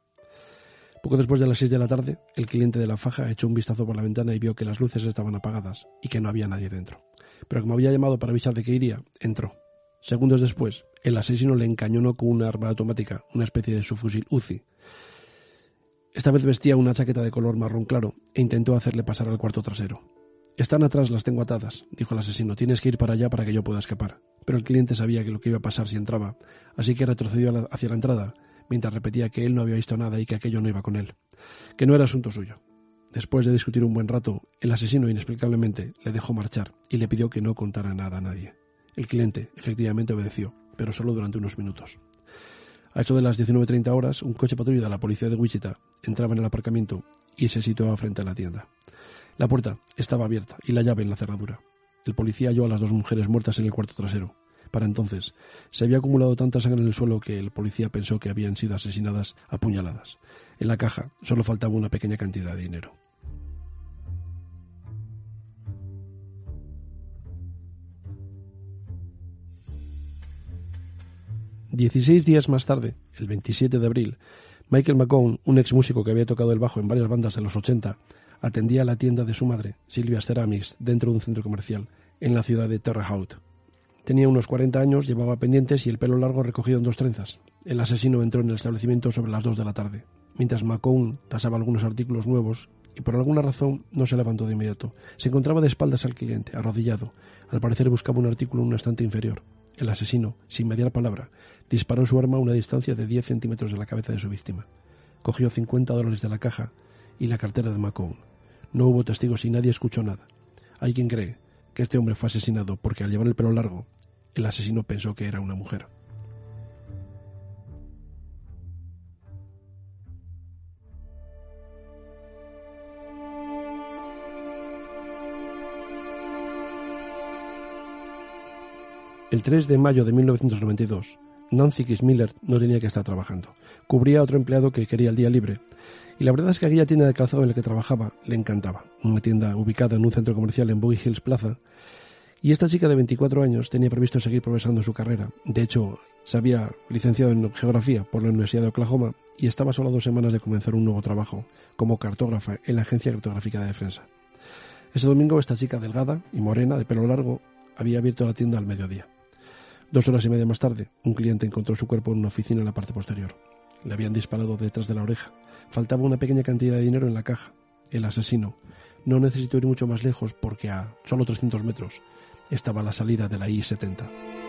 Poco después de las seis de la tarde, el cliente de la faja echó un vistazo por la ventana y vio que las luces estaban apagadas y que no había nadie dentro. Pero como había llamado para avisar de que iría, entró. Segundos después, el asesino le encañonó con una arma automática, una especie de su fusil Uzi. Esta vez vestía una chaqueta de color marrón claro e intentó hacerle pasar al cuarto trasero. Están atrás, las tengo atadas, dijo el asesino. Tienes que ir para allá para que yo pueda escapar. Pero el cliente sabía que lo que iba a pasar si entraba, así que retrocedió hacia la entrada, mientras repetía que él no había visto nada y que aquello no iba con él, que no era asunto suyo. Después de discutir un buen rato, el asesino inexplicablemente le dejó marchar y le pidió que no contara nada a nadie. El cliente efectivamente obedeció, pero solo durante unos minutos. A eso de las 19.30 horas, un coche patrulla de la policía de Wichita entraba en el aparcamiento y se situaba frente a la tienda. La puerta estaba abierta y la llave en la cerradura. El policía halló a las dos mujeres muertas en el cuarto trasero. Para entonces, se había acumulado tanta sangre en el suelo que el policía pensó que habían sido asesinadas a puñaladas. En la caja solo faltaba una pequeña cantidad de dinero. Dieciséis días más tarde, el 27 de abril, Michael McCone, un ex músico que había tocado el bajo en varias bandas de los 80, atendía la tienda de su madre, Silvia Ceramics, dentro de un centro comercial, en la ciudad de Terre Haute. Tenía unos 40 años, llevaba pendientes y el pelo largo recogido en dos trenzas. El asesino entró en el establecimiento sobre las dos de la tarde, mientras McCone tasaba algunos artículos nuevos y por alguna razón no se levantó de inmediato. Se encontraba de espaldas al cliente, arrodillado. Al parecer buscaba un artículo en un estante inferior. El asesino, sin mediar palabra, disparó su arma a una distancia de 10 centímetros de la cabeza de su víctima. Cogió 50 dólares de la caja y la cartera de McCone. No hubo testigos y nadie escuchó nada. Hay quien cree que este hombre fue asesinado porque al llevar el pelo largo, el asesino pensó que era una mujer. El 3 de mayo de 1992, Nancy Miller no tenía que estar trabajando. Cubría a otro empleado que quería el día libre. Y la verdad es que aquella tienda de calzado en la que trabajaba le encantaba. Una tienda ubicada en un centro comercial en Bowie Hills Plaza. Y esta chica de 24 años tenía previsto seguir progresando su carrera. De hecho, se había licenciado en geografía por la Universidad de Oklahoma y estaba solo dos semanas de comenzar un nuevo trabajo como cartógrafa en la Agencia Cartográfica de Defensa. Ese domingo esta chica delgada y morena, de pelo largo, había abierto la tienda al mediodía. Dos horas y media más tarde, un cliente encontró su cuerpo en una oficina en la parte posterior. Le habían disparado detrás de la oreja. Faltaba una pequeña cantidad de dinero en la caja. El asesino no necesitó ir mucho más lejos porque a solo 300 metros estaba la salida de la I-70.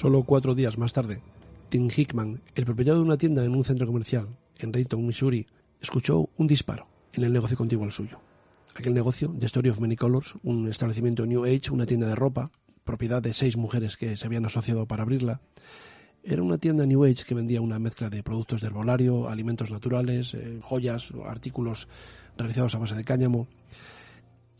Solo cuatro días más tarde, Tim Hickman, el propietario de una tienda en un centro comercial en Dayton, Missouri, escuchó un disparo en el negocio contiguo al suyo. Aquel negocio, The Story of Many Colors, un establecimiento New Age, una tienda de ropa, propiedad de seis mujeres que se habían asociado para abrirla, era una tienda New Age que vendía una mezcla de productos de herbolario, alimentos naturales, eh, joyas, artículos realizados a base de cáñamo.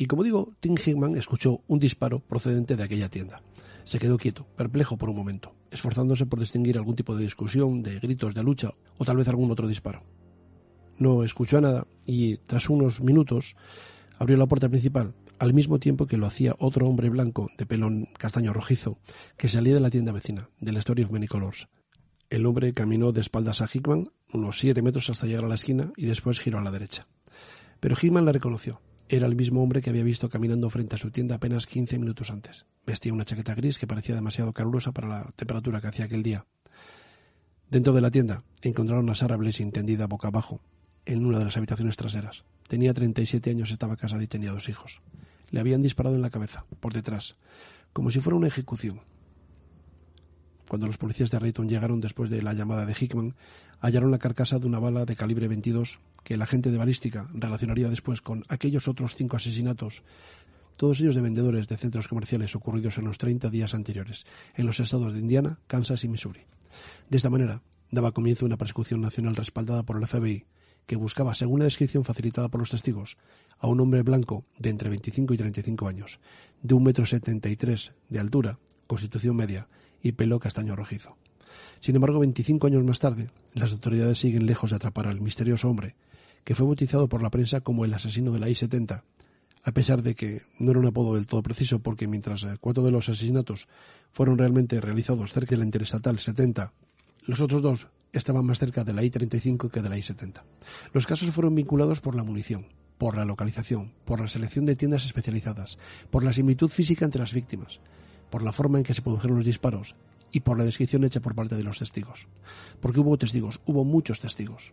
Y como digo, Tim Hickman escuchó un disparo procedente de aquella tienda. Se quedó quieto, perplejo por un momento, esforzándose por distinguir algún tipo de discusión, de gritos de lucha o tal vez algún otro disparo. No escuchó nada y, tras unos minutos, abrió la puerta principal, al mismo tiempo que lo hacía otro hombre blanco de pelón castaño rojizo, que salía de la tienda vecina, de la Story of Many Colors. El hombre caminó de espaldas a Hickman unos siete metros hasta llegar a la esquina y después giró a la derecha. Pero Hickman la reconoció. Era el mismo hombre que había visto caminando frente a su tienda apenas 15 minutos antes. Vestía una chaqueta gris que parecía demasiado calurosa para la temperatura que hacía aquel día. Dentro de la tienda encontraron a Sarah Blaze tendida boca abajo en una de las habitaciones traseras. Tenía 37 años, estaba casada y tenía dos hijos. Le habían disparado en la cabeza, por detrás, como si fuera una ejecución. Cuando los policías de Rayton llegaron después de la llamada de Hickman, hallaron la carcasa de una bala de calibre 22 que el agente de balística relacionaría después con aquellos otros cinco asesinatos, todos ellos de vendedores de centros comerciales ocurridos en los 30 días anteriores, en los estados de Indiana, Kansas y Missouri. De esta manera, daba comienzo una persecución nacional respaldada por el FBI, que buscaba, según la descripción facilitada por los testigos, a un hombre blanco de entre 25 y 35 años, de un metro setenta y tres de altura, constitución media y pelo castaño rojizo. Sin embargo, 25 años más tarde, las autoridades siguen lejos de atrapar al misterioso hombre, que fue bautizado por la prensa como el asesino de la I-70, a pesar de que no era un apodo del todo preciso, porque mientras eh, cuatro de los asesinatos fueron realmente realizados cerca de la Interestatal 70, los otros dos estaban más cerca de la I-35 que de la I-70. Los casos fueron vinculados por la munición, por la localización, por la selección de tiendas especializadas, por la similitud física entre las víctimas, por la forma en que se produjeron los disparos y por la descripción hecha por parte de los testigos. Porque hubo testigos, hubo muchos testigos.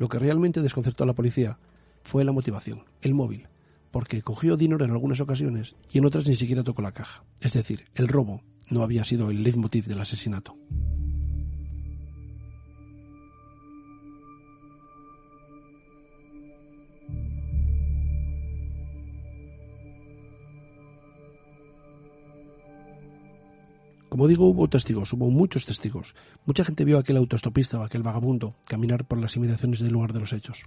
Lo que realmente desconcertó a la policía fue la motivación, el móvil, porque cogió dinero en algunas ocasiones y en otras ni siquiera tocó la caja. Es decir, el robo no había sido el leitmotiv del asesinato. Como digo, hubo testigos, hubo muchos testigos. Mucha gente vio a aquel autostopista o aquel vagabundo caminar por las inmediaciones del lugar de los hechos.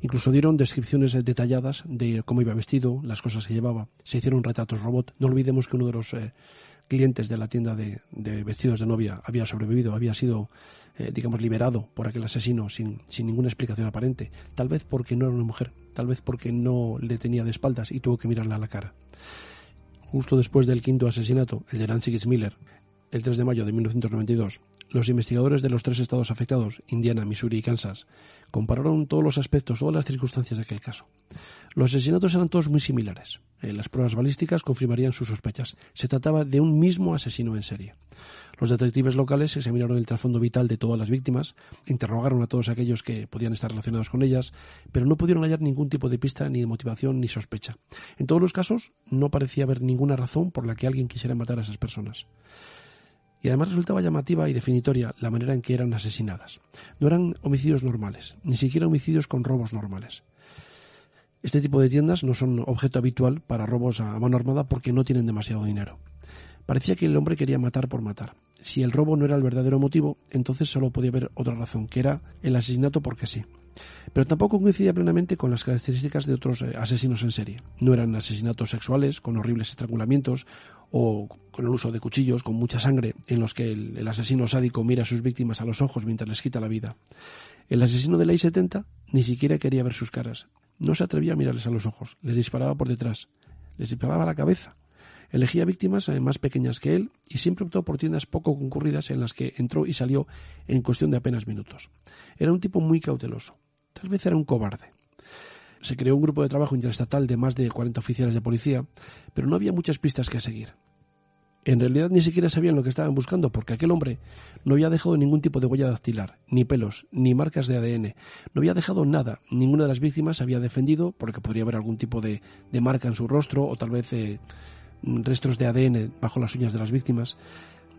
Incluso dieron descripciones detalladas de cómo iba vestido, las cosas que llevaba. Se hicieron retratos robot. No olvidemos que uno de los eh, clientes de la tienda de, vestidos de novia había sobrevivido, había sido, eh, digamos, liberado por aquel asesino sin, ninguna explicación aparente. Tal vez porque no era una mujer, tal vez porque no le tenía de espaldas y tuvo que mirarle a la cara justo después del quinto asesinato, el de Nancy Miller, el 3 de mayo de 1992, los investigadores de los tres estados afectados, Indiana, Missouri y Kansas, compararon todos los aspectos, todas las circunstancias de aquel caso. Los asesinatos eran todos muy similares. Eh, las pruebas balísticas confirmarían sus sospechas. Se trataba de un mismo asesino en serie. Los detectives locales examinaron el trasfondo vital de todas las víctimas, interrogaron a todos aquellos que podían estar relacionados con ellas, pero no pudieron hallar ningún tipo de pista, ni de motivación, ni sospecha. En todos los casos, no parecía haber ninguna razón por la que alguien quisiera matar a esas personas y además resultaba llamativa y definitoria la manera en que eran asesinadas. No eran homicidios normales, ni siquiera homicidios con robos normales. Este tipo de tiendas no son objeto habitual para robos a mano armada porque no tienen demasiado dinero. Parecía que el hombre quería matar por matar. Si el robo no era el verdadero motivo, entonces solo podía haber otra razón, que era el asesinato porque sí. Pero tampoco coincidía plenamente con las características de otros eh, asesinos en serie. No eran asesinatos sexuales, con horribles estrangulamientos, o con el uso de cuchillos, con mucha sangre, en los que el, asesino sádico mira a sus víctimas a los ojos mientras les quita la vida. El asesino de la I-70 ni siquiera quería ver sus caras. No se atrevía a mirarles a los ojos. Les disparaba por detrás. Les disparaba a la cabeza. Elegía víctimas eh, más pequeñas que él y siempre optó por tiendas poco concurridas en las que entró y salió en cuestión de apenas minutos. Era un tipo muy cauteloso. Tal vez era un cobarde. Se creó un grupo de trabajo interestatal de más de 40 oficiales de policía, pero no había muchas pistas que seguir. En realidad ni siquiera sabían lo que estaban buscando, porque aquel hombre no había dejado ningún tipo de huella dactilar, ni pelos, ni marcas de ADN. No había dejado nada. Ninguna de las víctimas había defendido, porque podría haber algún tipo de, marca en su rostro, o tal vez eh, restos de ADN bajo las uñas de las víctimas.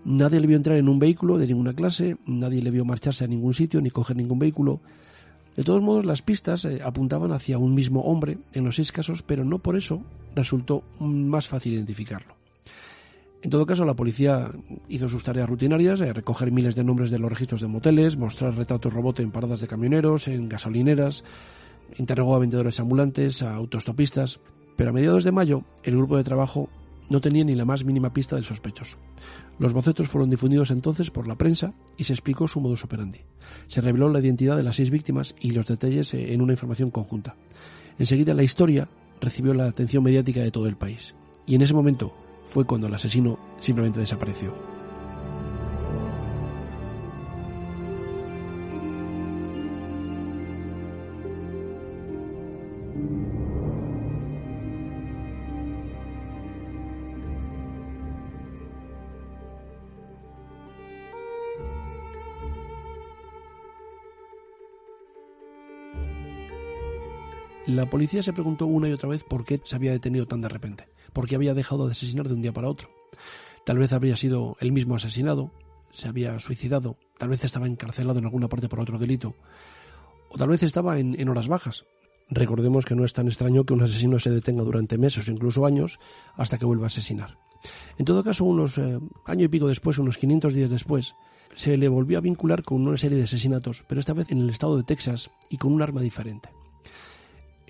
Nadie le vio entrar en un vehículo de ninguna clase, nadie le vio marcharse a ningún sitio ni coger ningún vehículo. De todos modos, las pistas eh, apuntaban hacia un mismo hombre en los seis casos, pero no por eso resultó más fácil identificarlo. En todo caso, la policía hizo sus tareas rutinarias, eh, recoger miles de nombres de los registros de moteles, mostrar retratos robot en paradas de camioneros, en gasolineras, interrogó a vendedores ambulantes, a autostopistas, pero a mediados de mayo el grupo de trabajo no tenía ni la más mínima pista del sospechoso. Los bocetos fueron difundidos entonces por la prensa y se explicó su modus operandi. Se reveló la identidad de las seis víctimas y los detalles eh, en una información conjunta. Enseguida la historia recibió la atención mediática de todo el país. Y en ese momento fue cuando el asesino simplemente desapareció. La policía se preguntó una y otra vez por qué se había detenido tan de repente, por qué había dejado de asesinar de un día para otro. Tal vez habría sido él mismo asesinado, se había suicidado, tal vez estaba encarcelado en alguna parte por otro delito, o tal vez estaba en, horas bajas. Recordemos que no es tan extraño que un asesino se detenga durante meses o incluso años hasta que vuelva a asesinar. En todo caso, unos eh, año y pico después, unos 500 días después, se le volvió a vincular con una serie de asesinatos, pero esta vez en el estado de Texas y con un arma diferente.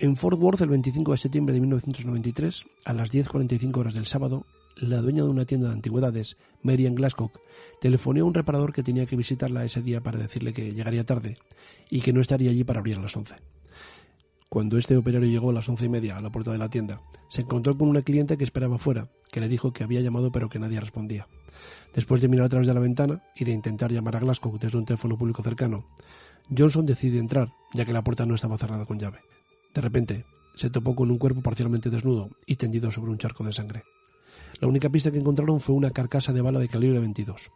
En Fort Worth, el 25 de septiembre de 1993, a las 10.45 horas del sábado, la dueña de una tienda de antigüedades, Marian Glasscock, telefonó a un reparador que tenía que visitarla ese día para decirle que llegaría tarde y que no estaría allí para abrir a las once. Cuando este operario llegó a las once y media a la puerta de la tienda, se encontró con una cliente que esperaba fuera, que le dijo que había llamado pero que nadie respondía. Después de mirar a través de la ventana y de intentar llamar a Glasgow desde un teléfono público cercano, Johnson decidió entrar, ya que la puerta no estaba cerrada con llave. De repente, se topó con un cuerpo parcialmente desnudo y tendido sobre un charco de sangre. La única pista que encontraron fue una carcasa de bala de calibre 22.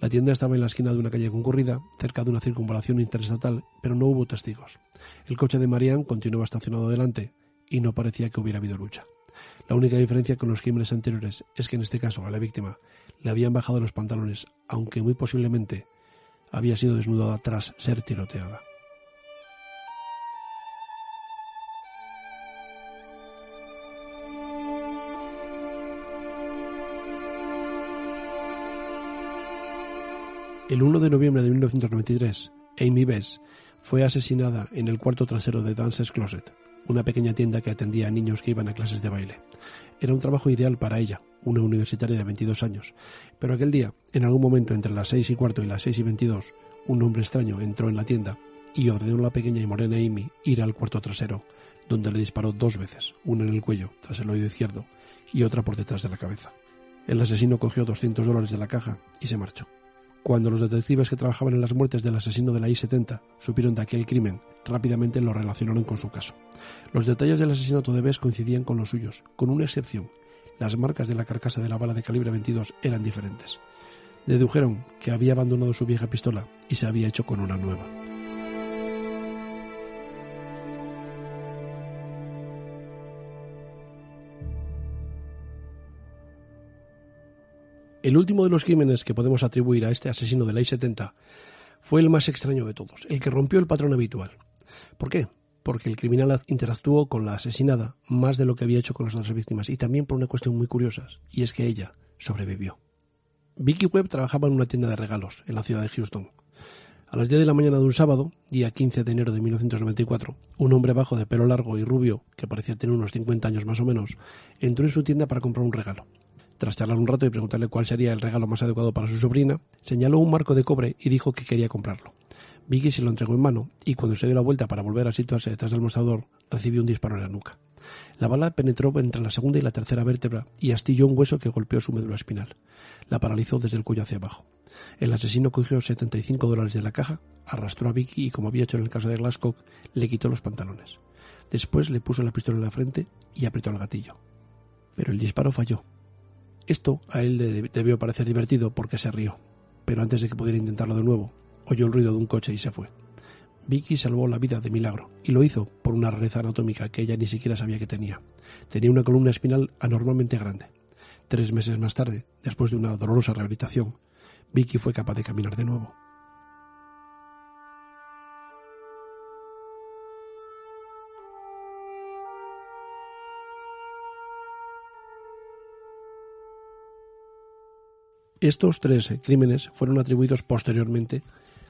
La tienda estaba en la esquina de una calle concurrida, cerca de una circunvalación interestatal, pero no hubo testigos. El coche de Marianne continuaba estacionado delante y no parecía que hubiera habido lucha. La única diferencia con los crímenes anteriores es que en este caso a la víctima le habían bajado los pantalones, aunque muy posiblemente había sido desnudada tras ser tiroteada. El 1 de noviembre de 1993, Amy Bess fue asesinada en el cuarto trasero de Dance's Closet, una pequeña tienda que atendía a niños que iban a clases de baile. Era un trabajo ideal para ella, una universitaria de 22 años, pero aquel día, en algún momento entre las 6 y cuarto y las 6 y 22, un hombre extraño entró en la tienda y ordenó a la pequeña y morena Amy ir al cuarto trasero, donde le disparó dos veces, una en el cuello, tras el oído izquierdo, y otra por detrás de la cabeza. El asesino cogió 200 dólares de la caja y se marchó. Cuando los detectives que trabajaban en las muertes del asesino de la I-70 supieron de aquel crimen, rápidamente lo relacionaron con su caso. Los detalles del asesinato de Bess coincidían con los suyos, con una excepción. Las marcas de la carcasa de la bala de calibre 22 eran diferentes. Dedujeron que había abandonado su vieja pistola y se había hecho con una nueva. El último de los crímenes que podemos atribuir a este asesino de la I-70 fue el más extraño de todos, el que rompió el patrón habitual. ¿Por qué? Porque el criminal interactuó con la asesinada más de lo que había hecho con las otras víctimas y también por una cuestión muy curiosa, y es que ella sobrevivió. Vicky Webb trabajaba en una tienda de regalos en la ciudad de Houston. A las 10 de la mañana de un sábado, día 15 de enero de 1994, un hombre bajo de pelo largo y rubio, que parecía tener unos 50 años más o menos, entró en su tienda para comprar un regalo. Tras charlar un rato y preguntarle cuál sería el regalo más adecuado para su sobrina, señaló un marco de cobre y dijo que quería comprarlo. Vicky se lo entregó en mano y cuando se dio la vuelta para volver a situarse detrás del mostrador, recibió un disparo en la nuca. La bala penetró entre la segunda y la tercera vértebra y astilló un hueso que golpeó su médula espinal. La paralizó desde el cuello hacia abajo. El asesino cogió 75 dólares de la caja, arrastró a Vicky y, como había hecho en el caso de Glasgow, le quitó los pantalones. Después le puso la pistola en la frente y apretó el gatillo. Pero el disparo falló esto a él le debió parecer divertido porque se rió, pero antes de que pudiera intentarlo de nuevo, oyó el ruido de un coche y se fue. Vicky salvó la vida de milagro, y lo hizo por una rareza anatómica que ella ni siquiera sabía que tenía. Tenía una columna espinal anormalmente grande. Tres meses más tarde, después de una dolorosa rehabilitación, Vicky fue capaz de caminar de nuevo. Estos tres crímenes fueron atribuidos posteriormente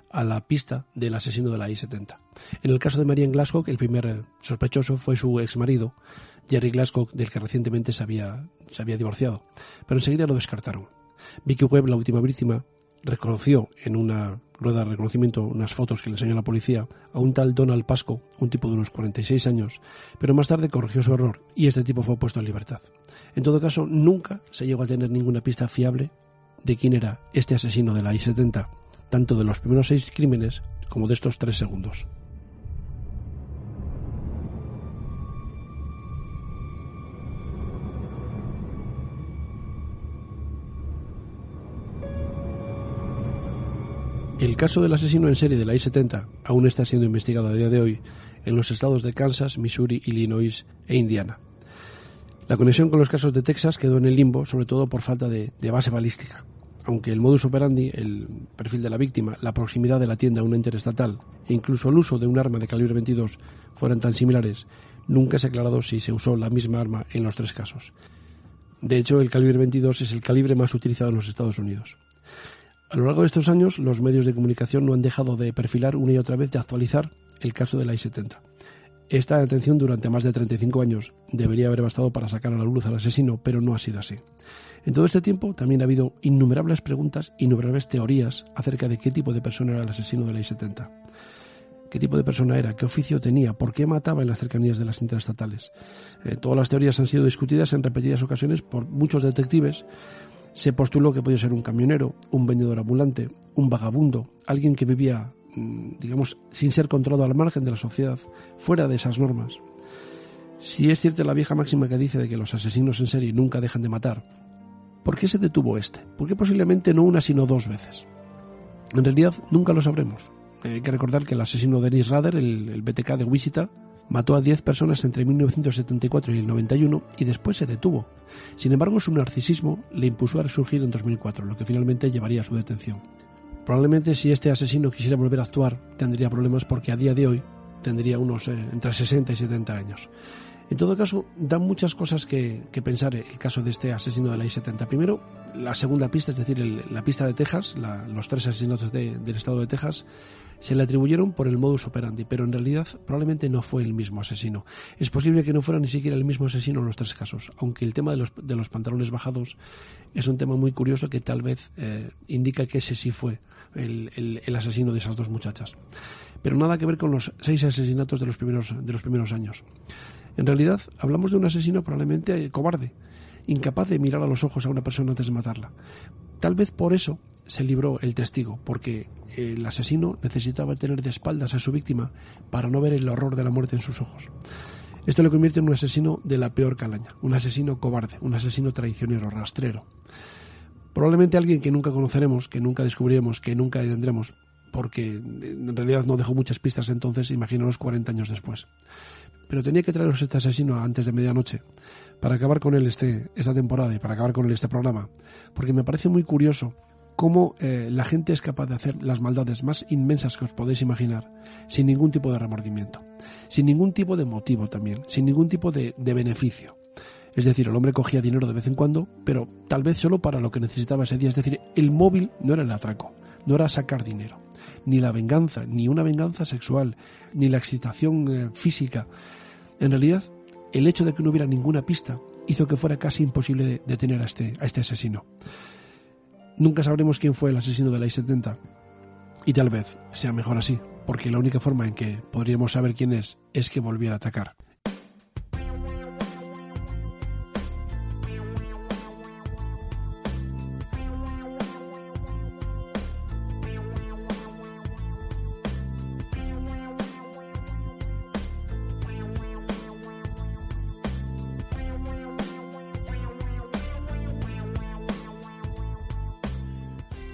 a la pista del asesino de la I-70. En el caso de Marian Glasgow, el primer sospechoso fue su ex marido, Jerry Glasgow, del que recientemente se había, se había divorciado, pero enseguida lo descartaron. Vicky Webb, la última víctima, reconoció en una rueda de reconocimiento unas fotos que le enseñó la policía a un tal Donald Pasco, un tipo de unos 46 años, pero más tarde corrigió su error y este tipo fue puesto en libertad. En todo caso, nunca se llegó a tener ninguna pista fiable de quién era este asesino de la I-70, tanto de los primeros seis crímenes como de estos tres segundos. El caso del asesino en serie de la I-70 aún está siendo investigado a día de hoy en los estados de Kansas, Missouri, Illinois e Indiana. La conexión con los casos de Texas quedó en el limbo, sobre todo por falta de, base balística aunque el modus operandi, el perfil de la víctima, la proximidad de la tienda a una interestatal e incluso el uso de un arma de calibre 22 fueran tan similares, nunca se ha aclarado si se usó la misma arma en los tres casos. De hecho, el calibre 22 es el calibre más utilizado en los Estados Unidos. A lo largo de estos años, los medios de comunicación no han dejado de perfilar una y otra vez de actualizar el caso de la I-70. Esta detención durante más de 35 años debería haber bastado para sacar a la luz al asesino, pero no ha sido así. En todo este tiempo también ha habido innumerables preguntas, innumerables teorías acerca de qué tipo de persona era el asesino de la I-70. ¿Qué tipo de persona era? ¿Qué oficio tenía? ¿Por qué mataba en las cercanías de las interestatales? Eh, todas las teorías han sido discutidas en repetidas ocasiones por muchos detectives. Se postuló que podía ser un camionero, un vendedor ambulante, un vagabundo, alguien que vivía digamos, sin ser controlado al margen de la sociedad, fuera de esas normas. Si es cierta la vieja máxima que dice de que los asesinos en serie nunca dejan de matar, ¿por qué se detuvo este? ¿Por qué posiblemente no una sino dos veces? En realidad nunca lo sabremos. Hay que recordar que el asesino Dennis Rader, el, BTK de Wichita, mató a 10 personas entre 1974 y el 91 y después se detuvo. Sin embargo, su narcisismo le impulsó a resurgir en 2004, lo que finalmente llevaría a su detención. Probablemente si este asesino quisiera volver a actuar tendría problemas porque a día de hoy tendría unos eh, entre 60 y 70 años. En todo caso, da muchas cosas que, pensar el caso de este asesino de la I-70. Primero, la segunda pista, es decir, la pista de Texas, los tres asesinatos del estado de Texas, se le atribuyeron por el modus operandi, pero en realidad probablemente no fue el mismo asesino. Es posible que no fuera ni siquiera el mismo asesino en los tres casos, aunque el tema de los, de los pantalones bajados es un tema muy curioso que tal vez eh, indica que ese sí fue el, el, asesino de esas dos muchachas. Pero nada que ver con los seis asesinatos de los primeros, de los primeros años. En realidad, hablamos de un asesino probablemente cobarde, incapaz de mirar a los ojos a una persona antes de matarla. Tal vez por eso se libró el testigo, porque el asesino necesitaba tener de espaldas a su víctima para no ver el horror de la muerte en sus ojos. Esto le convierte en un asesino de la peor calaña, un asesino cobarde, un asesino traicionero, rastrero. Probablemente alguien que nunca conoceremos, que nunca descubriremos, que nunca tendremos, porque en realidad no dejó muchas pistas entonces, imagínanos 40 años después. Pero tenía que traeros este asesino antes de medianoche para acabar con él este, esta temporada y para acabar con él este programa, porque me parece muy curioso cómo eh, la gente es capaz de hacer las maldades más inmensas que os podéis imaginar sin ningún tipo de remordimiento, sin ningún tipo de motivo también, sin ningún tipo de, beneficio. Es decir, el hombre cogía dinero de vez en cuando, pero tal vez solo para lo que necesitaba ese día. Es decir, el móvil no era el atraco, no era sacar dinero, ni la venganza, ni una venganza sexual, ni la excitación eh, física. En realidad, el hecho de que no hubiera ninguna pista hizo que fuera casi imposible detener a este, a este asesino. Nunca sabremos quién fue el asesino de la I-70. Y tal vez sea mejor así, porque la única forma en que podríamos saber quién es es que volviera a atacar.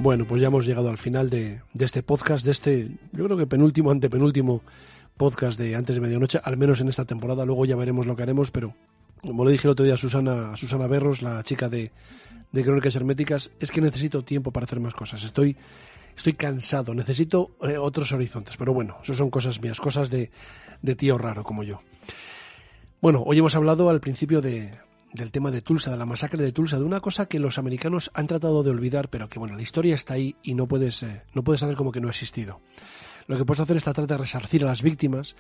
Bueno, pues ya hemos llegado al final de, este podcast, de este, yo creo que penúltimo, antepenúltimo podcast de antes de medianoche, al menos en esta temporada. Luego ya veremos lo que haremos, pero como le dije el otro día a Susana, a Susana Berros, la chica de, de Crónicas Herméticas, es que necesito tiempo para hacer más cosas. Estoy, estoy cansado, necesito eh, otros horizontes. Pero bueno, eso son cosas mías, cosas de, de tío raro como yo. Bueno, hoy hemos hablado al principio de, del tema de Tulsa, de la masacre de Tulsa, de una cosa que los americanos han tratado de olvidar, pero que bueno, la historia está ahí y no puedes, eh, no puedes hacer como que no ha existido. Lo que puedes hacer es tratar de resarcir a las víctimas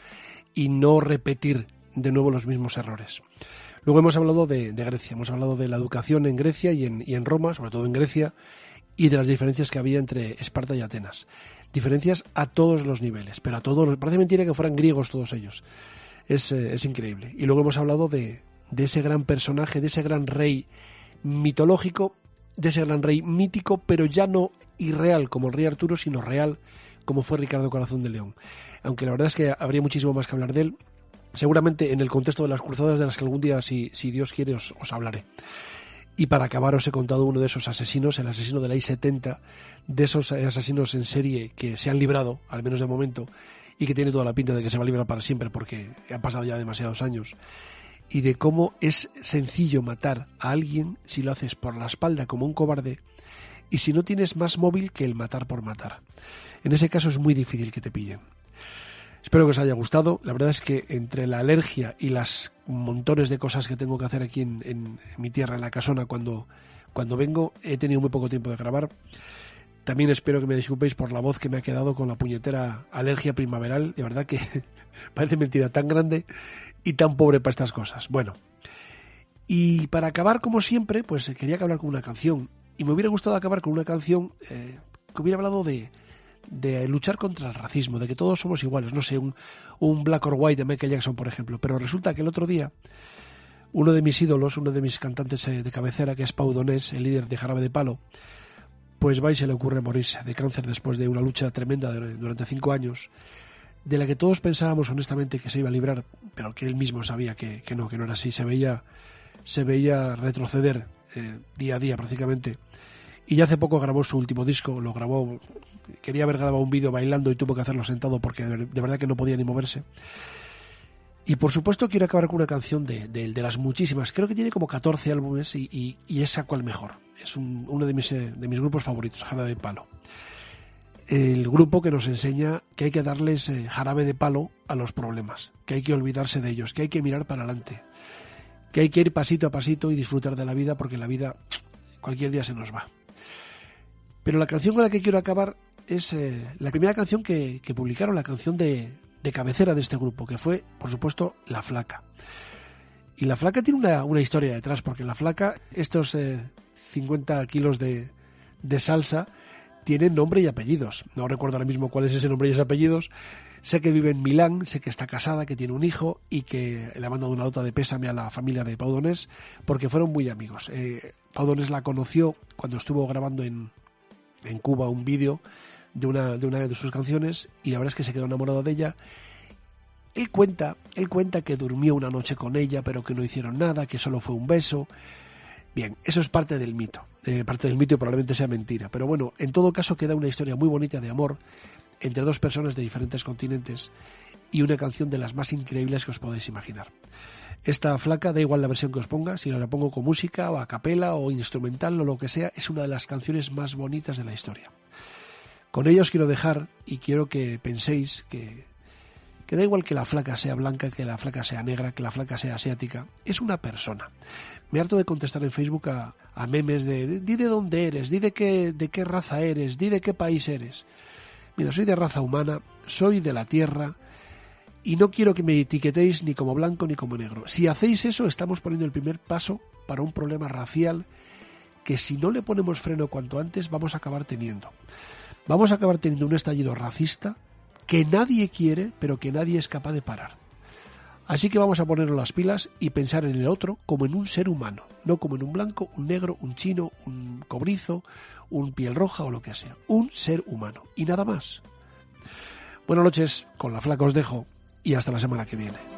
y no repetir de nuevo los mismos errores. Luego hemos hablado de, Grecia, hemos hablado de la educación en Grecia y en, Roma, sobre todo en Grecia, y de las diferencias que había entre Esparta y Atenas. Diferencias a todos los niveles, pero a todos, parece mentira que fueran griegos todos ellos. Es, eh, es increíble. Y luego hemos hablado de, de ese gran personaje, de ese gran rey mitológico, de ese gran rey mítico, pero ya no irreal como el rey Arturo, sino real como fue Ricardo Corazón de León. Aunque la verdad es que habría muchísimo más que hablar de él, seguramente en el contexto de las cruzadas de las que algún día, si, si Dios quiere, os, hablaré. Y para acabar os he contado uno de esos asesinos, el asesino de la I-70, de esos asesinos en serie que se han librado, al menos de momento, y que tiene toda la pinta de que se va a librar para siempre porque han pasado ya demasiados años y de cómo es sencillo matar a alguien si lo haces por la espalda como un cobarde y si no tienes más móvil que el matar por matar. En ese caso es muy difícil que te pillen. Espero que os haya gustado. La verdad es que entre la alergia y las montones de cosas que tengo que hacer aquí en, mi tierra, en la casona, cuando, cuando vengo, he tenido muy poco tiempo de grabar. También espero que me disculpéis por la voz que me ha quedado con la puñetera alergia primaveral. De verdad que parece mentira tan grande y tan pobre para estas cosas. Bueno, y para acabar, como siempre, pues quería hablar con una canción. Y me hubiera gustado acabar con una canción eh, que hubiera hablado de, de luchar contra el racismo, de que todos somos iguales. No sé, un, un Black or White de Michael Jackson, por ejemplo. Pero resulta que el otro día uno de mis ídolos, uno de mis cantantes eh, de cabecera, que es Pau Donés, el líder de Jarabe de Palo, pues va y se le ocurre morirse de cáncer después de una lucha tremenda durante cinco años, de la que todos pensábamos honestamente que se iba a librar, pero que él mismo sabía que, no, que no era así. Se veía se veía retroceder eh, día a día prácticamente. Y ya hace poco grabó su último disco, lo grabó, quería haber grabado un vídeo bailando y tuvo que hacerlo sentado porque de verdad que no podía ni moverse. Y por supuesto quiero acabar con una canción de, de, las muchísimas, creo que tiene como 14 álbumes y, y, y esa cual mejor. Es uno de mis, eh, de mis grupos favoritos, Jarabe de Palo. El grupo que nos enseña que hay que darles eh, jarabe de palo a los problemas, que hay que olvidarse de ellos, que hay que mirar para adelante, que hay que ir pasito a pasito y disfrutar de la vida porque la vida cualquier día se nos va. Pero la canción con la que quiero acabar es eh, la primera canción que, publicaron, la canción de, cabecera de este grupo, que fue, por supuesto, La Flaca. Y La Flaca tiene una, historia detrás, porque La Flaca, estos 50 eh, kilos de, de salsa, tienen nombre y apellidos. No recuerdo ahora mismo cuál es ese nombre y esos apellidos, Sé que vive en Milán, sé que está casada, que tiene un hijo y que le ha mandado una nota de pésame a la familia de Pau Donés porque fueron muy amigos. Eh, la conoció cuando estuvo grabando en, en Cuba un vídeo de una, de una de sus canciones y la verdad es que se quedó enamorado de ella. Él cuenta, él cuenta que durmió una noche con ella, pero que no hicieron nada, que solo fue un beso. Bien, eso es parte del mito. Eh, parte del mito y probablemente sea mentira. Pero bueno, en todo caso queda una historia muy bonita de amor entre dos personas de diferentes continentes y una canción de las más increíbles que os podéis imaginar. Esta flaca, da igual la versión que os ponga, si la pongo con música o a capela o instrumental o lo que sea, es una de las canciones más bonitas de la historia. Con ello os quiero dejar y quiero que penséis que, que da igual que la flaca sea blanca, que la flaca sea negra, que la flaca sea asiática, es una persona. Me harto de contestar en Facebook a, a memes de di de dónde eres, di de qué, de qué raza eres, di de qué país eres. Mira, soy de raza humana, soy de la tierra y no quiero que me etiquetéis ni como blanco ni como negro. Si hacéis eso, estamos poniendo el primer paso para un problema racial que si no le ponemos freno cuanto antes vamos a acabar teniendo. Vamos a acabar teniendo un estallido racista que nadie quiere, pero que nadie es capaz de parar. Así que vamos a ponernos las pilas y pensar en el otro como en un ser humano, no como en un blanco, un negro, un chino, un cobrizo, un piel roja o lo que sea. Un ser humano. Y nada más. Buenas noches, con la flaca os dejo y hasta la semana que viene.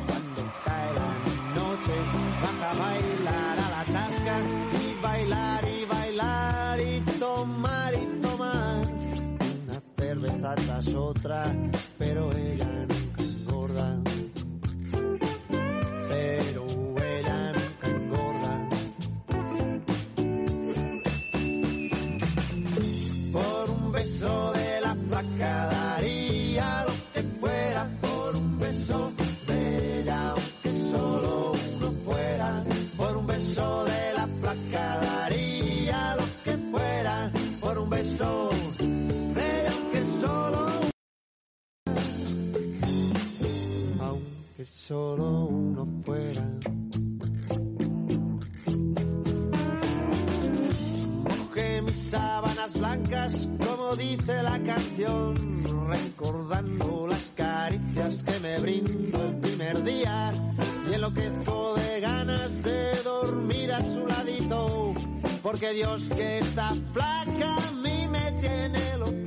tras otra, pero ella nunca solo uno fuera. Mojé mis sábanas blancas, como dice la canción, recordando las caricias que me brindó el primer día. Y enloquezco de ganas de dormir a su ladito, porque Dios que está flaca a mí me tiene loco.